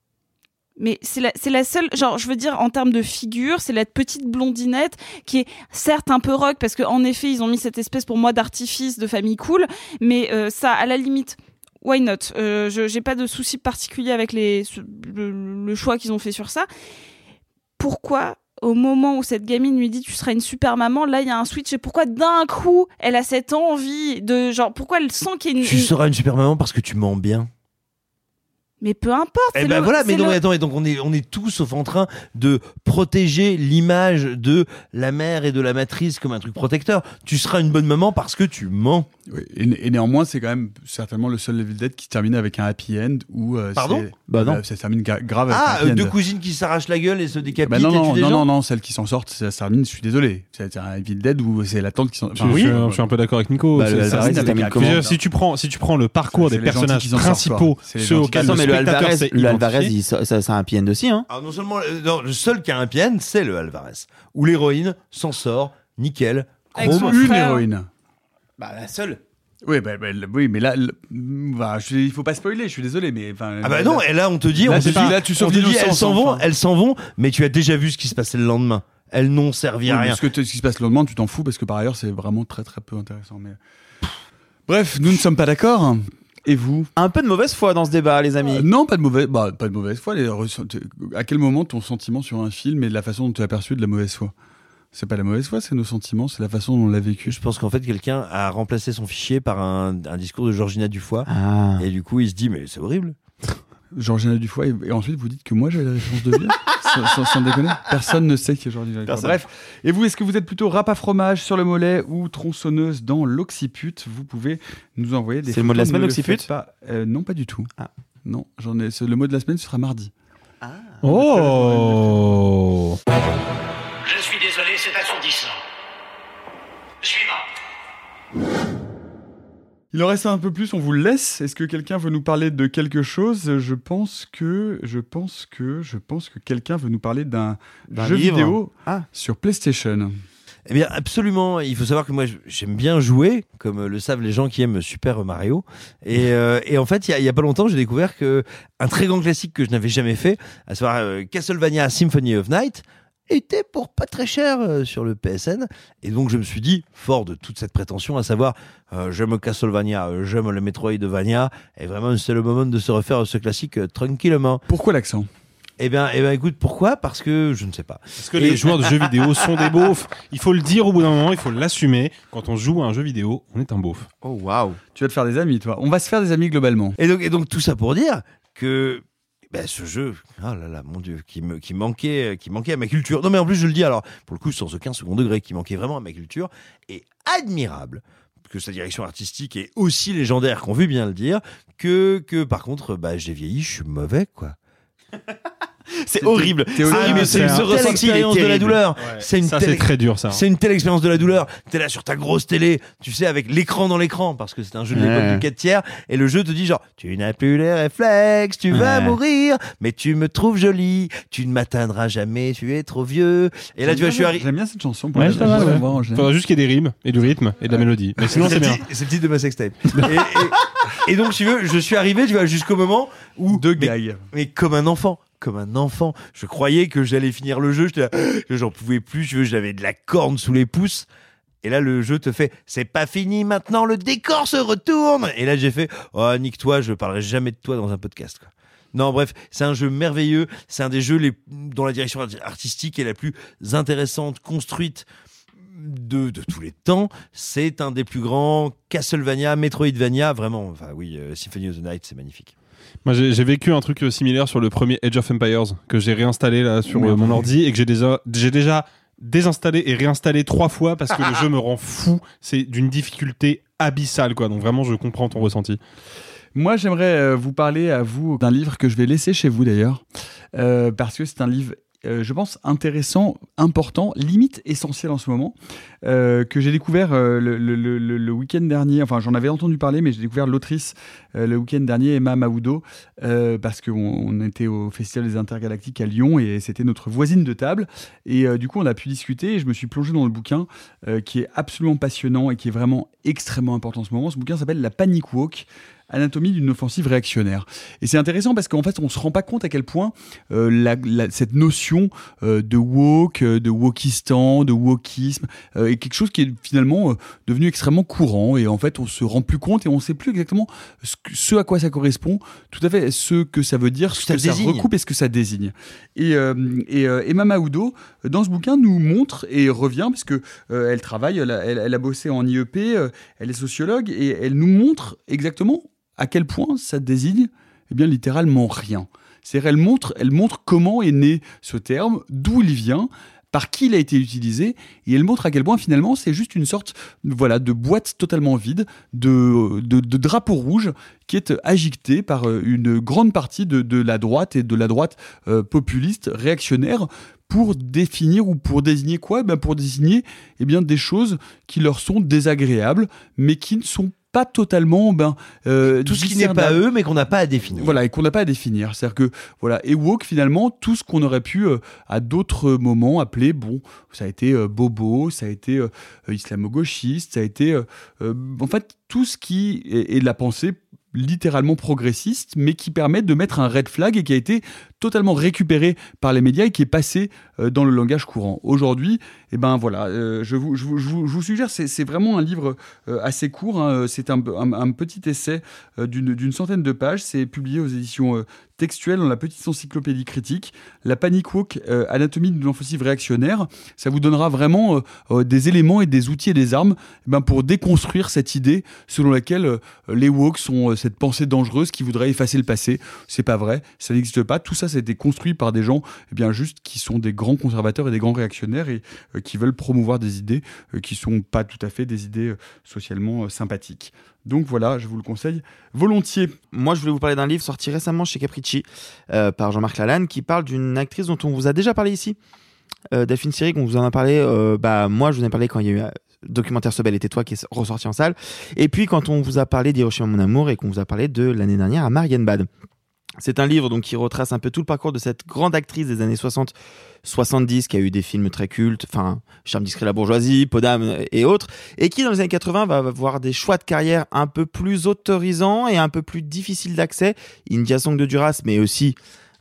S4: Mais c'est la, seule, genre, je veux dire, en termes de figure, c'est la petite blondinette qui est certes un peu rock, parce qu'en effet, ils ont mis cette espèce pour moi d'artifice de famille cool, mais euh, ça, à la limite, why not? Euh, Je J'ai pas de souci particulier avec les, le, le choix qu'ils ont fait sur ça. Pourquoi au moment où cette gamine lui dit tu seras une super maman, là il y a un switch et pourquoi d'un coup elle a cette envie de genre pourquoi elle sent qu'il y a une,
S2: Tu seras une super maman parce que tu mens bien.
S4: Mais peu importe
S2: Eh
S4: c'est
S2: ben
S4: le-
S2: voilà, mais non,
S4: le-
S2: attends, et donc on est, on est tous sauf en train de protéger l'image de la mère et de la matrice comme un truc protecteur. Tu seras une bonne maman parce que tu mens.
S1: Oui, et, né- et néanmoins, c'est quand même certainement le seul Evil Dead qui se termine avec un happy end où euh,
S2: Pardon?
S6: Bah non.
S1: euh, ça termine gra- grave avec
S2: Ah,
S1: un happy
S2: euh,
S1: end.
S2: deux cousines qui s'arrachent la gueule et se décapitent
S1: Bah non,
S2: et
S1: non,
S2: des
S1: non,
S2: gens
S1: non, non, celle qui s'en sort, ça se termine, je suis désolé. C'est un Evil Dead où c'est la tante qui s'en
S5: Je, je suis- je suis un peu d'accord avec Nico.
S1: Bah,
S5: ça- ça-
S1: termine
S5: veux
S1: comment
S5: si tu prends, si tu prends le parcours des personnages
S1: sortent,
S5: principaux, ceux auxquels le
S6: Alvarez,
S5: s'est
S6: le Alvarez,
S5: identifié.
S6: il- ça, ça, ça a un happy end aussi, hein.
S2: Alors non seulement euh, non, le seul qui a un end, c'est le Alvarez, où l'héroïne s'en sort, nickel,
S4: Avec
S2: chrome.
S4: son
S1: une
S4: frère.
S1: héroïne.
S6: Bah, la seule.
S1: Oui, bah, bah, le- oui, mais là, le- bah, je- il faut pas spoiler, je suis désolé, mais enfin.
S2: Ah bah
S1: là-
S2: non, et là on te dit,
S1: Là,
S2: on te
S1: c'est
S2: dit,
S1: pas- là, tu sauves
S2: on te dit,
S1: l'innocence,
S2: elles s'en vont,
S1: enfin.
S2: elles s'en vont, mais tu as déjà vu ce qui se passait le lendemain. Elles n'ont servi
S1: Oui,
S2: à
S1: mais
S2: rien.
S1: Ce, que t- ce qui se passe le lendemain, tu t'en fous parce que par ailleurs, c'est vraiment très très peu intéressant. Mais... Bref, nous ne sommes pas d'accord. Et vous
S6: Un peu de mauvaise foi dans ce débat, les amis.
S1: Euh, Non, pas de mauvaise, bah, pas de mauvaise foi. Les à quel moment ton sentiment sur un film et la façon dont tu as perçu de la mauvaise foi? C'est pas la mauvaise foi, c'est nos sentiments, c'est la façon dont on l'a vécu.
S2: Je pense qu'en fait quelqu'un a remplacé son fichier par un, un discours de Georgina Dufoy,
S6: Ah.
S2: et du coup il se dit mais c'est horrible.
S1: Georgina Dufoy, et, et ensuite vous dites que moi j'avais la référence de bien sans, sans- sans déconner. Personne ne sait qui est Georgina Dufoy. Bref, et vous, est-ce que vous êtes plutôt rap à fromage sur le mollet ou tronçonneuse dans l'occiput? Vous pouvez nous envoyer des
S6: C'est le mot de la semaine,
S1: ne le
S6: occiput
S1: faites pas. Euh, Non, pas du tout.
S6: Ah.
S1: Non, j'en ai. Le mot de la semaine ce sera mardi.
S5: Oh
S21: Je suis désolé, c'est assourdissant.
S1: Il en reste un peu plus, on vous le laisse. Est-ce que quelqu'un veut nous parler de quelque chose? Je pense que, je pense que, je pense que quelqu'un veut nous parler d'un jeu
S6: livre.
S1: vidéo
S6: Ah.
S1: sur PlayStation.
S2: Eh bien, absolument. Il faut savoir que moi, j'aime bien jouer, comme le savent les gens qui aiment Super Mario. Et, euh, et en fait, il y a, il y a pas longtemps, j'ai découvert que un très grand classique que je n'avais jamais fait, à savoir euh, Castlevania Symphony of Night, était pour pas très cher euh, sur le PSN. Et donc, je me suis dit, fort de toute cette prétention, à savoir, euh, j'aime Castlevania, euh, j'aime le Metroidvania, et vraiment, c'est le moment de se refaire ce classique euh, tranquillement.
S1: Pourquoi l'accent?
S2: Eh bien, eh bien, écoute, pourquoi? Parce que je ne sais pas.
S5: Parce que les joueurs de jeux vidéo sont des beaufs. Il faut le dire au bout d'un moment, il faut l'assumer. Quand on joue à un jeu vidéo, on est un beauf.
S6: Oh waouh.
S1: Tu vas te faire des amis, toi. On va se faire des amis globalement.
S2: Et donc, et donc tout ça pour dire que ben, ce jeu, oh là là, mon Dieu, qui, me, qui, manquait, qui manquait à ma culture. Non, mais en plus, je le dis alors, pour le coup, sans aucun second degré, qui manquait vraiment à ma culture, est admirable que sa direction artistique est aussi légendaire, qu'on veut bien le dire, que, que par contre, bah, j'ai vieilli, je suis mauvais, quoi.
S6: C'est horrible. C'est
S1: horrible.
S6: horrible.
S2: c'est une
S6: ce
S2: telle expérience de la douleur.
S5: Ouais.
S2: C'est une
S5: Ça,
S2: telle
S5: c'est très dur, ça.
S2: C'est une telle expérience de la douleur. T'es là sur ta grosse télé, tu sais, avec l'écran dans l'écran, parce que c'est un jeu de l'époque
S6: Ouais.
S2: du 4 tiers, et le jeu te dit genre, tu n'as plus les réflexes, tu vas mourir, mais tu me trouves jolie, tu ne m'atteindras jamais, tu es trop vieux. Et là, tu vois, je suis arrivé.
S1: J'aime bien cette chanson. pour
S5: Ouais,
S1: la- la-
S5: Faudra juste qu'il y ait des rimes et du rythme et de la mélodie. Mais sinon, c'est bien.
S2: C'est le titre de ma sextape. et, donc, tu veux, je suis arrivé, tu vois, jusqu'au moment où. Mais-
S1: gags.
S2: mais comme un enfant, comme un enfant. Je croyais que j'allais finir le jeu. J'en pouvais plus. J'avais de la corne sous les pouces. Et là, le jeu te fait, c'est pas fini maintenant, le décor se retourne. Et là, j'ai fait, oh, nique-toi, je parlerai jamais de toi dans un podcast. Non, bref, c'est un jeu merveilleux. C'est un des jeux les, dont la direction artistique est la plus intéressante, construite de, de tous les temps. C'est un des plus grands Castlevania, Metroidvania, vraiment. Enfin, oui, euh, Symphony of the Night, c'est magnifique.
S5: Moi, j'ai vécu un truc euh, similaire sur le premier Age of Empires que j'ai réinstallé là sur euh, mon ordi et que j'ai déjà, j'ai déjà désinstallé et réinstallé trois fois parce que le jeu me rend fou. C'est d'une difficulté abyssale, quoi. Donc vraiment, je comprends ton ressenti.
S1: Moi, j'aimerais euh, vous parler à vous d'un livre que je vais laisser chez vous d'ailleurs, euh, parce que c'est un livre, euh, je pense, intéressant, important, limite essentiel en ce moment, euh, que j'ai découvert euh, le, week-end dernier. Enfin, j'en avais entendu parler, mais j'ai découvert l'autrice le week-end dernier, Emma Maoudo, parce qu'on on était au Festival des Intergalactiques à Lyon et c'était notre voisine de table. Et du coup, on a pu discuter et je me suis plongé dans le bouquin qui est absolument passionnant et qui est vraiment extrêmement important en ce moment. Ce bouquin s'appelle La Panic Walk. Anatomie d'une offensive réactionnaire. Et c'est intéressant parce qu'en fait, on se rend pas compte à quel point euh, la- la- cette notion euh, de woke, euh, de wokistan, de wokisme euh, est quelque chose qui est finalement euh, devenu extrêmement courant. Et en fait, on se rend plus compte et on sait plus exactement ce, ce à quoi ça correspond, tout à fait ce que ça veut dire, ce que ça recoupe et ce que ça désigne. Et, euh, et euh, Emma Maoudo, dans ce bouquin, nous montre et revient, parce que euh, elle travaille, elle a, elle- elle a bossé en IEP, euh, elle est sociologue, et elle nous montre exactement à quel point ça désigne eh bien, littéralement rien. C'est-à-dire, elle montre, elle montre comment est né ce terme, d'où il vient, par qui il a été utilisé, et elle montre à quel point finalement c'est juste une sorte voilà, de boîte totalement vide, de, de, drapeau rouge qui est agité par euh, une grande partie de, de la droite et de la droite euh, populiste, réactionnaire, pour définir ou pour désigner quoi? Ben Pour désigner eh bien, des choses qui leur sont désagréables, mais qui ne sont pas totalement ben euh,
S2: Tout ce qui n'est pas eux, mais qu'on n'a pas à définir.
S1: Voilà, et qu'on n'a pas à définir. C'est-à-dire que, voilà, et woke, finalement, tout ce qu'on aurait pu, euh, à d'autres moments, appeler, bon, ça a été euh, bobo, ça a été islamo-gauchiste, ça a été, en fait, tout ce qui est, est de la pensée littéralement progressiste, mais qui permet de mettre un red flag et qui a été totalement récupéré par les médias et qui est passé euh, dans le langage courant. Aujourd'hui, eh ben voilà, euh, je, vous, suggère, c'est vraiment un livre euh, assez court, hein, c'est un, petit essai d'une centaine de pages, c'est publié aux éditions textuelles dans la petite encyclopédie critique. La Panic Walk, euh, anatomie d'une offensive réactionnaire, ça vous donnera vraiment euh, euh, des éléments et des outils et des armes eh ben, pour déconstruire cette idée selon laquelle les woke sont cette pensée dangereuse qui voudrait effacer le passé. C'est pas vrai, ça n'existe pas. Tout ça, ça a été construit par des gens eh bien, juste qui sont des grands conservateurs et des grands réactionnaires et qui veulent promouvoir des idées qui sont pas tout à fait des idées socialement sympathiques. Donc voilà, je vous le conseille volontiers.
S6: Moi, je voulais vous parler d'un livre sorti récemment chez Capricci euh, par Jean-Marc Lalanne qui parle d'une actrice dont on vous a déjà parlé ici. Euh, Delphine Seyrig, on vous en a parlé. euh, bah, moi, je vous en ai parlé quand il y a eu euh, documentaire Ce bel était toi qui est ressorti en salle. Et puis, quand on vous a parlé d'Hiroshima mon amour et qu'on vous a parlé de l'année dernière à Marienbad. C'est un livre donc qui retrace un peu tout le parcours de cette grande actrice des années 60 70 qui a eu des films très cultes, enfin Charme discret la bourgeoisie, Podam et autres, et qui dans les années 80 va avoir des choix de carrière un peu plus autorisants et un peu plus difficiles d'accès. India Song de Duras, mais aussi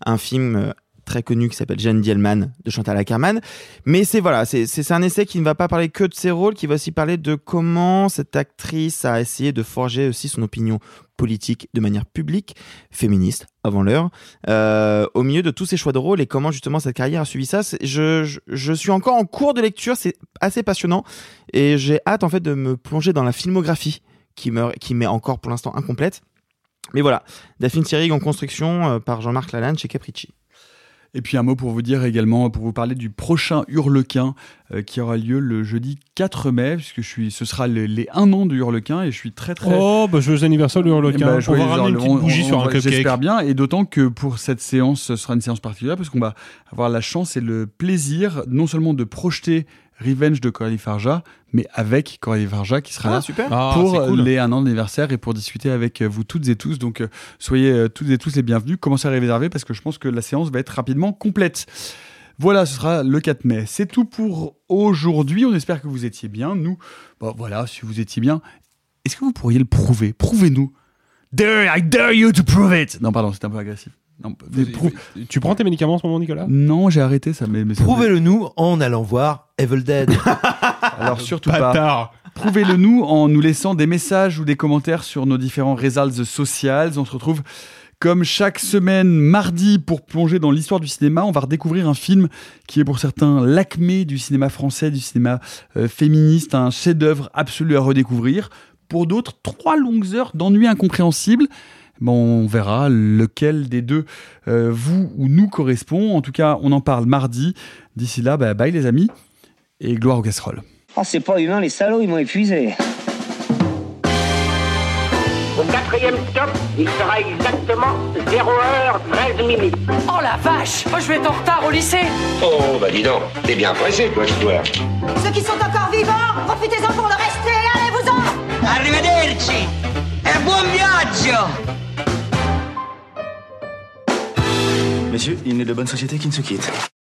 S6: un film euh, très connu qui s'appelle Jeanne Dielman de Chantal Ackerman. Mais c'est voilà, c'est un essai qui ne va pas parler que de ses rôles, qui va aussi parler de comment cette actrice a essayé de forger aussi son opinion politique de manière publique, féministe avant l'heure, euh, au milieu de tous ces choix de rôle et comment justement cette carrière a suivi ça. Je, je, suis encore en cours de lecture, c'est assez passionnant et j'ai hâte en fait de me plonger dans la filmographie qui me qui m'est encore pour l'instant incomplète. Mais voilà, Daphne Seyrig en construction euh, par Jean-Marc Lalanne chez Capricci.
S1: Et puis un mot pour vous dire également, pour vous parler du prochain Hurlequin euh, qui aura lieu le jeudi 4 mai, puisque je suis, ce sera les, les 1 an du Hurlequin et je suis très très...
S5: Oh, bah joyeux anniversaire du Hurlequin.
S1: Ben,
S5: on va ramener une petite bougie
S1: On-
S5: sur
S1: on
S5: un cupcake.
S1: J'espère bien, et d'autant que pour cette séance, ce sera une séance particulière, parce qu'on va avoir la chance et le plaisir non seulement de projeter Revenge de Coralie Farja, mais avec Coralie Farja qui sera
S6: Ah,
S1: là
S6: super.
S5: Ah,
S1: pour
S5: c'est cool.
S1: les 1 an d'anniversaire et pour discuter avec vous toutes et tous. Donc euh, soyez euh, toutes et tous les bienvenus. Commencez à réserver parce que je pense que la séance va être rapidement complète. Voilà, ce sera le 4 mai. C'est tout pour aujourd'hui. On espère que vous étiez bien. Nous, bon, voilà, si vous étiez bien, est-ce que vous pourriez le prouver? Prouvez-nous. Dare, I dare you to prove it? Non, pardon, c'est un peu agressif. Non, mais prou-
S5: Tu prends tes médicaments en ce moment, Nicolas?
S1: Non, j'ai arrêté ça. Mais, mais ça-
S2: Prouvez-le nous en allant voir Evil Dead.
S1: Alors surtout pas.
S5: Bâtard.
S1: Prouvez-le nous en nous laissant des messages ou des commentaires sur nos différents réseaux sociaux. On se retrouve comme chaque semaine mardi pour plonger dans l'histoire du cinéma. On va redécouvrir un film qui est pour certains l'acmé du cinéma français, du cinéma euh, féministe, un chef-d'œuvre absolu à redécouvrir. Pour d'autres, trois longues heures d'ennui incompréhensible. Bon, on verra lequel des deux euh, vous ou nous correspond. En tout cas, on en parle mardi. D'ici là, bah, bye les amis et gloire aux casseroles.
S22: Ah, c'est pas humain, les salauds, ils m'ont épuisé.
S21: Au quatrième stop, il sera exactement 0h13 minutes.
S22: Oh la vache Moi, je vais être en retard au lycée
S21: Oh, bah dis donc, t'es bien pressé, toi, toi.
S15: Ceux qui sont encore vivants, profitez-en pour le rester, allez-vous-en
S22: Arrivederci E buon viaggio
S23: Messieurs, il n'est de bonne société qui ne se quitte.